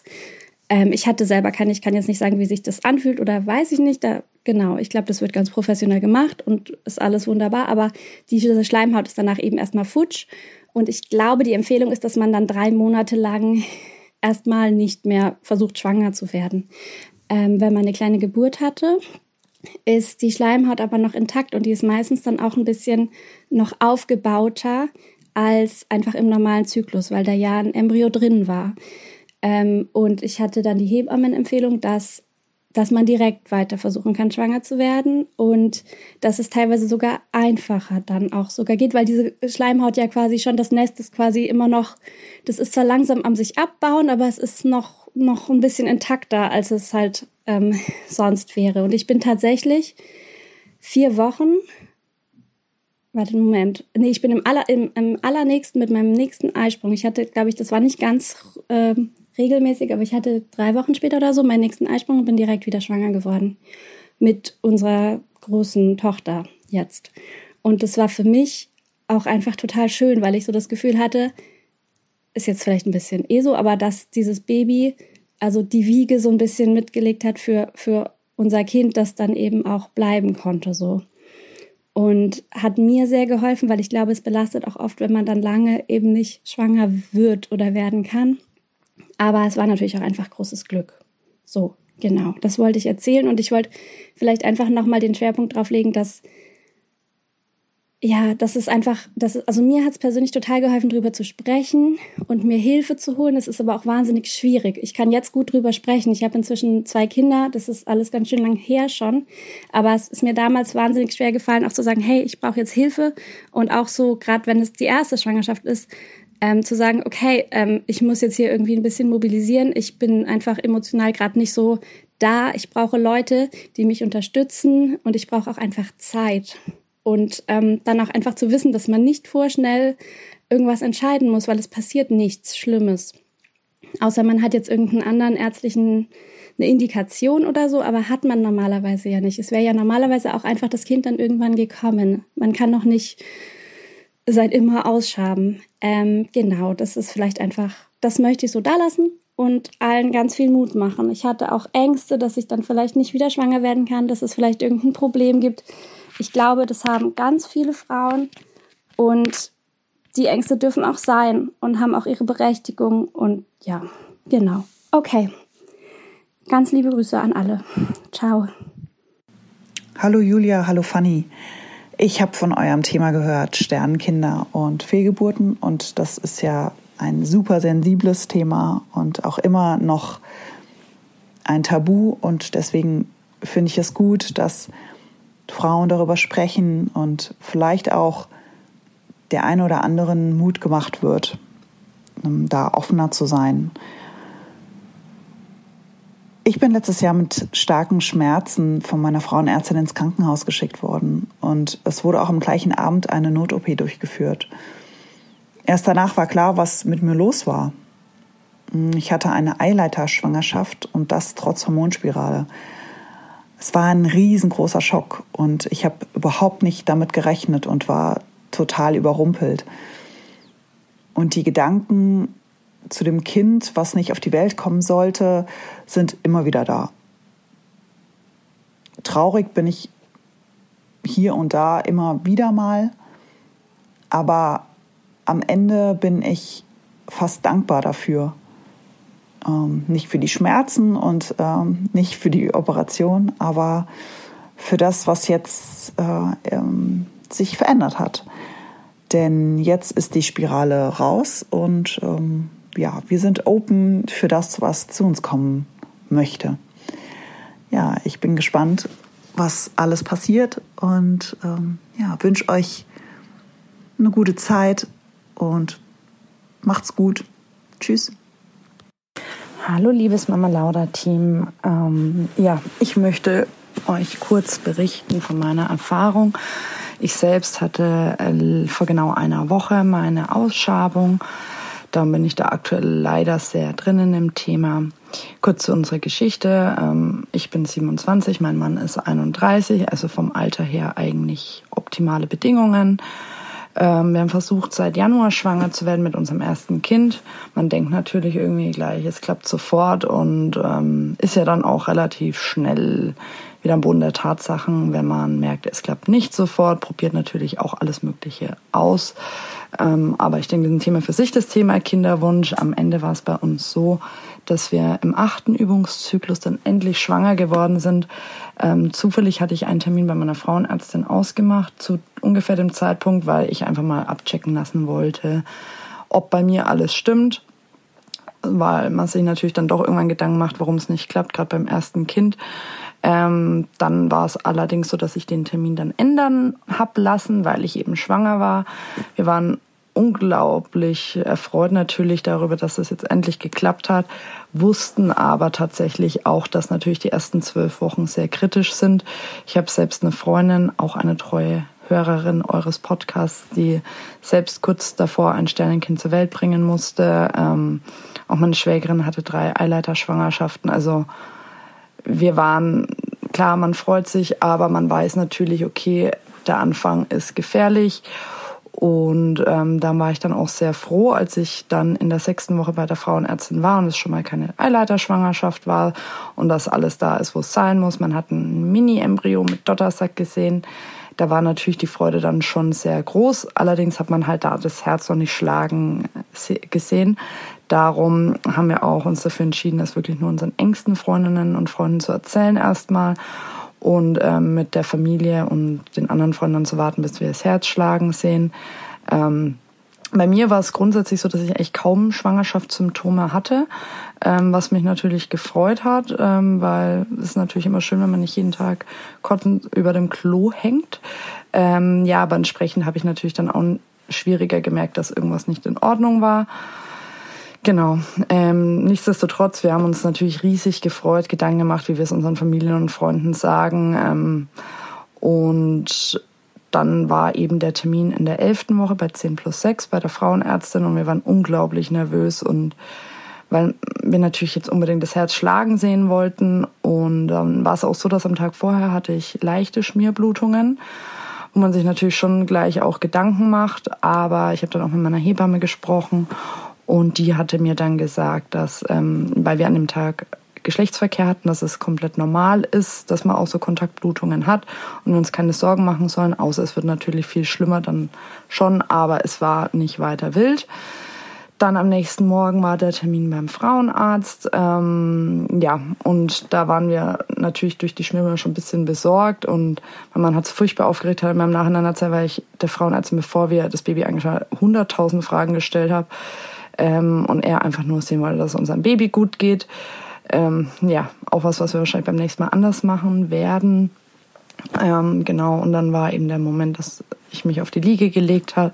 Speaker 7: Ähm, ich hatte selber keine, ich kann jetzt nicht sagen, wie sich das anfühlt oder weiß ich nicht. Da, genau, ich glaube, das wird ganz professionell gemacht und ist alles wunderbar. Aber diese Schleimhaut ist danach eben erstmal futsch und ich glaube, die Empfehlung ist, dass man dann drei Monate lang erstmal nicht mehr versucht, schwanger zu werden. Ähm, wenn man eine kleine Geburt hatte, ist die Schleimhaut aber noch intakt und die ist meistens dann auch ein bisschen noch aufgebauter als einfach im normalen Zyklus, weil da ja ein Embryo drin war. Ähm, und ich hatte dann die Hebammenempfehlung, dass dass man direkt weiter versuchen kann, schwanger zu werden und dass es teilweise sogar einfacher dann auch sogar geht, weil diese Schleimhaut ja quasi schon, das Nest ist quasi immer noch, das ist zwar langsam am sich abbauen, aber es ist noch, noch ein bisschen intakter, als es halt ähm, sonst wäre. Und ich bin tatsächlich vier Wochen, warte, einen Moment, nee, ich bin im, aller, im, im allernächsten, mit meinem nächsten Eisprung, ich hatte, glaube ich, das war nicht ganz ähm, regelmäßig, aber ich hatte drei Wochen später oder so meinen nächsten Eisprung und bin direkt wieder schwanger geworden mit unserer großen Tochter jetzt. Und das war für mich auch einfach total schön, weil ich so das Gefühl hatte, ist jetzt vielleicht ein bisschen eh so, aber dass dieses Baby, also die Wiege so ein bisschen mitgelegt hat für, für unser Kind, das dann eben auch bleiben konnte so. Und hat mir sehr geholfen, weil ich glaube, es belastet auch oft, wenn man dann lange eben nicht schwanger wird oder werden kann. Aber es war natürlich auch einfach großes Glück. So, genau. Das wollte ich erzählen und ich wollte vielleicht einfach nochmal den Schwerpunkt drauf legen, dass ja, das ist einfach, das ist, also mir hat es persönlich total geholfen, drüber zu sprechen und mir Hilfe zu holen. Es ist aber auch wahnsinnig schwierig. Ich kann jetzt gut drüber sprechen. Ich habe inzwischen zwei Kinder, das ist alles ganz schön lang her schon. Aber es ist mir damals wahnsinnig schwer gefallen, auch zu sagen, hey, ich brauche jetzt Hilfe. Und auch so, gerade wenn es die erste Schwangerschaft ist, ähm, zu sagen, okay, ähm, ich muss jetzt hier irgendwie ein bisschen mobilisieren. Ich bin einfach emotional gerade nicht so da. Ich brauche Leute, die mich unterstützen und ich brauche auch einfach Zeit. Und ähm, dann auch einfach zu wissen, dass man nicht vorschnell irgendwas entscheiden muss, weil es passiert nichts Schlimmes. Außer man hat jetzt irgendeinen anderen ärztlichen eine Indikation oder so, aber hat man normalerweise ja nicht. Es wäre ja normalerweise auch einfach das Kind dann irgendwann gekommen. Man kann noch nicht seit immer ausschaben. Ähm, genau, das ist vielleicht einfach, das möchte ich so da lassen und allen ganz viel Mut machen. Ich hatte auch Ängste, dass ich dann vielleicht nicht wieder schwanger werden kann, dass es vielleicht irgendein Problem gibt. Ich glaube, das haben ganz viele Frauen und die Ängste dürfen auch sein und haben auch ihre Berechtigung und ja, genau. Okay. Ganz liebe Grüße an alle. Ciao.
Speaker 8: Hallo Julia, hallo Fanny. Ich habe von eurem Thema gehört, Sternenkinder und Fehlgeburten. Und das ist ja ein super sensibles Thema und auch immer noch ein Tabu. Und deswegen finde ich es gut, dass Frauen darüber sprechen und vielleicht auch der eine oder anderen Mut gemacht wird, da offener zu sein ich bin letztes Jahr mit starken Schmerzen von meiner Frauenärztin ins Krankenhaus geschickt worden und es wurde auch am gleichen Abend eine Not-OP durchgeführt.
Speaker 9: Erst danach war klar, was mit mir los war. Ich hatte eine Eileiterschwangerschaft und das trotz Hormonspirale. Es war ein riesengroßer Schock und ich habe überhaupt nicht damit gerechnet und war total überrumpelt. Und die Gedanken zu dem Kind, was nicht auf die Welt kommen sollte, sind immer wieder da. Traurig bin ich hier und da immer wieder mal, aber am Ende bin ich fast dankbar dafür. Ähm, nicht für die Schmerzen und ähm, nicht für die Operation, aber für das, was jetzt äh, ähm, sich verändert hat. Denn jetzt ist die Spirale raus und ähm, ja, wir sind open für das, was zu uns kommen möchte. Ja, ich bin gespannt, was alles passiert und ähm, ja, wünsche euch eine gute Zeit und macht's gut. Tschüss.
Speaker 10: Hallo, liebes Mama Lauda-Team. Ähm, ja, ich möchte euch kurz berichten von meiner Erfahrung. Ich selbst hatte äh, vor genau einer Woche meine Ausschabung. Darum bin ich da aktuell leider sehr drinnen im Thema. Kurz zu unserer Geschichte. Ähm, ich bin 27, mein Mann ist 31, also vom Alter her eigentlich optimale Bedingungen. Ähm, wir haben versucht, seit Januar schwanger zu werden mit unserem ersten Kind. Man denkt natürlich irgendwie gleich, es klappt sofort und ähm, ist ja dann auch relativ schnell wieder am Boden der Tatsachen, wenn man merkt, es klappt nicht sofort, probiert natürlich auch alles Mögliche aus. Ähm, aber ich denke, das ist ein Thema für sich, das Thema Kinderwunsch. Am Ende war es bei uns so, dass wir im achten Übungszyklus dann endlich schwanger geworden sind. Ähm, zufällig hatte ich einen Termin bei meiner Frauenärztin ausgemacht, zu ungefähr dem Zeitpunkt, weil ich einfach mal abchecken lassen wollte, ob bei mir alles stimmt. Weil man sich natürlich dann doch irgendwann Gedanken macht, warum es nicht klappt, gerade beim ersten Kind. Ähm, dann war es allerdings so, dass ich den Termin dann ändern hab lassen, weil ich eben schwanger war. Wir waren unglaublich erfreut natürlich darüber, dass es jetzt endlich geklappt hat, wussten aber tatsächlich auch, dass natürlich die ersten zwölf Wochen sehr kritisch sind. Ich habe selbst eine Freundin, auch eine treue Hörerin eures Podcasts, die selbst kurz davor ein Sternenkind zur Welt bringen musste. Ähm, auch meine Schwägerin hatte drei Eileiterschwangerschaften. Also wir waren, klar, man freut sich, aber man weiß natürlich, okay, der Anfang ist gefährlich und ähm, da war ich dann auch sehr froh, als ich dann in der sechsten Woche bei der Frauenärztin war und es schon mal keine Eileiterschwangerschaft war und das alles da ist, wo es sein muss. Man hat ein Mini-Embryo mit Dottersack gesehen. Da war natürlich die Freude dann schon sehr groß. Allerdings hat man halt da das Herz noch nicht schlagen gesehen. Darum haben wir auch uns dafür entschieden, das wirklich nur unseren engsten Freundinnen und Freunden zu erzählen erstmal und ähm, mit der Familie und den anderen Freunden zu warten, bis wir das Herz schlagen sehen. Ähm, bei mir war es grundsätzlich so, dass ich echt kaum Schwangerschaftssymptome hatte, ähm, was mich natürlich gefreut hat, ähm, weil es ist natürlich immer schön, wenn man nicht jeden Tag kottend über dem Klo hängt. Ähm, ja, aber entsprechend habe ich natürlich dann auch schwieriger gemerkt, dass irgendwas nicht in Ordnung war. Genau. Ähm, nichtsdestotrotz, wir haben uns natürlich riesig gefreut, Gedanken gemacht, wie wir es unseren Familien und Freunden sagen. Ähm, und dann war eben der Termin in der elften Woche bei 10 plus 6 bei der Frauenärztin und wir waren unglaublich nervös und weil wir natürlich jetzt unbedingt das Herz schlagen sehen wollten. Und dann war es auch so, dass am Tag vorher hatte ich leichte Schmierblutungen, wo man sich natürlich schon gleich auch Gedanken macht. Aber ich habe dann auch mit meiner Hebamme gesprochen und die hatte mir dann gesagt, dass, ähm, weil wir an dem Tag Geschlechtsverkehr hatten, dass es komplett normal ist, dass man auch so Kontaktblutungen hat und uns keine Sorgen machen sollen, außer es wird natürlich viel schlimmer dann schon, aber es war nicht weiter wild. Dann am nächsten Morgen war der Termin beim Frauenarzt. Ähm, ja, und da waren wir natürlich durch die Schmiere schon ein bisschen besorgt und mein Mann hat es furchtbar aufgeregt, hat in meinem Nachhinein erzählt, weil ich der Frauenärztin, bevor wir das Baby angeschaut haben, 100.000 Fragen gestellt habe ähm, und er einfach nur sehen wollte, dass es unserem Baby gut geht. Ähm, ja, auch was, was wir wahrscheinlich beim nächsten Mal anders machen werden. Ähm, genau, und dann war eben der Moment, dass ich mich auf die Liege gelegt habe.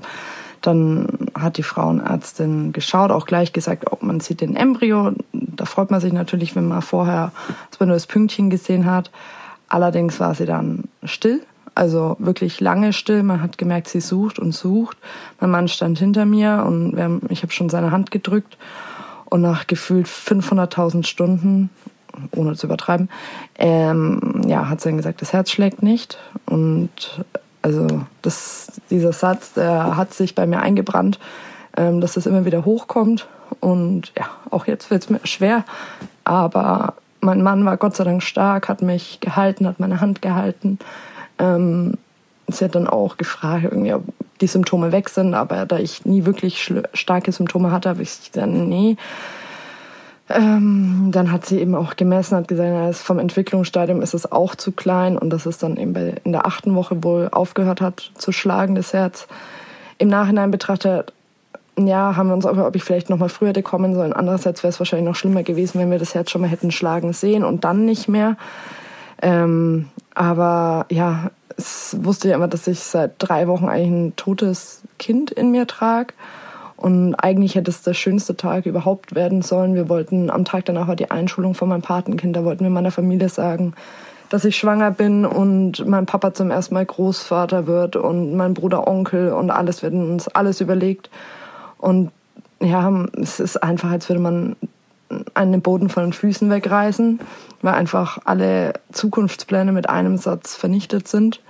Speaker 10: Dann hat die Frauenärztin geschaut, auch gleich gesagt, ob man sieht den Embryo. Da freut man sich natürlich, wenn man vorher, man nur das Pünktchen gesehen hat. Allerdings war sie dann still. Also wirklich lange still. Man hat gemerkt, sie sucht und sucht. Mein Mann stand hinter mir und haben, ich habe schon seine Hand gedrückt. Und nach gefühlt 500.000 Stunden, ohne zu übertreiben, ähm, ja, hat sie dann gesagt, das Herz schlägt nicht. Und also das, dieser Satz, der hat sich bei mir eingebrannt, ähm, dass das immer wieder hochkommt. Und ja, auch jetzt wird es mir schwer. Aber mein Mann war Gott sei Dank stark, hat mich gehalten, hat meine Hand gehalten. Ähm, sie hat dann auch gefragt, irgendwie, ob die Symptome weg sind, aber da ich nie wirklich starke Symptome hatte, habe ich gesagt, nee. Ähm, dann hat sie eben auch gemessen, hat gesagt, vom Entwicklungsstadium ist es auch zu klein und dass es dann eben in der achten Woche wohl aufgehört hat zu schlagen, das Herz. Im Nachhinein betrachtet ja, haben wir uns auch, ob ich vielleicht noch mal früher hätte kommen sollen. Andererseits wäre es wahrscheinlich noch schlimmer gewesen, wenn wir das Herz schon mal hätten schlagen sehen und dann nicht mehr. Ähm, aber ja, es wusste ich immer, dass ich seit drei Wochen eigentlich ein totes Kind in mir trage. Und eigentlich hätte es der schönste Tag überhaupt werden sollen. Wir wollten am Tag danach war die Einschulung von meinem Patenkind. Da wollten wir meiner Familie sagen, dass ich schwanger bin und mein Papa zum ersten Mal Großvater wird und mein Bruder Onkel und alles. Wir uns alles überlegt. Und ja, es ist einfach, als würde man einen Boden von den Füßen wegreißen, weil einfach alle Zukunftspläne mit einem Satz vernichtet sind.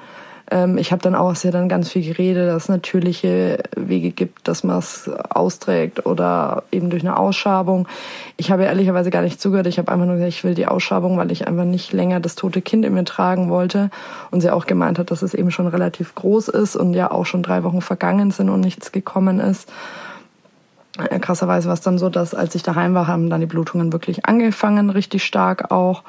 Speaker 10: Ähm, ich habe dann auch sehr dann ganz viel geredet, dass es natürliche Wege gibt, dass man es austrägt oder eben durch eine Ausschabung. Ich habe ehrlicherweise gar nicht zugehört. Ich habe einfach nur gesagt, ich will die Ausschabung, weil ich einfach nicht länger das tote Kind in mir tragen wollte. Und sie auch gemeint hat, dass es eben schon relativ groß ist und ja auch schon drei Wochen vergangen sind und nichts gekommen ist. Äh, krasserweise war es dann so, dass als ich daheim war, haben dann die Blutungen wirklich angefangen, richtig stark auch.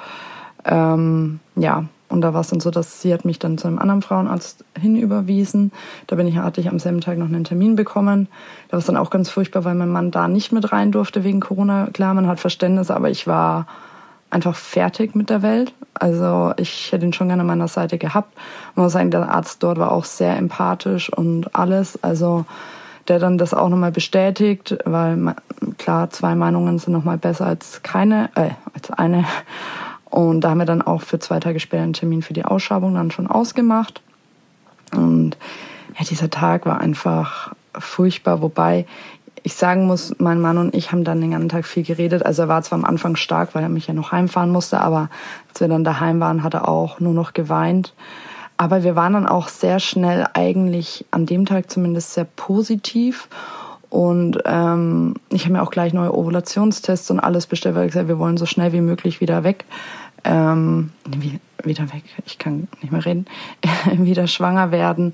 Speaker 10: Ähm, ja, und da war es dann so, dass sie hat mich dann zu einem anderen Frauenarzt hinüberwiesen. Da bin ich, hatte ich am selben Tag noch einen Termin bekommen. Da war es dann auch ganz furchtbar, weil mein Mann da nicht mit rein durfte wegen Corona. Klar, man hat Verständnis, aber ich war einfach fertig mit der Welt. Also ich hätte ihn schon gerne an meiner Seite gehabt. Man muss sagen, der Arzt dort war auch sehr empathisch und alles. Also der dann das auch nochmal bestätigt, weil klar, zwei Meinungen sind nochmal besser als keine, äh, als eine. Und da haben wir dann auch für zwei Tage später einen Termin für die Ausschabung dann schon ausgemacht. Und ja, dieser Tag war einfach furchtbar, wobei ich sagen muss, mein Mann und ich haben dann den ganzen Tag viel geredet. Also er war zwar am Anfang stark, weil er mich ja noch heimfahren musste, aber als wir dann daheim waren, hat er auch nur noch geweint. Aber wir waren dann auch sehr schnell eigentlich an dem Tag zumindest sehr positiv. Und ähm, ich habe mir auch gleich neue Ovulationstests und alles bestellt, weil ich gesagt wir wollen so schnell wie möglich wieder weg. Ähm, wie, wieder weg, ich kann nicht mehr reden, wieder schwanger werden.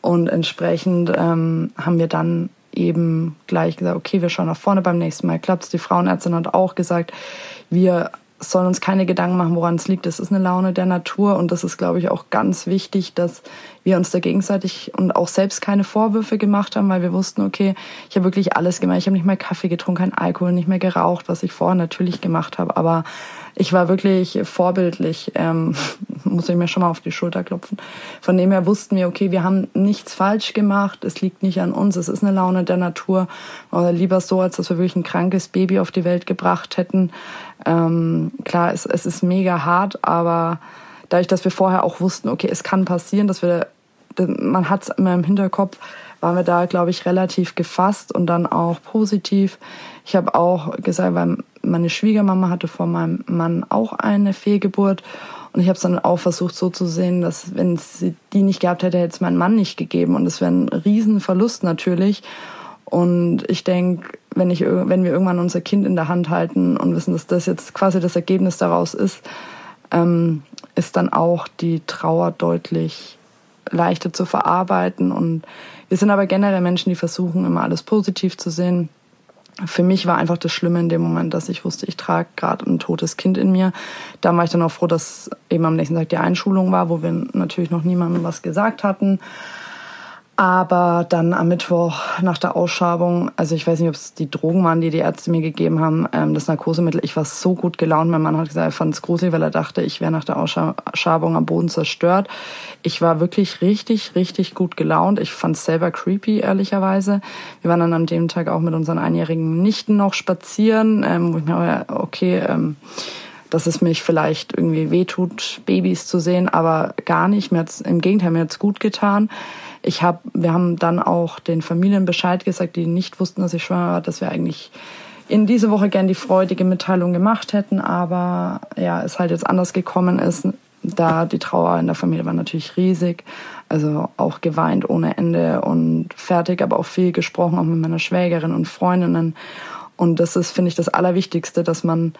Speaker 10: Und entsprechend ähm, haben wir dann eben gleich gesagt, okay, wir schauen nach vorne, beim nächsten Mal klappt's. Die Frauenärztin hat auch gesagt, wir sollen uns keine Gedanken machen, woran es liegt. Das ist eine Laune der Natur und das ist, glaube ich, auch ganz wichtig, dass wir uns da gegenseitig und auch selbst keine Vorwürfe gemacht haben, weil wir wussten, okay, ich habe wirklich alles gemacht. Ich habe nicht mehr Kaffee getrunken, kein Alkohol, nicht mehr geraucht, was ich vorher natürlich gemacht habe. Aber ich war wirklich vorbildlich, ähm, muss ich mir schon mal auf die Schulter klopfen. Von dem her wussten wir, okay, wir haben nichts falsch gemacht, es liegt nicht an uns, es ist eine Laune der Natur. Oder lieber so, als dass wir wirklich ein krankes Baby auf die Welt gebracht hätten. Ähm, klar, es, es ist mega hart, aber dadurch, dass wir vorher auch wussten, okay, es kann passieren, dass wir, man hat es immer im Hinterkopf, waren wir da, glaube ich, relativ gefasst und dann auch positiv. Ich habe auch gesagt, weil meine Schwiegermama hatte vor meinem Mann auch eine Fehlgeburt und ich habe es dann auch versucht so zu sehen, dass wenn sie die nicht gehabt hätte, hätte es meinen Mann nicht gegeben und es wäre ein Riesenverlust natürlich. Und ich denke, wenn, ich, wenn wir irgendwann unser Kind in der Hand halten und wissen, dass das jetzt quasi das Ergebnis daraus ist, ähm, ist dann auch die Trauer deutlich leichter zu verarbeiten. Und wir sind aber generell Menschen, die versuchen, immer alles positiv zu sehen. Für mich war einfach das Schlimme in dem Moment, dass ich wusste, ich trage gerade ein totes Kind in mir. Da war ich dann auch froh, dass eben am nächsten Tag die Einschulung war, wo wir natürlich noch niemandem was gesagt hatten. Aber dann am Mittwoch nach der Ausschabung, also ich weiß nicht, ob es die Drogen waren, die die Ärzte mir gegeben haben, ähm, das Narkosemittel, ich war so gut gelaunt. Mein Mann hat gesagt, er fand es gruselig, weil er dachte, ich wäre nach der Ausschabung am Boden zerstört. Ich war wirklich richtig, richtig gut gelaunt. Ich fand es selber creepy, ehrlicherweise. Wir waren dann an dem Tag auch mit unseren einjährigen Nichten noch spazieren, ähm, wo ich mir, okay, ähm, dass es mich vielleicht irgendwie wehtut, Babys zu sehen, aber gar nicht. Mir hat's, Im Gegenteil, mir hat's gut getan. Ich hab, wir haben dann auch den Familien Bescheid gesagt, die nicht wussten, dass ich schwanger war, dass wir eigentlich in diese Woche gern die freudige Mitteilung gemacht hätten, aber ja, es halt jetzt anders gekommen ist. Da die Trauer in der Familie war natürlich riesig, also auch geweint ohne Ende und fertig, aber auch viel gesprochen, auch mit meiner Schwägerin und Freundinnen. Und das ist, finde ich, das Allerwichtigste, dass man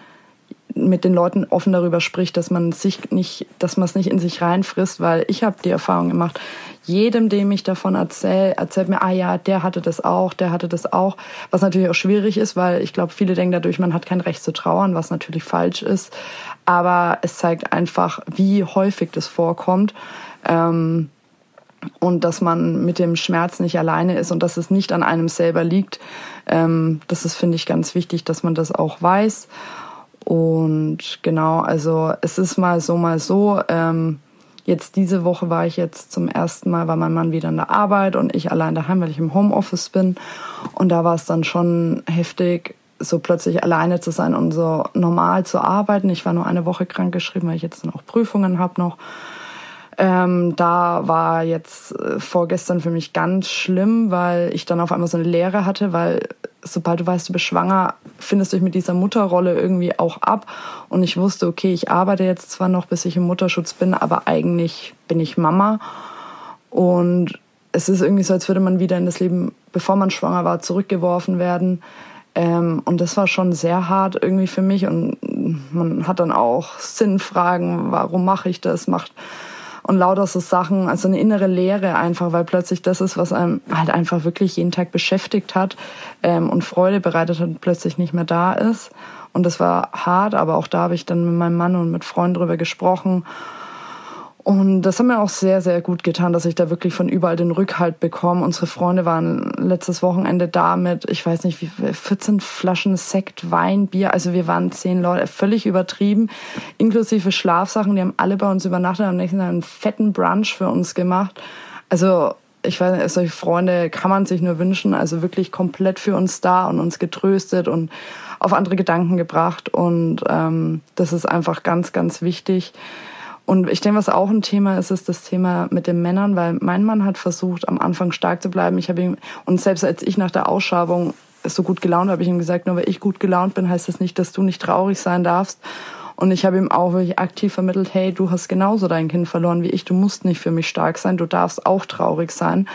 Speaker 10: mit den Leuten offen darüber spricht, dass man sich nicht, dass man es nicht in sich reinfrisst, weil ich habe die Erfahrung gemacht, jedem, dem ich davon erzähle, erzählt mir, ah ja, der hatte das auch, der hatte das auch, was natürlich auch schwierig ist, weil ich glaube, viele denken dadurch, man hat kein Recht zu trauern, was natürlich falsch ist, aber es zeigt einfach, wie häufig das vorkommt. Ähm, und dass man mit dem Schmerz nicht alleine ist und dass es nicht an einem selber liegt. Ähm, das ist, finde ich, ganz wichtig, dass man das auch weiß. Und genau, also es ist mal so, mal so. Ähm, jetzt diese Woche war ich jetzt zum ersten Mal, war mein Mann wieder in der Arbeit und ich allein daheim, weil ich im Homeoffice bin. Und da war es dann schon heftig, so plötzlich alleine zu sein und so normal zu arbeiten. Ich war nur eine Woche krank geschrieben, weil ich jetzt dann auch Prüfungen habe noch. Ähm, da war jetzt äh, vorgestern für mich ganz schlimm, weil ich dann auf einmal so eine Leere hatte, weil sobald du weißt, du bist schwanger, findest du dich mit dieser Mutterrolle irgendwie auch ab. Und ich wusste, okay, ich arbeite jetzt zwar noch, bis ich im Mutterschutz bin, aber eigentlich bin ich Mama. Und es ist irgendwie so, als würde man wieder in das Leben, bevor man schwanger war, zurückgeworfen werden. Ähm, und das war schon sehr hart irgendwie für mich. Und man hat dann auch Sinnfragen, warum mache ich das? Macht und lauter so Sachen, also eine innere Leere einfach, weil plötzlich das ist, was einem halt einfach wirklich jeden Tag beschäftigt hat ähm, und Freude bereitet hat, plötzlich nicht mehr da ist. Und das war hart, aber auch da habe ich dann mit meinem Mann und mit Freunden drüber gesprochen und das hat mir auch sehr, sehr gut getan, dass ich da wirklich von überall den Rückhalt bekomme. Unsere Freunde waren letztes Wochenende da mit, ich weiß nicht, wie 14 Flaschen Sekt, Wein, Bier. Also wir waren zehn Leute, völlig übertrieben, inklusive Schlafsachen. Die haben alle bei uns übernachtet, am nächsten Tag einen fetten Brunch für uns gemacht. Also ich weiß nicht, solche Freunde kann man sich nur wünschen. Also wirklich komplett für uns da und uns getröstet und auf andere Gedanken gebracht. Und ähm, das ist einfach ganz, ganz wichtig. Und ich denke, was auch ein Thema ist, ist das Thema mit den Männern, weil mein Mann hat versucht, am Anfang stark zu bleiben. Ich habe ihm, und selbst als ich nach der Ausschabung so gut gelaunt habe, ich ihm gesagt, nur weil ich gut gelaunt bin, heißt das nicht, dass du nicht traurig sein darfst. Und ich habe ihm auch wirklich aktiv vermittelt, hey, du hast genauso dein Kind verloren wie ich, du musst nicht für mich stark sein, du darfst auch traurig sein.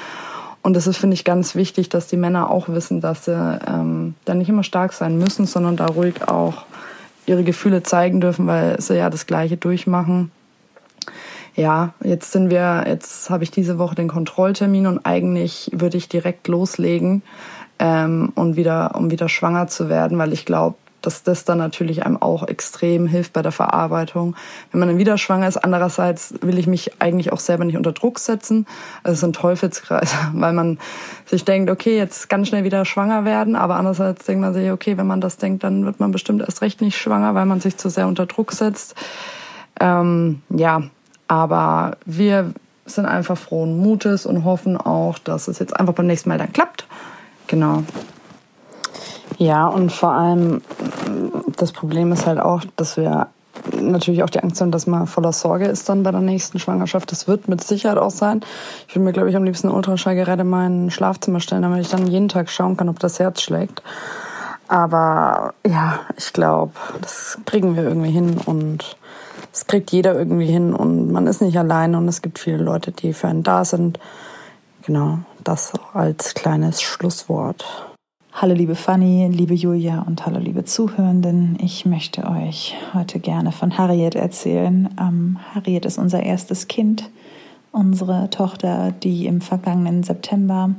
Speaker 10: Und das ist, finde ich, ganz wichtig, dass die Männer auch wissen, dass sie ähm, da nicht immer stark sein müssen, sondern da ruhig auch ihre Gefühle zeigen dürfen, weil sie ja das Gleiche durchmachen ja, jetzt sind wir, jetzt habe ich diese Woche den Kontrolltermin und eigentlich würde ich direkt loslegen ähm, und wieder, um wieder schwanger zu werden, weil ich glaube, dass das dann natürlich einem auch extrem hilft bei der Verarbeitung. Wenn man dann wieder schwanger ist, andererseits will ich mich eigentlich auch selber nicht unter Druck setzen. Also es ist ein Teufelskreis, weil man sich denkt, okay, jetzt ganz schnell wieder schwanger werden, aber andererseits denkt man sich, okay, wenn man das denkt, dann wird man bestimmt erst recht nicht schwanger, weil man sich zu sehr unter Druck setzt. Ähm, ja, aber wir sind einfach frohen Mutes und hoffen auch, dass es jetzt einfach beim nächsten Mal dann klappt. Genau. Ja, und vor allem das Problem ist halt auch, dass wir natürlich auch die Angst haben, dass man voller Sorge ist dann bei der nächsten Schwangerschaft. Das wird mit Sicherheit auch sein. Ich würde mir, glaube ich, am liebsten Ultraschallgerät in mein Schlafzimmer stellen, damit ich dann jeden Tag schauen kann, ob das Herz schlägt. Aber ja, ich glaube, das kriegen wir irgendwie hin und es kriegt jeder irgendwie hin und man ist nicht allein und es gibt viele Leute, die für einen da sind. Genau, das als kleines Schlusswort.
Speaker 8: Hallo liebe Fanny, liebe Julia und hallo liebe Zuhörenden. Ich möchte euch heute gerne von Harriet erzählen. Ähm, Harriet ist unser erstes Kind, unsere Tochter, die im vergangenen September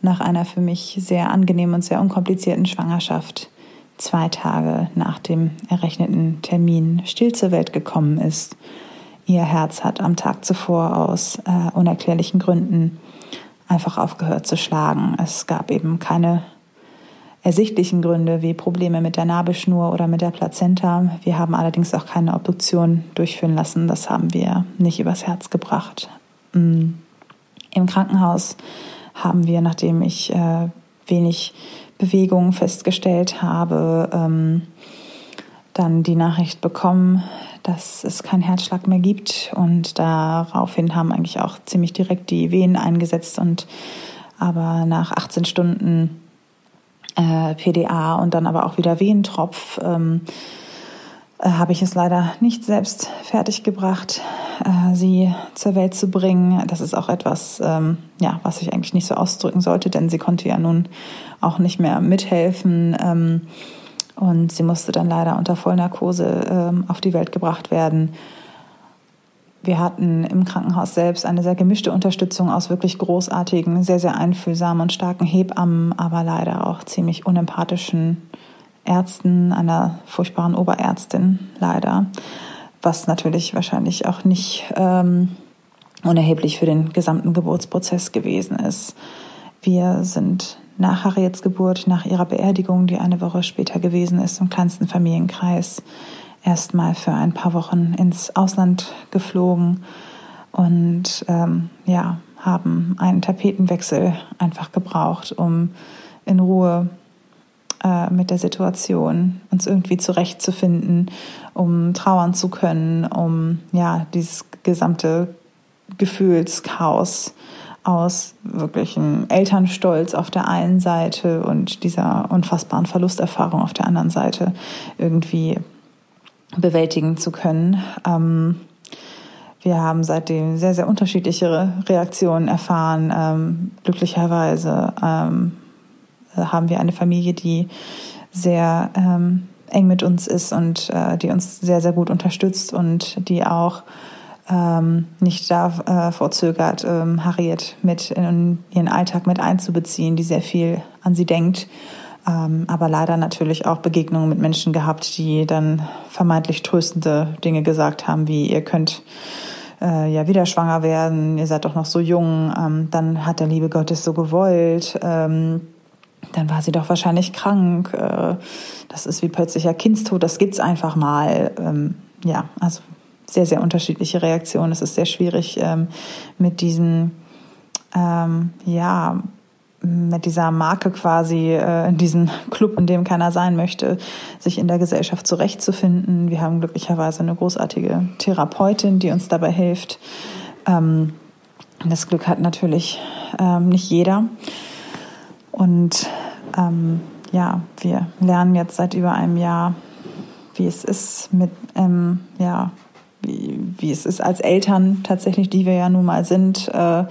Speaker 8: nach einer für mich sehr angenehmen und sehr unkomplizierten Schwangerschaft zwei Tage nach dem errechneten Termin still zur Welt gekommen ist. Ihr Herz hat am Tag zuvor aus äh, unerklärlichen Gründen einfach aufgehört zu schlagen. Es gab eben keine ersichtlichen Gründe wie Probleme mit der Nabelschnur oder mit der Plazenta. Wir haben allerdings auch keine Obduktion durchführen lassen. Das haben wir nicht übers Herz gebracht. Mm. Im Krankenhaus haben wir, nachdem ich äh, wenig Bewegung festgestellt habe, ähm,
Speaker 4: dann die Nachricht bekommen, dass es keinen Herzschlag mehr gibt. Und daraufhin haben eigentlich auch ziemlich direkt die Wehen eingesetzt. Und aber nach 18 Stunden äh, PDA und dann aber auch wieder Wehentropf ähm, äh, habe ich es leider nicht selbst fertiggebracht, äh, sie zur Welt zu bringen. Das ist auch etwas, ähm, ja, was ich eigentlich nicht so ausdrücken sollte, denn sie konnte ja nun auch nicht mehr mithelfen. Ähm, und sie musste dann leider unter Vollnarkose ähm, auf die Welt gebracht werden. Wir hatten im Krankenhaus selbst eine sehr gemischte Unterstützung aus wirklich großartigen, sehr, sehr einfühlsamen und starken Hebammen, aber leider auch ziemlich unempathischen Ärzten, einer furchtbaren Oberärztin leider, was natürlich wahrscheinlich auch nicht ähm, unerheblich für den gesamten Geburtsprozess gewesen ist. Wir sind nach Harriets Geburt, nach ihrer Beerdigung, die eine Woche später gewesen ist, im kleinsten Familienkreis, erstmal für ein paar Wochen ins Ausland geflogen und ähm, ja, haben einen Tapetenwechsel einfach gebraucht, um in Ruhe äh, mit der Situation uns irgendwie zurechtzufinden, um trauern zu können, um ja dieses gesamte Gefühlschaos aus wirklichem Elternstolz auf der einen Seite und dieser unfassbaren Verlusterfahrung auf der anderen Seite irgendwie bewältigen zu können. Ähm, wir haben seitdem sehr, sehr unterschiedliche Reaktionen erfahren. Ähm, glücklicherweise ähm, haben wir eine Familie, die sehr ähm, eng mit uns ist und äh, die uns sehr, sehr gut unterstützt und die auch ähm, nicht davor äh, zögert, ähm, Harriet mit in ihren Alltag mit einzubeziehen, die sehr viel an sie denkt. Ähm, aber leider natürlich auch Begegnungen mit Menschen gehabt, die dann vermeintlich tröstende Dinge gesagt haben, wie ihr könnt äh, ja wieder schwanger werden, ihr seid doch noch so jung, ähm, dann hat der liebe Gott es so gewollt. Ähm, dann war sie doch wahrscheinlich krank. Äh, das ist wie plötzlicher Kindstod, das gibt's einfach mal. Ähm, ja, also sehr, sehr unterschiedliche Reaktionen. Es ist sehr schwierig ähm, mit diesen, ähm, ja, mit dieser Marke quasi äh, in diesem Club, in dem keiner sein möchte, sich in der Gesellschaft zurechtzufinden. Wir haben glücklicherweise eine großartige Therapeutin, die uns dabei hilft. Das Glück hat natürlich nicht jeder. Und ähm, ja, wir lernen jetzt seit über einem Jahr, wie es ist mit ähm, ja, wie, wie es ist als Eltern tatsächlich, die wir ja nun mal sind, äh,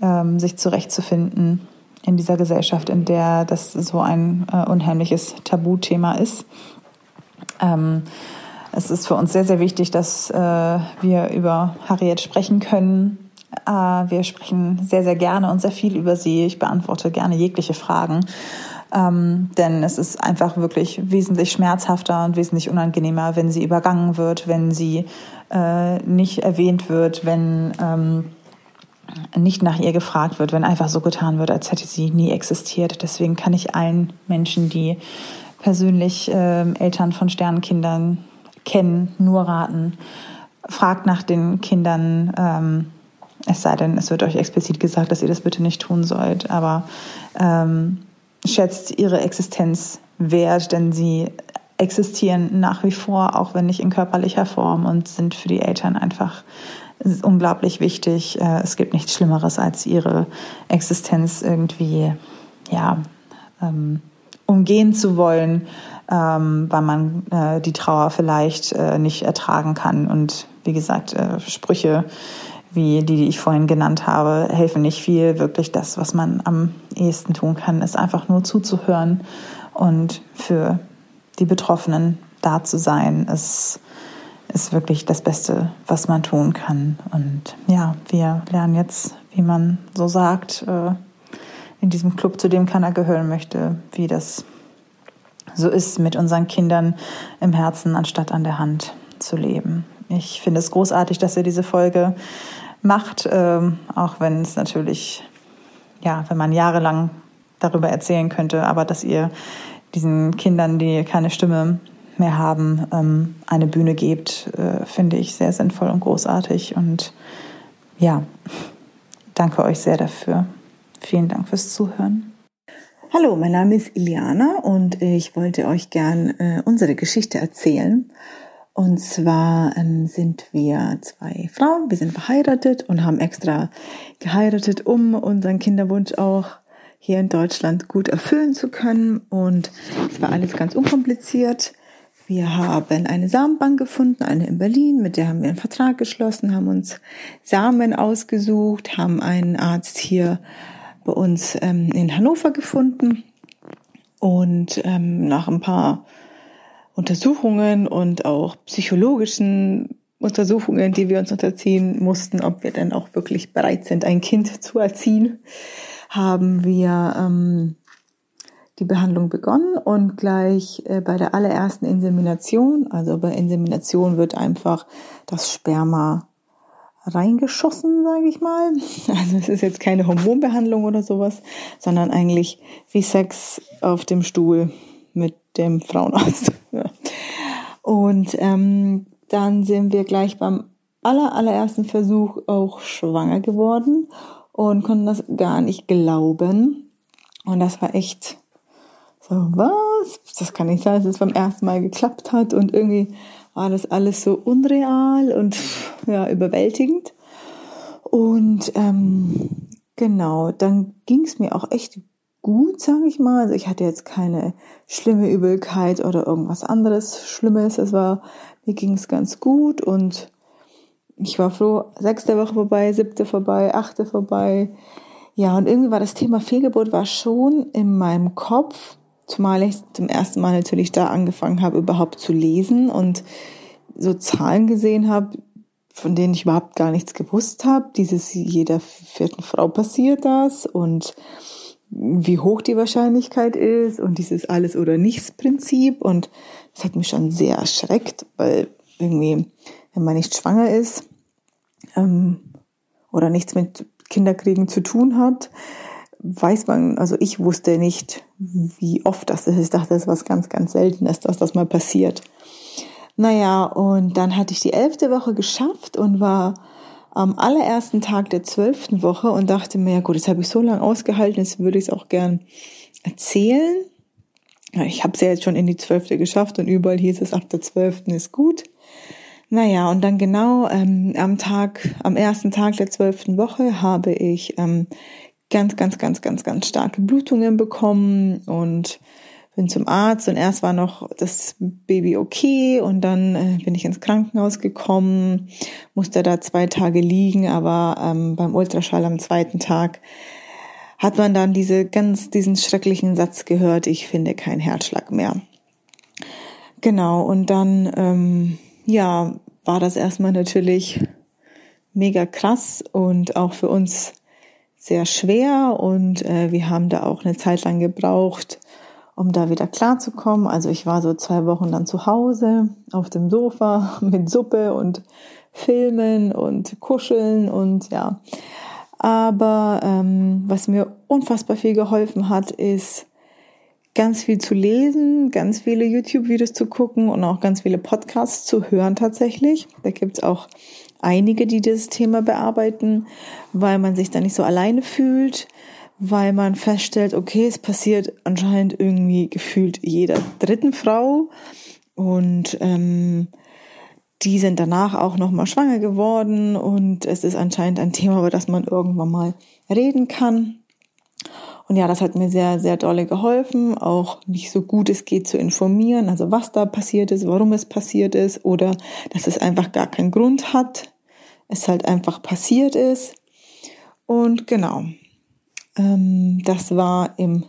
Speaker 4: ähm, sich zurechtzufinden in dieser Gesellschaft, in der das so ein äh, unheimliches Tabuthema ist. Ähm, es ist für uns sehr, sehr wichtig, dass äh, wir über Harriet sprechen können. Äh, wir sprechen sehr, sehr gerne und sehr viel über sie. Ich beantworte gerne jegliche Fragen. Ähm, denn es ist einfach wirklich wesentlich schmerzhafter und wesentlich unangenehmer, wenn sie übergangen wird, wenn sie äh, nicht erwähnt wird, wenn ähm, nicht nach ihr gefragt wird, wenn einfach so getan wird, als hätte sie nie existiert. Deswegen kann ich allen Menschen, die persönlich äh, Eltern von Sternenkindern kennen, nur raten, fragt nach den Kindern. Ähm, es sei denn, es wird euch explizit gesagt, dass ihr das bitte nicht tun sollt. Aber ähm, schätzt ihre Existenz wert, denn sie existieren nach wie vor, auch wenn nicht in körperlicher Form und sind für die Eltern einfach unglaublich wichtig. Äh, es gibt nichts Schlimmeres, als ihre Existenz irgendwie ja, ähm, umgehen zu wollen, ähm, weil man äh, die Trauer vielleicht äh, nicht ertragen kann. Und wie gesagt, Sprüche wie die, die ich vorhin genannt habe, helfen nicht viel. Wirklich das, was man am ehesten tun kann, ist einfach nur zuzuhören und für die Betroffenen da zu sein, ist, ist wirklich das Beste, was man tun kann. Und ja, wir lernen jetzt, wie man so sagt, äh, in diesem Club, zu dem keiner gehören möchte, wie das so ist, mit unseren Kindern im Herzen anstatt an der Hand zu leben. Ich finde es großartig, dass ihr diese Folge macht, ähm, auch wenn es natürlich, ja, wenn man jahrelang darüber erzählen könnte, aber dass ihr diesen Kindern, die keine Stimme mehr haben, ähm, eine Bühne gebt, äh, finde ich sehr sinnvoll und großartig. Und ja, danke euch sehr dafür. Vielen Dank fürs Zuhören.
Speaker 9: Hallo, mein Name ist Iliana und ich wollte euch gern äh, unsere Geschichte erzählen. Und zwar ähm, sind wir zwei Frauen, wir sind verheiratet und haben extra geheiratet, um unseren Kinderwunsch auch hier in Deutschland gut erfüllen zu können. Und es war alles ganz unkompliziert. Wir haben eine Samenbank gefunden, eine in Berlin, mit der haben wir einen Vertrag geschlossen, haben uns Samen ausgesucht, haben einen Arzt hier bei uns ähm, in Hannover gefunden und ähm, nach ein paar Untersuchungen und auch psychologischen Untersuchungen, die wir uns unterziehen mussten, ob wir denn auch wirklich bereit sind, ein Kind zu erziehen, haben wir ähm, die Behandlung begonnen und gleich äh, bei der allerersten Insemination, also bei Insemination wird einfach das Sperma reingeschossen, sage ich mal. Also es ist jetzt keine Hormonbehandlung oder sowas, sondern eigentlich wie Sex auf dem Stuhl dem Frauenarzt. Und ähm, dann sind wir gleich beim aller, allerersten Versuch auch schwanger geworden und konnten das gar nicht glauben. Und das war echt so, was? Das kann nicht sein, dass es beim ersten Mal geklappt hat und irgendwie war das alles so unreal und ja, überwältigend. Und ähm, genau, dann ging es mir auch echt gut, sage ich mal. Also ich hatte jetzt keine schlimme Übelkeit oder irgendwas anderes Schlimmes. Es war, mir ging es ganz gut und ich war froh, sechste Woche vorbei, siebte vorbei, achte vorbei. Ja, und irgendwie war das Thema Fehlgeburt war schon in meinem Kopf Zumal ich zum ersten Mal natürlich da angefangen habe, überhaupt zu lesen und so Zahlen gesehen habe, von denen ich überhaupt gar nichts gewusst habe. Dieses jeder vierten Frau passiert das und wie hoch die Wahrscheinlichkeit ist und dieses alles oder nichts Prinzip und das hat mich schon sehr erschreckt, weil irgendwie, wenn man nicht schwanger ist ähm, oder nichts mit Kinderkriegen zu tun hat, weiß man, also ich wusste nicht, wie oft das ist. Ich dachte, das ist was ganz, ganz Seltenes, dass das mal passiert. Naja, und dann hatte ich die elfte Woche geschafft und war am allerersten Tag der zwölften Woche und dachte mir, ja gut, das habe ich so lange ausgehalten, jetzt würde ich es auch gern erzählen. Ich habe es ja jetzt schon in die zwölfte geschafft und überall hieß es, ab der zwölften ist gut. Naja, und dann genau ähm, am Tag, am ersten Tag der zwölften Woche habe ich ähm, ganz, ganz, ganz, ganz, ganz starke Blutungen bekommen und bin zum Arzt und erst war noch das Baby okay und dann äh, bin ich ins Krankenhaus gekommen, musste da zwei Tage liegen, aber ähm, beim Ultraschall am zweiten Tag hat man dann diese ganz diesen schrecklichen Satz gehört: Ich finde keinen Herzschlag mehr. Genau und dann ähm, ja war das erstmal natürlich mega krass und auch für uns sehr schwer und äh, wir haben da auch eine Zeit lang gebraucht, um da wieder klarzukommen. Also ich war so zwei Wochen dann zu Hause auf dem Sofa mit Suppe und Filmen und Kuscheln und ja. Aber ähm, was mir unfassbar viel geholfen hat, ist ganz viel zu lesen, ganz viele YouTube-Videos zu gucken und auch ganz viele Podcasts zu hören tatsächlich. Da gibt's auch einige, die dieses Thema bearbeiten, weil man sich da nicht so alleine fühlt, weil man feststellt, okay, es passiert anscheinend irgendwie gefühlt jeder dritten Frau. Und ähm, die sind danach auch nochmal schwanger geworden. Und es ist anscheinend ein Thema, über das man irgendwann mal reden kann. Und ja, das hat mir sehr, sehr dolle geholfen, auch mich so gut es geht zu informieren, also was da passiert ist, warum es passiert ist oder dass es einfach gar keinen Grund hat, es halt einfach passiert ist. Und genau, ähm, das war im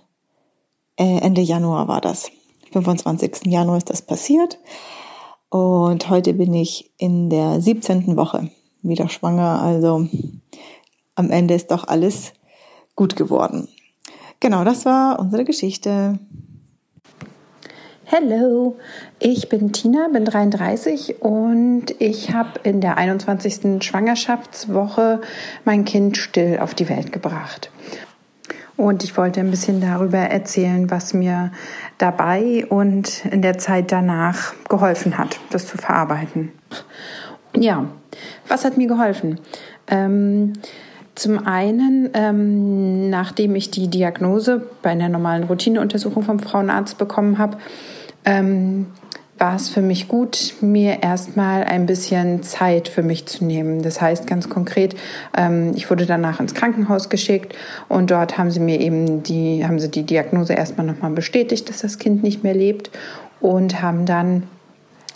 Speaker 9: äh, Ende Januar war das. 25. Januar ist das passiert. Und heute bin ich in der 17. Woche wieder schwanger. Also am Ende ist doch alles gut geworden. Genau, das war unsere Geschichte.
Speaker 5: Hello, ich bin Tina, bin 33 und ich habe in der 21. Schwangerschaftswoche mein Kind still auf die Welt gebracht. Und ich wollte ein bisschen darüber erzählen, was mir dabei und in der Zeit danach geholfen hat, das zu verarbeiten. Ja, was hat mir geholfen? Ähm, Zum einen, ähm, nachdem ich die Diagnose bei einer normalen Routineuntersuchung vom Frauenarzt bekommen habe, ähm, war es für mich gut, mir erstmal ein bisschen Zeit für mich zu nehmen. Das heißt ganz konkret, ähm, ich wurde danach ins Krankenhaus geschickt und dort haben sie mir eben die, haben sie die Diagnose erstmal nochmal bestätigt, dass das Kind nicht mehr lebt und haben dann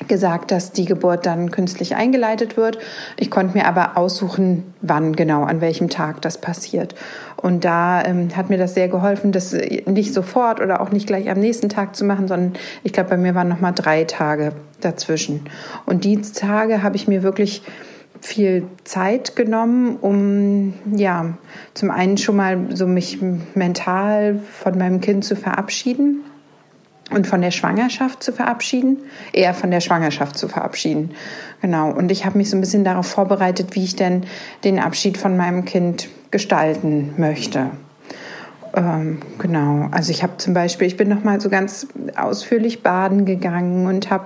Speaker 5: gesagt, dass die Geburt dann künstlich eingeleitet wird. Ich konnte mir aber aussuchen, wann genau, an welchem Tag das passiert. Und da ähm, hat mir das sehr geholfen, das nicht sofort oder auch nicht gleich am nächsten Tag zu machen, sondern ich glaube, bei mir waren noch mal drei Tage dazwischen. Und die Tage habe ich mir wirklich viel Zeit genommen, um ja zum einen schon mal so mich mental von meinem Kind zu verabschieden und von der Schwangerschaft zu verabschieden, eher von der Schwangerschaft zu verabschieden. Genau. Und ich habe mich so ein bisschen darauf vorbereitet, wie ich denn den Abschied von meinem Kind gestalten möchte. Ähm, genau. Also ich habe zum Beispiel, ich bin noch mal so ganz ausführlich baden gegangen und habe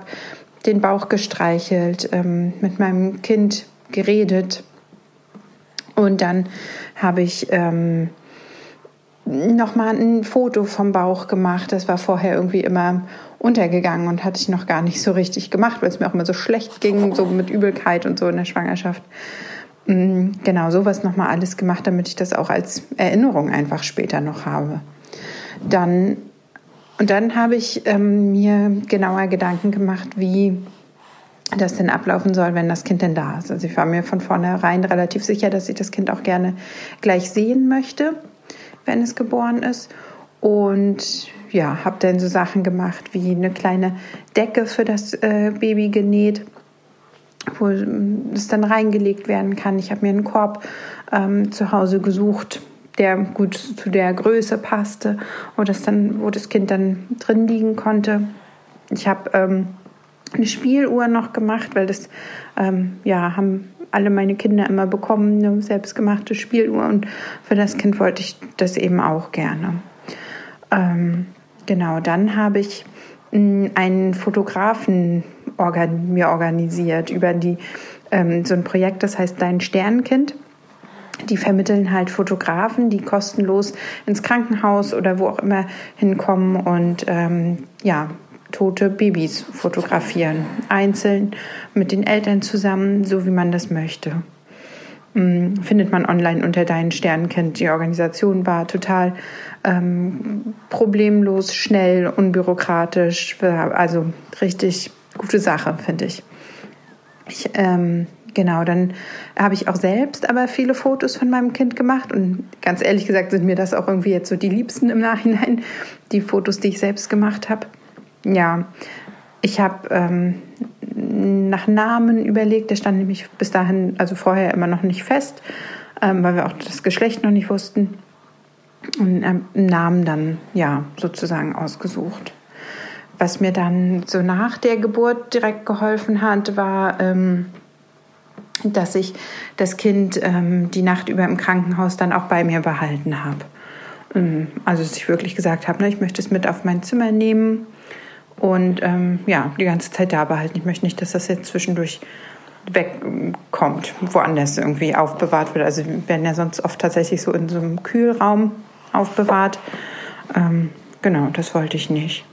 Speaker 5: den Bauch gestreichelt, ähm, mit meinem Kind geredet. Und dann habe ich ähm, nochmal ein Foto vom Bauch gemacht. Das war vorher irgendwie immer untergegangen und hatte ich noch gar nicht so richtig gemacht, weil es mir auch immer so schlecht ging, so mit Übelkeit und so in der Schwangerschaft. Mm, genau, sowas nochmal alles gemacht, damit ich das auch als Erinnerung einfach später noch habe. Dann, und dann habe ich ähm, mir genauer Gedanken gemacht, wie das denn ablaufen soll, wenn das Kind denn da ist. Also ich war mir von vornherein relativ sicher, dass ich das Kind auch gerne gleich sehen möchte wenn es geboren ist. Und ja, habe dann so Sachen gemacht wie eine kleine Decke für das äh, Baby genäht, wo es dann reingelegt werden kann. Ich habe mir einen Korb ähm, zu Hause gesucht, der gut zu der Größe passte, wo das dann, wo das Kind dann drin liegen konnte. Ich habe ähm, eine Spieluhr noch gemacht, weil das ähm, ja haben alle meine Kinder immer bekommen, eine selbstgemachte Spieluhr. Und für das Kind wollte ich das eben auch gerne. Ähm, genau, dann habe ich hm, einen Fotografen organ mir organisiert über die, ähm, so ein Projekt, das heißt Dein Sternkind. Die vermitteln halt Fotografen, die kostenlos ins Krankenhaus oder wo auch immer hinkommen und ähm, ja, tote Babys fotografieren, einzeln mit den Eltern zusammen, so wie man das möchte. Mm, findet man online unter Deinen Sternenkind. Die Organisation war total ähm, problemlos, schnell, unbürokratisch, also richtig gute Sache, finde ich. ich ähm, genau, dann habe ich auch selbst aber viele Fotos von meinem Kind gemacht und ganz ehrlich gesagt sind mir das auch irgendwie jetzt so die liebsten im Nachhinein, die Fotos, die ich selbst gemacht habe. Ja, ich habe ähm, nach Namen überlegt. Der stand nämlich bis dahin, also vorher immer noch nicht fest, ähm, weil wir auch das Geschlecht noch nicht wussten. Und ähm, Namen dann, ja, sozusagen ausgesucht. Was mir dann so nach der Geburt direkt geholfen hat, war, ähm, dass ich das Kind ähm, die Nacht über im Krankenhaus dann auch bei mir behalten habe. Ähm, also, dass ich wirklich gesagt habe, ne, ich möchte es mit auf mein Zimmer nehmen und ähm, ja, die ganze Zeit da behalten. Ich möchte nicht, dass das jetzt zwischendurch wegkommt, woanders irgendwie aufbewahrt wird. Also werden ja sonst oft tatsächlich so in so einem Kühlraum aufbewahrt. Ähm, genau, das wollte ich nicht.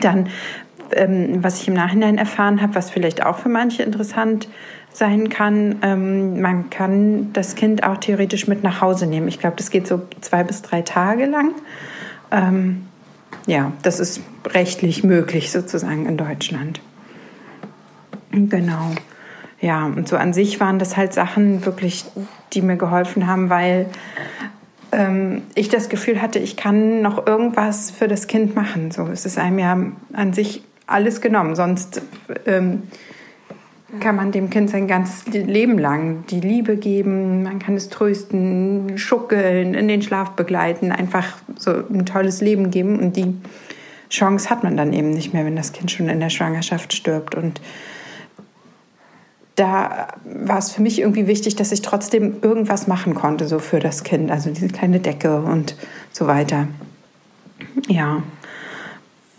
Speaker 5: Dann, ähm, was ich im Nachhinein erfahren habe, was vielleicht auch für manche interessant sein kann, ähm, man kann das Kind auch theoretisch mit nach Hause nehmen. Ich glaube, das geht so zwei bis drei Tage lang. Ja, das ist rechtlich möglich sozusagen in Deutschland. Genau. Ja, und so an sich waren das halt Sachen wirklich, die mir geholfen haben, weil ähm, ich das Gefühl hatte, ich kann noch irgendwas für das Kind machen. So es ist einem ja an sich alles genommen. Sonst ähm, kann man dem Kind sein ganzes Leben lang die Liebe geben, man kann es trösten, schuckeln, in den Schlaf begleiten, einfach so ein tolles Leben geben. Und die Chance hat man dann eben nicht mehr, wenn das Kind schon in der Schwangerschaft stirbt. Und da war es für mich irgendwie wichtig, dass ich trotzdem irgendwas machen konnte, so für das Kind. Also diese kleine Decke und so weiter. Ja.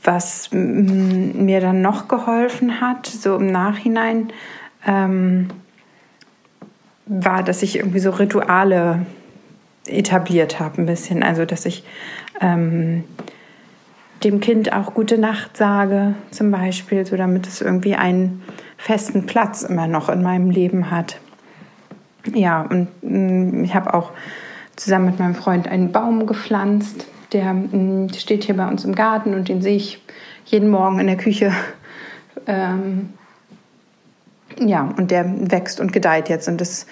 Speaker 5: Was mir dann noch geholfen hat, so im Nachhinein, ähm, war, dass ich irgendwie so Rituale etabliert habe, ein bisschen. Also, dass ich ähm, dem Kind auch gute Nacht sage, zum Beispiel, so damit es irgendwie einen festen Platz immer noch in meinem Leben hat. Ja, und mh, ich habe auch zusammen mit meinem Freund einen Baum gepflanzt. Der mh, steht hier bei uns im Garten und den sehe ich jeden Morgen in der Küche. Ähm, ja, und der wächst und gedeiht jetzt. Und das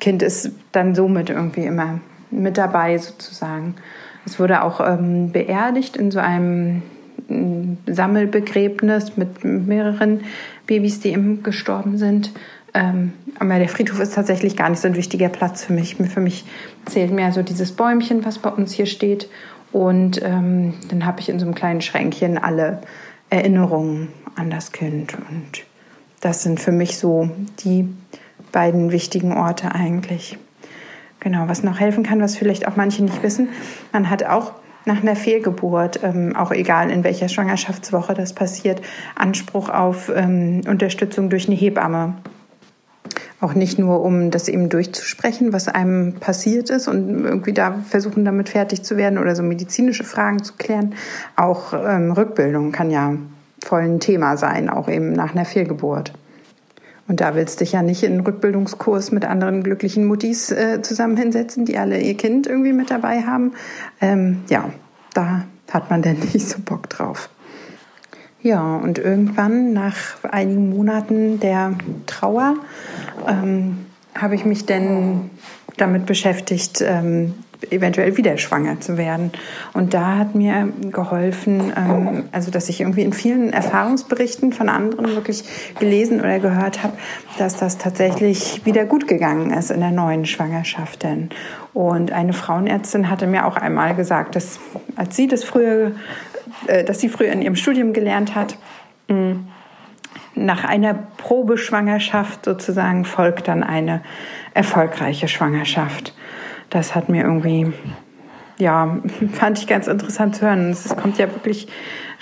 Speaker 5: Kind ist dann somit irgendwie immer mit dabei sozusagen. Es wurde auch ähm, beerdigt in so einem mm, Sammelbegräbnis mit mehreren Babys, die eben gestorben sind. Ähm, aber der Friedhof ist tatsächlich gar nicht so ein wichtiger Platz für mich. Für mich zählt mehr so dieses Bäumchen, was bei uns hier steht. Und ähm, dann habe ich in so einem kleinen Schränkchen alle Erinnerungen an das Kind. Und das sind für mich so die beiden wichtigen Orte eigentlich. Genau, was noch helfen kann, was vielleicht auch manche nicht wissen, man hat auch nach einer Fehlgeburt, ähm, auch egal in welcher Schwangerschaftswoche das passiert, Anspruch auf ähm, Unterstützung durch eine Hebamme. Auch nicht nur, um das eben durchzusprechen, was einem passiert ist und irgendwie da versuchen, damit fertig zu werden oder so medizinische Fragen zu klären. Auch ähm, Rückbildung kann ja voll ein Thema sein, auch eben nach einer Fehlgeburt. Und da willst du dich ja nicht in einen Rückbildungskurs mit anderen glücklichen Muttis äh, zusammen hinsetzen, die alle ihr Kind irgendwie mit dabei haben. Ähm, ja, da hat man denn nicht so Bock drauf. Ja, und irgendwann nach einigen Monaten der Trauer ähm, habe ich mich dann damit beschäftigt, ähm, eventuell wieder schwanger zu werden. Und da hat mir geholfen, ähm, also dass ich irgendwie in vielen Erfahrungsberichten von anderen wirklich gelesen oder gehört habe, dass das tatsächlich wieder gut gegangen ist in der neuen Schwangerschaft. Denn. Und eine Frauenärztin hatte mir auch einmal gesagt, dass als sie das früher, äh, dass sie früher in ihrem Studium gelernt hat, mh, nach einer Probeschwangerschaft sozusagen folgt dann eine erfolgreiche Schwangerschaft das hat mir irgendwie, ja, fand ich ganz interessant zu hören. Es kommt ja wirklich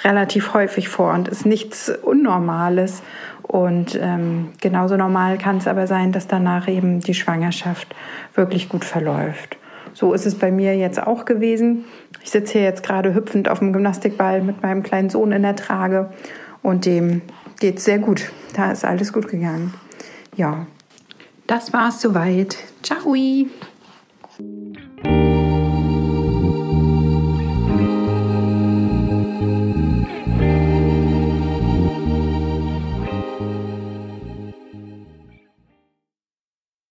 Speaker 5: relativ häufig vor und ist nichts Unnormales. Und ähm, genauso normal kann es aber sein, dass danach eben die Schwangerschaft wirklich gut verläuft. So ist es bei mir jetzt auch gewesen. Ich sitze hier jetzt gerade hüpfend auf dem Gymnastikball mit meinem kleinen Sohn in der Trage und dem geht es sehr gut. Da ist alles gut gegangen. Ja, das war's soweit. Ciao.